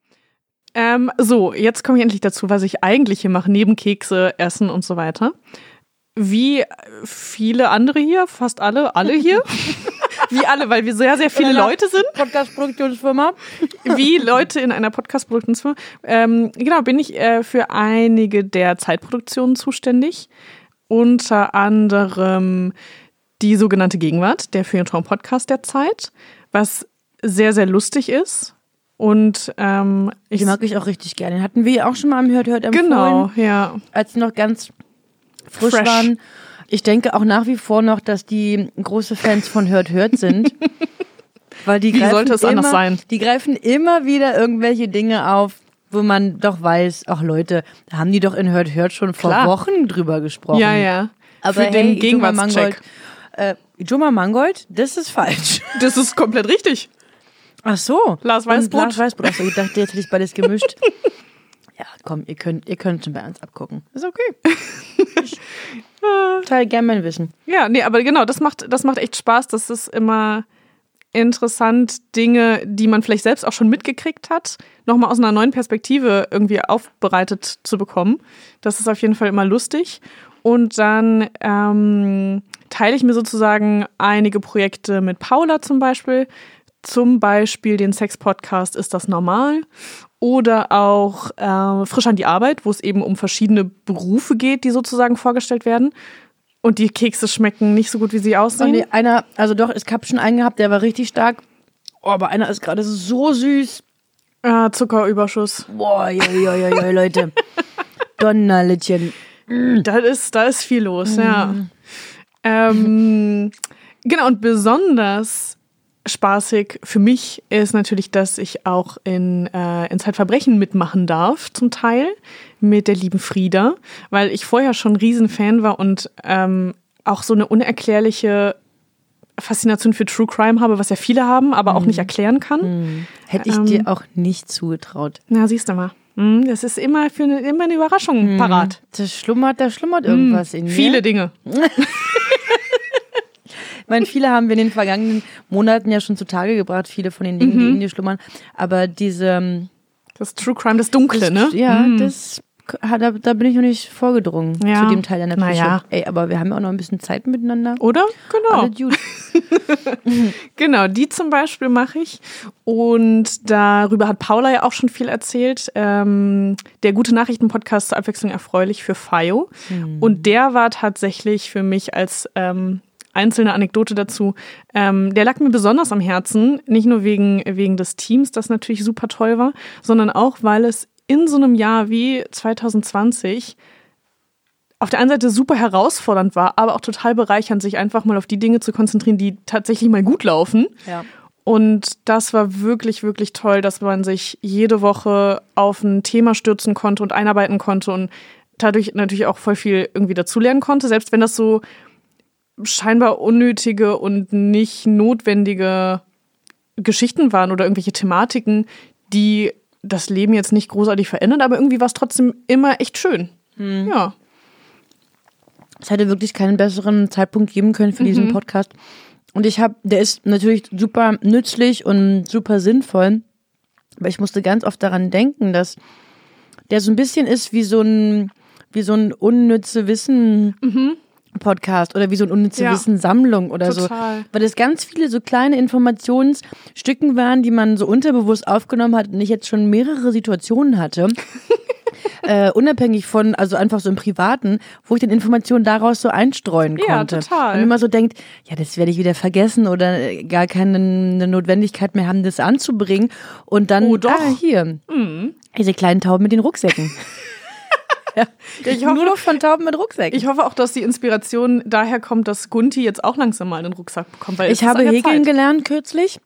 Ähm, so, jetzt komme ich endlich dazu, was ich eigentlich hier mache, neben Kekse, Essen und so weiter. Wie viele andere hier, fast alle, alle hier, wie alle, weil wir sehr, sehr viele Leute sind, Podcast-Produktionsfirma. wie Leute in einer Podcast-Produktionsfirma. Ähm, genau, bin ich äh, für einige der Zeitproduktionen zuständig. Unter anderem die sogenannte Gegenwart, der Feuilleton-Podcast der Zeit, was sehr, sehr lustig ist. Und ähm, ich Die mag ich auch richtig gerne. Den hatten wir ja auch schon mal am Hört Hört empfohlen. Genau, ja. Als sie noch ganz frisch Fresh. waren. Ich denke auch nach wie vor noch, dass die große Fans von Hört Hört sind. Weil die Wie greifen sollte es immer, anders sein? Die greifen immer wieder irgendwelche Dinge auf, wo man doch weiß, ach Leute, da haben die doch in Hört Hört schon vor Klar. Wochen drüber gesprochen. Ja, ja. Aber Für den hey, Ijoma Gegenwartscheck. Äh, Ijoma Mangold, das ist falsch. Das ist komplett richtig. Ach so. Lars Und Weißbrot. Lars Weißbrot. Achso, ich dachte, jetzt hätte ich beides gemischt. ja, komm, ihr könnt, ihr könnt schon bei uns abgucken. Ist okay. ich teile gerne mein Wissen. Ja, nee, aber genau, das macht, das macht echt Spaß. Das ist immer interessant, Dinge, die man vielleicht selbst auch schon mitgekriegt hat, nochmal aus einer neuen Perspektive irgendwie aufbereitet zu bekommen. Das ist auf jeden Fall immer lustig. Und dann ähm, teile ich mir sozusagen einige Projekte mit Paula zum Beispiel. Zum Beispiel den Sex-Podcast Ist das normal? Oder auch äh, Frisch an die Arbeit, wo es eben um verschiedene Berufe geht, die sozusagen vorgestellt werden. Und die Kekse schmecken nicht so gut, wie sie aussehen. nee, einer, also doch, ich habe schon einen gehabt, der war richtig stark. Oh, aber einer ist gerade so süß. Ah, Zuckerüberschuss. Boah, ja, ja, ja, ja, Leute. Donnerlittchen. Da ist, da ist viel los, Mhm. ja. Ähm, genau, und besonders spaßig für mich ist natürlich, dass ich auch in, äh, Zeitverbrechen mitmachen darf, zum Teil, mit der lieben Frieda, weil ich vorher schon ein Riesenfan war und ähm, auch so eine unerklärliche Faszination für True Crime habe, was ja viele haben, aber auch nicht erklären kann. Hätte ich Ähm, dir auch nicht zugetraut. Na, siehst du mal. Hm, Das ist immer für eine, immer eine Überraschung parat. Da schlummert, da schlummert irgendwas in mir. Viele Dinge. Ich meine, viele haben wir in den vergangenen Monaten ja schon zutage gebracht, viele von den Dingen, die in dir schlummern. Aber diese, ähm, Das True Crime, das Dunkle, ne? ja, Hm. das, da, da bin ich noch nicht vorgedrungen Ja. zu dem Teil deiner Psyche. Naja. Ey, aber wir haben ja auch noch ein bisschen Zeit miteinander. Oder? Genau. Genau, die zum Beispiel mache ich. Und darüber hat Paula ja auch schon viel erzählt. Ähm, der gute Nachrichten-Podcast zur Abwechslung erfreulich für FIO. Und der war tatsächlich für mich als ähm, einzelne Anekdote dazu, ähm, der lag mir besonders am Herzen. Nicht nur wegen, wegen des Teams, das natürlich super toll war, sondern auch, weil es in so einem Jahr wie 2020 auf der einen Seite super herausfordernd war, aber auch total bereichernd, sich einfach mal auf die Dinge zu konzentrieren, die tatsächlich mal gut laufen. Ja. Und das war wirklich, wirklich toll, dass man sich jede Woche auf ein Thema stürzen konnte und einarbeiten konnte und dadurch natürlich auch voll viel irgendwie dazulernen konnte, selbst wenn das so scheinbar unnötige und nicht notwendige Geschichten waren oder irgendwelche Thematiken, die das Leben jetzt nicht großartig verändern, aber irgendwie war es trotzdem immer echt schön. Ja. Es hätte wirklich keinen besseren Zeitpunkt geben können für diesen Podcast. Und ich habe, der ist natürlich super nützlich und super sinnvoll. Aber ich musste ganz oft daran denken, dass der so ein bisschen ist wie so ein, wie so ein unnütze Wissen Podcast oder wie so ein unnütze Ja. Wissen Sammlung oder so. Total. Weil das ganz viele so kleine Informationsstücken waren, die man so unterbewusst aufgenommen hat und ich jetzt schon mehrere Situationen hatte. äh, unabhängig von, also einfach so im Privaten, wo ich dann Informationen daraus so einstreuen Ja, konnte. total. Und immer so denkt, ja, das werde ich wieder vergessen oder äh, gar keine Notwendigkeit mehr haben, das anzubringen. Und dann, Oh, doch. ah, hier, diese kleinen Tauben mit den Rucksäcken. ja, ich hoffe- nur noch von Tauben mit Rucksäcken. Ich hoffe auch, dass die Inspiration daher kommt, dass Gunti jetzt auch langsam mal einen Rucksack bekommt. Weil Ich habe Häkeln Zeit. gelernt kürzlich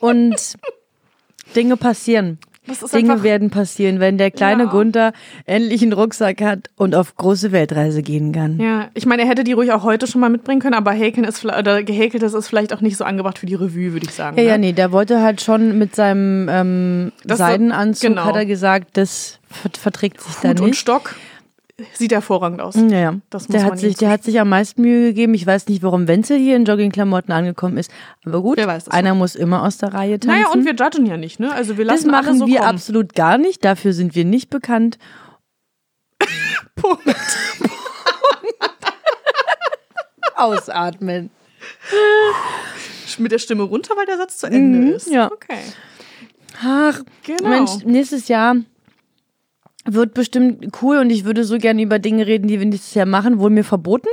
und Dinge passieren. Das ist Dinge werden passieren, wenn der kleine Ja. Gunther endlich einen Rucksack hat und auf große Weltreise gehen kann. Ja, ich meine, er hätte die ruhig auch heute schon mal mitbringen können, aber Häkeln ist vielleicht, oder gehäkeltes ist vielleicht auch nicht so angebracht für die Revue, würde ich sagen. Ja, ja, ne? nee, der wollte halt schon mit seinem ähm, Das so- Seidenanzug, genau. hat er gesagt, das ver verträgt sich da Hut und nicht. Stock sieht hervorragend aus. Ja, ja. Das muss der, hat sich, der hat sich am meisten Mühe gegeben. Ich weiß nicht, warum Wenzel hier in Joggingklamotten angekommen ist. Aber gut, das einer muss immer aus der Reihe tanzen. Naja, und wir judgen ja nicht, ne? Also wir das lassen machen alle so wir kommen. absolut gar nicht. Dafür sind wir nicht bekannt. Punkt. Ausatmen. Mit der Stimme runter, weil der Satz zu Ende Mhm, ist. ja. Okay. Ach, Genau. Mensch, nächstes Jahr wird bestimmt cool und ich würde so gerne über Dinge reden, die wir nächstes Jahr machen. Wurden mir verboten?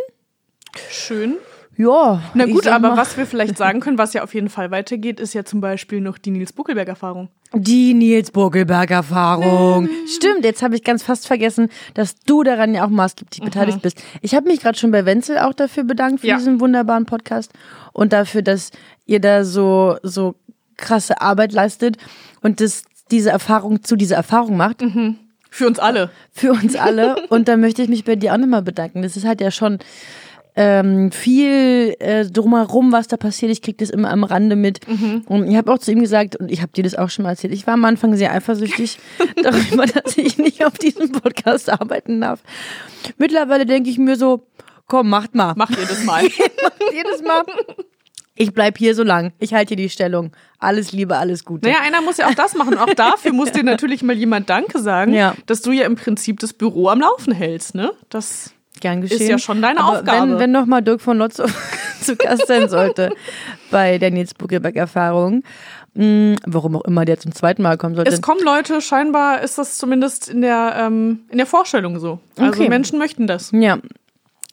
Schön. Ja. Na gut, aber mal, was wir vielleicht sagen können, was ja auf jeden Fall weitergeht, ist ja zum Beispiel noch die Nils Buckelberg-Erfahrung. Die Nils Buckelberg-Erfahrung. Stimmt, jetzt habe ich ganz fast vergessen, dass du daran ja auch maßgeblich beteiligt bist. Ich habe mich gerade schon bei Wenzel auch dafür bedankt, für Ja. diesen wunderbaren Podcast und dafür, dass ihr da so, so krasse Arbeit leistet und das, diese Erfahrung zu dieser Erfahrung macht. Für uns alle. Für uns alle. und da möchte ich mich bei dir auch nochmal bedanken. Das ist halt ja schon ähm, viel äh, drumherum, was da passiert. Ich kriege das immer am Rande mit. Und ich habe auch zu ihm gesagt, und ich habe dir das auch schon mal erzählt, ich war am Anfang sehr eifersüchtig darüber, dass ich nicht auf diesem Podcast arbeiten darf. Mittlerweile denke ich mir so, komm, macht mal. Macht das mal. Jedes Mal. Ich bleib hier so lang. Ich halte hier die Stellung. Alles Liebe, alles Gute. Naja, einer muss ja auch das machen. Auch dafür muss dir natürlich mal jemand Danke sagen, Ja. dass du ja im Prinzip das Büro am Laufen hältst. Ne? Das Gern geschehen. ist ja schon deine Aber Aufgabe. Wenn, wenn noch mal Dirk von Lotzo zu Gast sein sollte bei der Nils Buckelberg-Erfahrung, mh, warum auch immer der zum zweiten Mal kommen sollte. es kommen Leute, scheinbar ist das zumindest in der, ähm, in der Vorstellung so. Also Okay. Menschen möchten das. ja,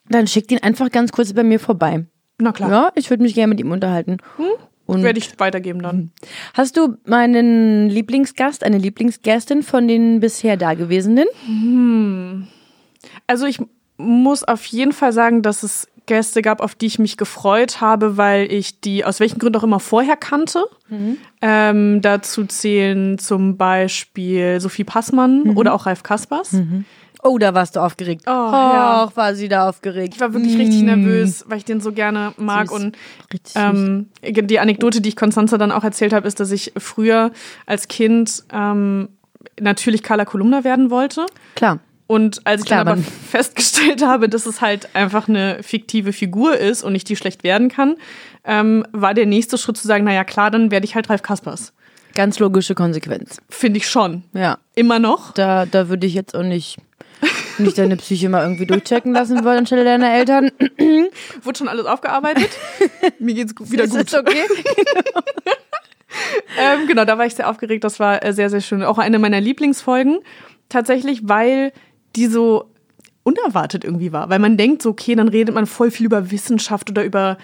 dann schickt ihn einfach ganz kurz bei mir vorbei. Na klar. Ja, ich würde mich gerne mit ihm unterhalten. Und Werde ich weitergeben dann. hast du meinen Lieblingsgast, eine Lieblingsgästin von den bisher Dagewesenen? Also ich muss auf jeden Fall sagen, dass es Gäste gab, auf die ich mich gefreut habe, weil ich die aus welchen Gründen auch immer vorher kannte. Ähm, dazu zählen zum Beispiel Sophie Passmann oder auch Ralf Kaspers. Oh, da warst du aufgeregt. Oh, ja. Och, war sie da aufgeregt. Ich war wirklich richtig nervös, weil ich den so gerne mag. Süß. Und ähm, die Anekdote, die ich Konstanze dann auch erzählt habe, ist, dass ich früher als Kind ähm, natürlich Carla Kolumna werden wollte. Klar. Und als ich Klar, dann aber festgestellt habe, dass es halt einfach eine fiktive Figur ist und ich die schlecht werden kann, ähm, war der nächste Schritt zu sagen, naja klar, dann werde ich halt Ralf Kaspers. Ganz logische Konsequenz. Finde ich schon. Ja. Immer noch. Da, da würde ich jetzt auch nicht, nicht deine Psyche mal irgendwie durchchecken lassen wollen anstelle deiner Eltern. Wurde schon alles aufgearbeitet. Mir geht's gu- wieder Ist gut. das okay? Ähm, genau, da war ich sehr aufgeregt. Das war äh, sehr, sehr schön. Auch eine meiner Lieblingsfolgen. Tatsächlich, weil die so unerwartet irgendwie war. Weil man denkt so, okay, dann redet man voll viel über Wissenschaft oder über,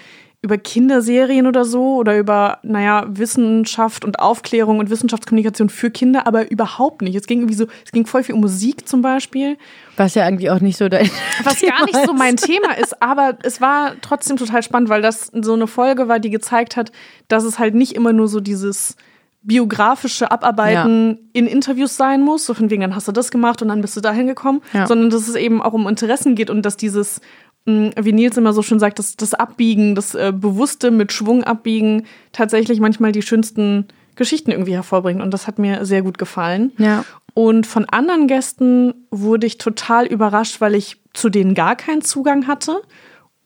über Kinderserien oder so oder über, naja, Wissenschaft und Aufklärung und Wissenschaftskommunikation für Kinder, aber überhaupt nicht. Es ging irgendwie so, es ging voll viel um Musik zum Beispiel. Was ja eigentlich auch nicht so dein Was Thema gar nicht so ist. mein Thema ist, aber es war trotzdem total spannend, weil das so eine Folge war, die gezeigt hat, dass es halt nicht immer nur so dieses biografische Abarbeiten in Interviews sein muss, so von wegen, dann hast du das gemacht und dann bist du dahin gekommen, Ja. sondern dass es eben auch um Interessen geht und dass dieses, wie Nils immer so schön sagt, das, das Abbiegen, das äh, bewusste mit Schwung abbiegen, tatsächlich manchmal die schönsten Geschichten irgendwie hervorbringt und das hat mir sehr gut gefallen. Ja. Und von anderen Gästen wurde ich total überrascht, weil ich zu denen gar keinen Zugang hatte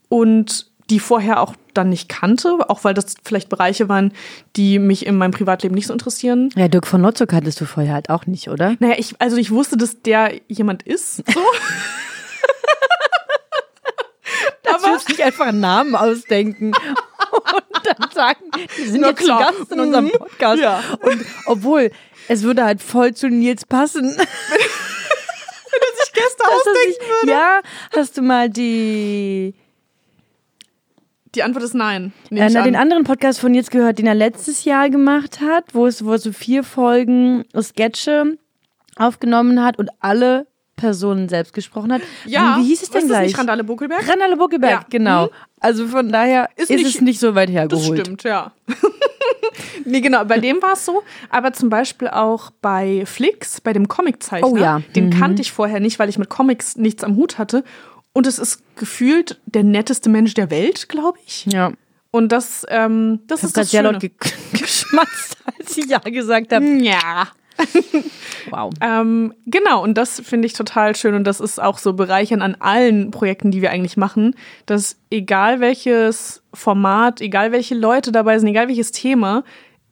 und die vorher auch dann nicht kannte, auch weil das vielleicht Bereiche waren, die mich in meinem Privatleben nicht so interessieren. Ja, Dirk von Lotzo kanntest du vorher halt auch nicht, oder? Naja, ich, also ich wusste, dass der jemand ist. So. Da würdest nicht einfach einen Namen ausdenken und dann sagen, die sind Na jetzt klar. Gast in unserem Mhm. Podcast. Ja. Und obwohl, es würde halt voll zu Nils passen. Gäste dass er ausdenken sich- würde. Ja, hast du mal die Die Antwort ist nein. Äh, na, an. den anderen Podcast von jetzt gehört, den er letztes Jahr gemacht hat, wo es wo er so vier Folgen Sketche aufgenommen hat und alle Personen selbst gesprochen hat. ja, wie, wie hieß es denn ist das gleich? nicht Randale Buckelberg? Randale Buckelberg, Ja. genau. Mhm. Also von daher ist, Ist nicht- es nicht so weit Das hergeholt. stimmt, ja. nee, genau, bei dem war es so. Aber zum Beispiel auch bei Flix, bei dem Comiczeichner, Oh ja. den Mhm. kannte ich vorher nicht, weil ich mit Comics nichts am Hut hatte. Und es ist gefühlt der netteste Mensch der Welt, glaube ich. Ja. Und das, ähm, das Ich habe ist das sehr Schöne. laut ge geschmatzt, als ich Ja gesagt habe. Ja. Wow. Ähm, genau, und das finde ich total schön und das ist auch so bereichernd an allen Projekten, die wir eigentlich machen, dass egal welches Format, egal welche Leute dabei sind, egal welches Thema,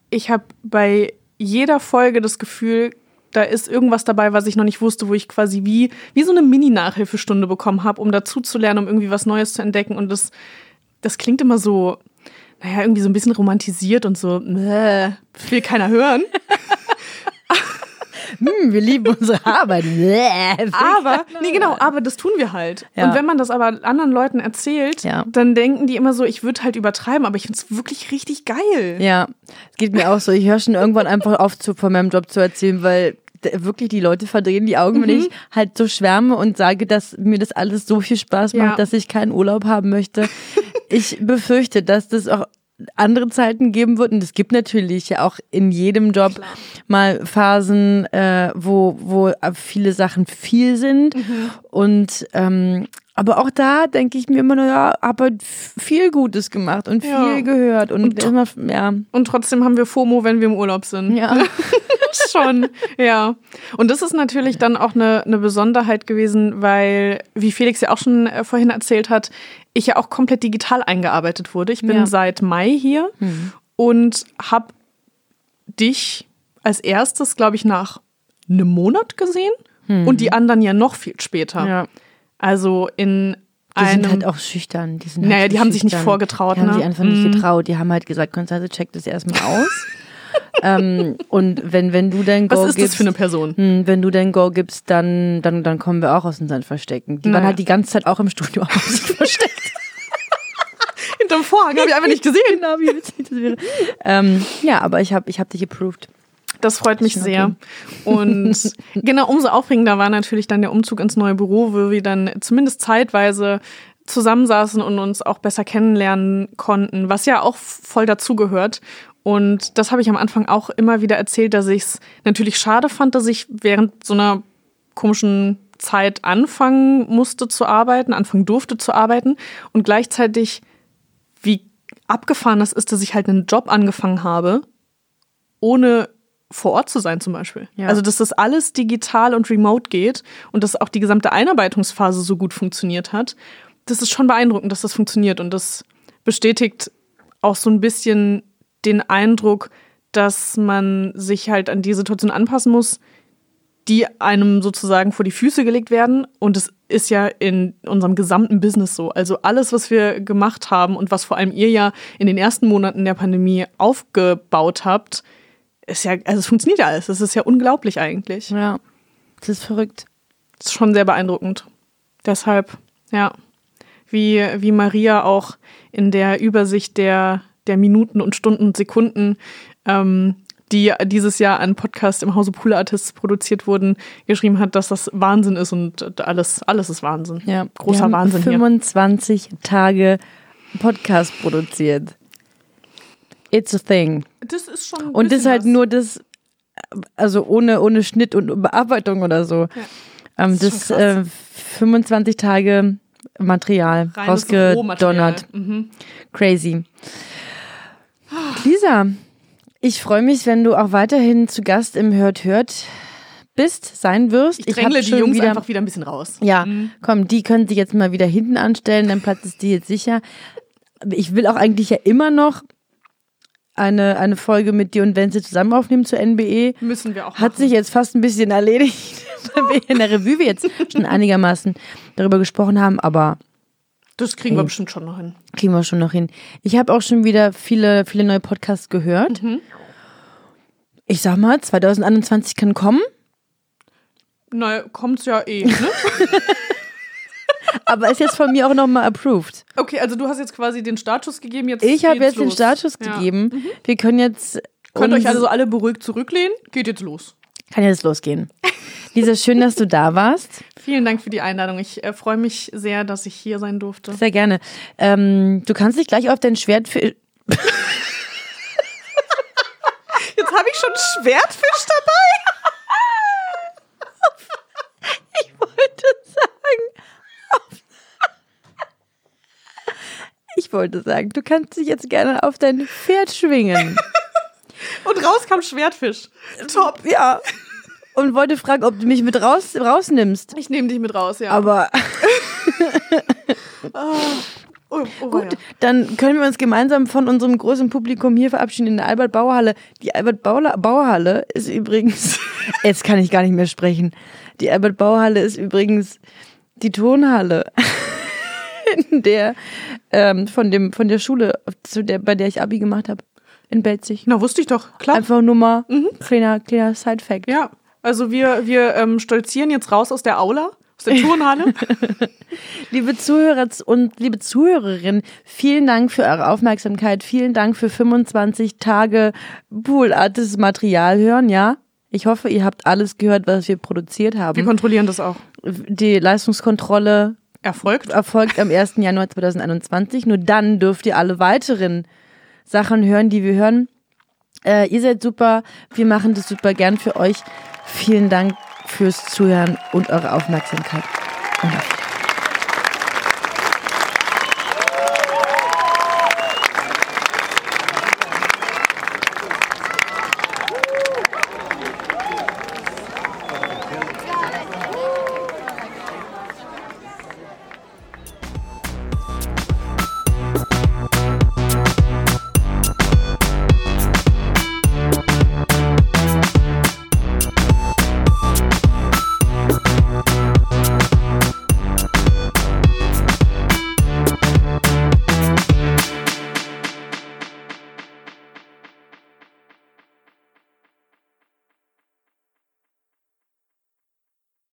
ich habe bei jeder Folge das Gefühl, da ist irgendwas dabei, was ich noch nicht wusste, wo ich quasi wie, wie so eine Mini-Nachhilfestunde bekommen habe, um dazu zu lernen, um irgendwie was Neues zu entdecken. Und das, das klingt immer so, naja, irgendwie so ein bisschen romantisiert und so, äh, will keiner hören. Hm, wir lieben unsere Arbeit. Aber, nee, genau, aber das tun wir halt. Ja. Und wenn man das aber anderen Leuten erzählt, Ja. dann denken die immer so, ich würde halt übertreiben, aber ich finde es wirklich richtig geil. Ja, es geht mir auch so. Ich höre schon irgendwann einfach auf, zu, von meinem Job zu erzählen, weil wirklich die Leute verdrehen die Augen, wenn Mhm. ich halt so schwärme und sage, dass mir das alles so viel Spaß macht, Ja. dass ich keinen Urlaub haben möchte. ich befürchte, dass das auch andere Zeiten geben wird und es gibt natürlich ja auch in jedem Job mal Phasen, äh, wo, wo viele Sachen viel sind Mhm. und ähm, Aber auch da denke ich mir immer nur, ja, aber viel Gutes gemacht und viel Ja. gehört und, Und- immer, ja. Und trotzdem haben wir FOMO, wenn wir im Urlaub sind. Ja. Schon, ja. Und das ist natürlich dann auch eine, eine Besonderheit gewesen, weil, wie Felix ja auch schon äh, vorhin erzählt hat, ich ja auch komplett digital eingearbeitet wurde. Ich bin Ja. seit Mai hier und habe dich als erstes, glaube ich, nach einem Monat gesehen und die anderen ja noch viel später. ja. Also in Die einem. sind halt auch schüchtern. Die sind Naja, halt die haben sich nicht schüchtern. vorgetraut, Die haben ne? sich einfach nicht Mhm. getraut. Die haben halt gesagt, Konstanze, check das erstmal aus. ähm, und wenn, wenn du dein Go was ist gibst, das für eine Person? hm, wenn du dein Go gibst, dann, dann, dann kommen wir auch aus unseren Verstecken. Die waren halt die ganze Zeit auch im Studio aus versteckt. Hinterm Vorhang habe ich einfach nicht gesehen. genau, wie witzig das wäre. Ähm, ja, aber ich habe ich hab dich approved. Das freut mich sehr. Und genau, umso aufregender war natürlich dann der Umzug ins neue Büro, wo wir dann zumindest zeitweise zusammensaßen und uns auch besser kennenlernen konnten, was ja auch voll dazugehört. Und das habe ich am Anfang auch immer wieder erzählt, dass ich es natürlich schade fand, dass ich während so einer komischen Zeit anfangen musste zu arbeiten, anfangen durfte zu arbeiten und gleichzeitig wie abgefahren das ist, dass ich halt einen Job angefangen habe, ohne vor Ort zu sein zum Beispiel. Ja. Also dass das alles digital und remote geht und dass auch die gesamte Einarbeitungsphase so gut funktioniert hat, das ist schon beeindruckend, dass das funktioniert und das bestätigt auch so ein bisschen den Eindruck, dass man sich halt an die Situation anpassen muss, die einem sozusagen vor die Füße gelegt werden. Und es ist ja in unserem gesamten Business so. Also alles, was wir gemacht haben und was vor allem ihr ja in den ersten Monaten der Pandemie aufgebaut habt, ist ja, also es funktioniert ja alles. Das ist ja unglaublich eigentlich. Ja, das ist verrückt. Das ist schon sehr beeindruckend. Deshalb, ja, wie, wie Maria auch in der Übersicht der, der Minuten und Stunden und Sekunden, ähm, die dieses Jahr an Podcast im Hause Pool Artists produziert wurden, geschrieben hat, dass das Wahnsinn ist und alles, alles ist Wahnsinn. Ja, wir Großer haben Wahnsinn hier. 25 Tage Podcast produziert. It's a thing. Das ist schon. Und das bisschen halt was. nur das, also ohne, ohne Schnitt und Bearbeitung oder so. Ähm, Das ist das äh, 25 Tage Material Reines rausgedonnert. Mhm. Crazy. Lisa, ich freue mich, wenn du auch weiterhin zu Gast im Hört Hört bist, sein wirst. Ich drängle hab die Jungs wieder, einfach wieder ein bisschen raus. Ja, Mhm. komm, die können sich jetzt mal wieder hinten anstellen, dann Platz ist die jetzt sicher. Ich will auch eigentlich ja immer noch eine, eine Folge mit dir und Wenzel zusammen aufnehmen zur NBE. Müssen wir auch Hat machen. sich jetzt fast ein bisschen erledigt, weil wir in der Revue jetzt schon einigermaßen darüber gesprochen haben, aber Das kriegen wir Ey. bestimmt schon noch hin. kriegen wir schon noch hin. Ich habe auch schon wieder viele, viele neue Podcasts gehört. Mhm. Ich sag mal, 2021 kann kommen, Naja, kommt's ja eh, ne? aber ist jetzt von mir auch nochmal approved. Okay, also du hast jetzt quasi den Startschuss gegeben. Jetzt Ich habe jetzt den los. Startschuss Ja. gegeben. Wir können jetzt. Könnt euch also alle beruhigt zurücklehnen. Geht jetzt los. Kann jetzt losgehen. Lisa, schön, dass du da warst. Vielen Dank für die Einladung. Ich äh, freue mich sehr, dass ich hier sein durfte. Sehr gerne. Ähm, du kannst dich gleich auf dein Schwert für. Jetzt habe ich schon Schwertfisch dabei. Ich wollte sagen. Ich wollte sagen, du kannst dich jetzt gerne auf dein Pferd schwingen. Und raus kam Schwertfisch. Top. Ja. Und wollte fragen, ob du mich mit raus, rausnimmst. Ich nehme dich mit raus, ja. Aber oh, oh, gut, dann können wir uns gemeinsam von unserem großen Publikum hier verabschieden in der Albert-Bauer-Halle. Die Albert-Bauer-Halle ist übrigens, jetzt kann ich gar nicht mehr sprechen. Die Albert-Bauer-Halle ist übrigens die Tonhalle, in der, ähm, von, dem, von der Schule, zu der, bei der ich Abi gemacht habe. In Belzig. Na, wusste ich doch. Klar. Einfach nur mal kleiner, kleiner Side-Fact. Ja, also wir, wir ähm, stolzieren jetzt raus aus der Aula, aus der Turnhalle. Liebe Zuhörer und liebe Zuhörerinnen, vielen Dank für eure Aufmerksamkeit. Vielen Dank für 25 Tage Poolartes Material hören, ja? Ich hoffe, ihr habt alles gehört, was wir produziert wir haben. kontrollieren das auch. Die Leistungskontrolle Erfolgt. erfolgt am 1. Januar 2021. Nur dann dürft ihr alle weiteren Sachen hören, die wir hören. Äh, ihr seid super. Wir machen das super gern für euch. Vielen Dank fürs Zuhören und eure Aufmerksamkeit. Und auf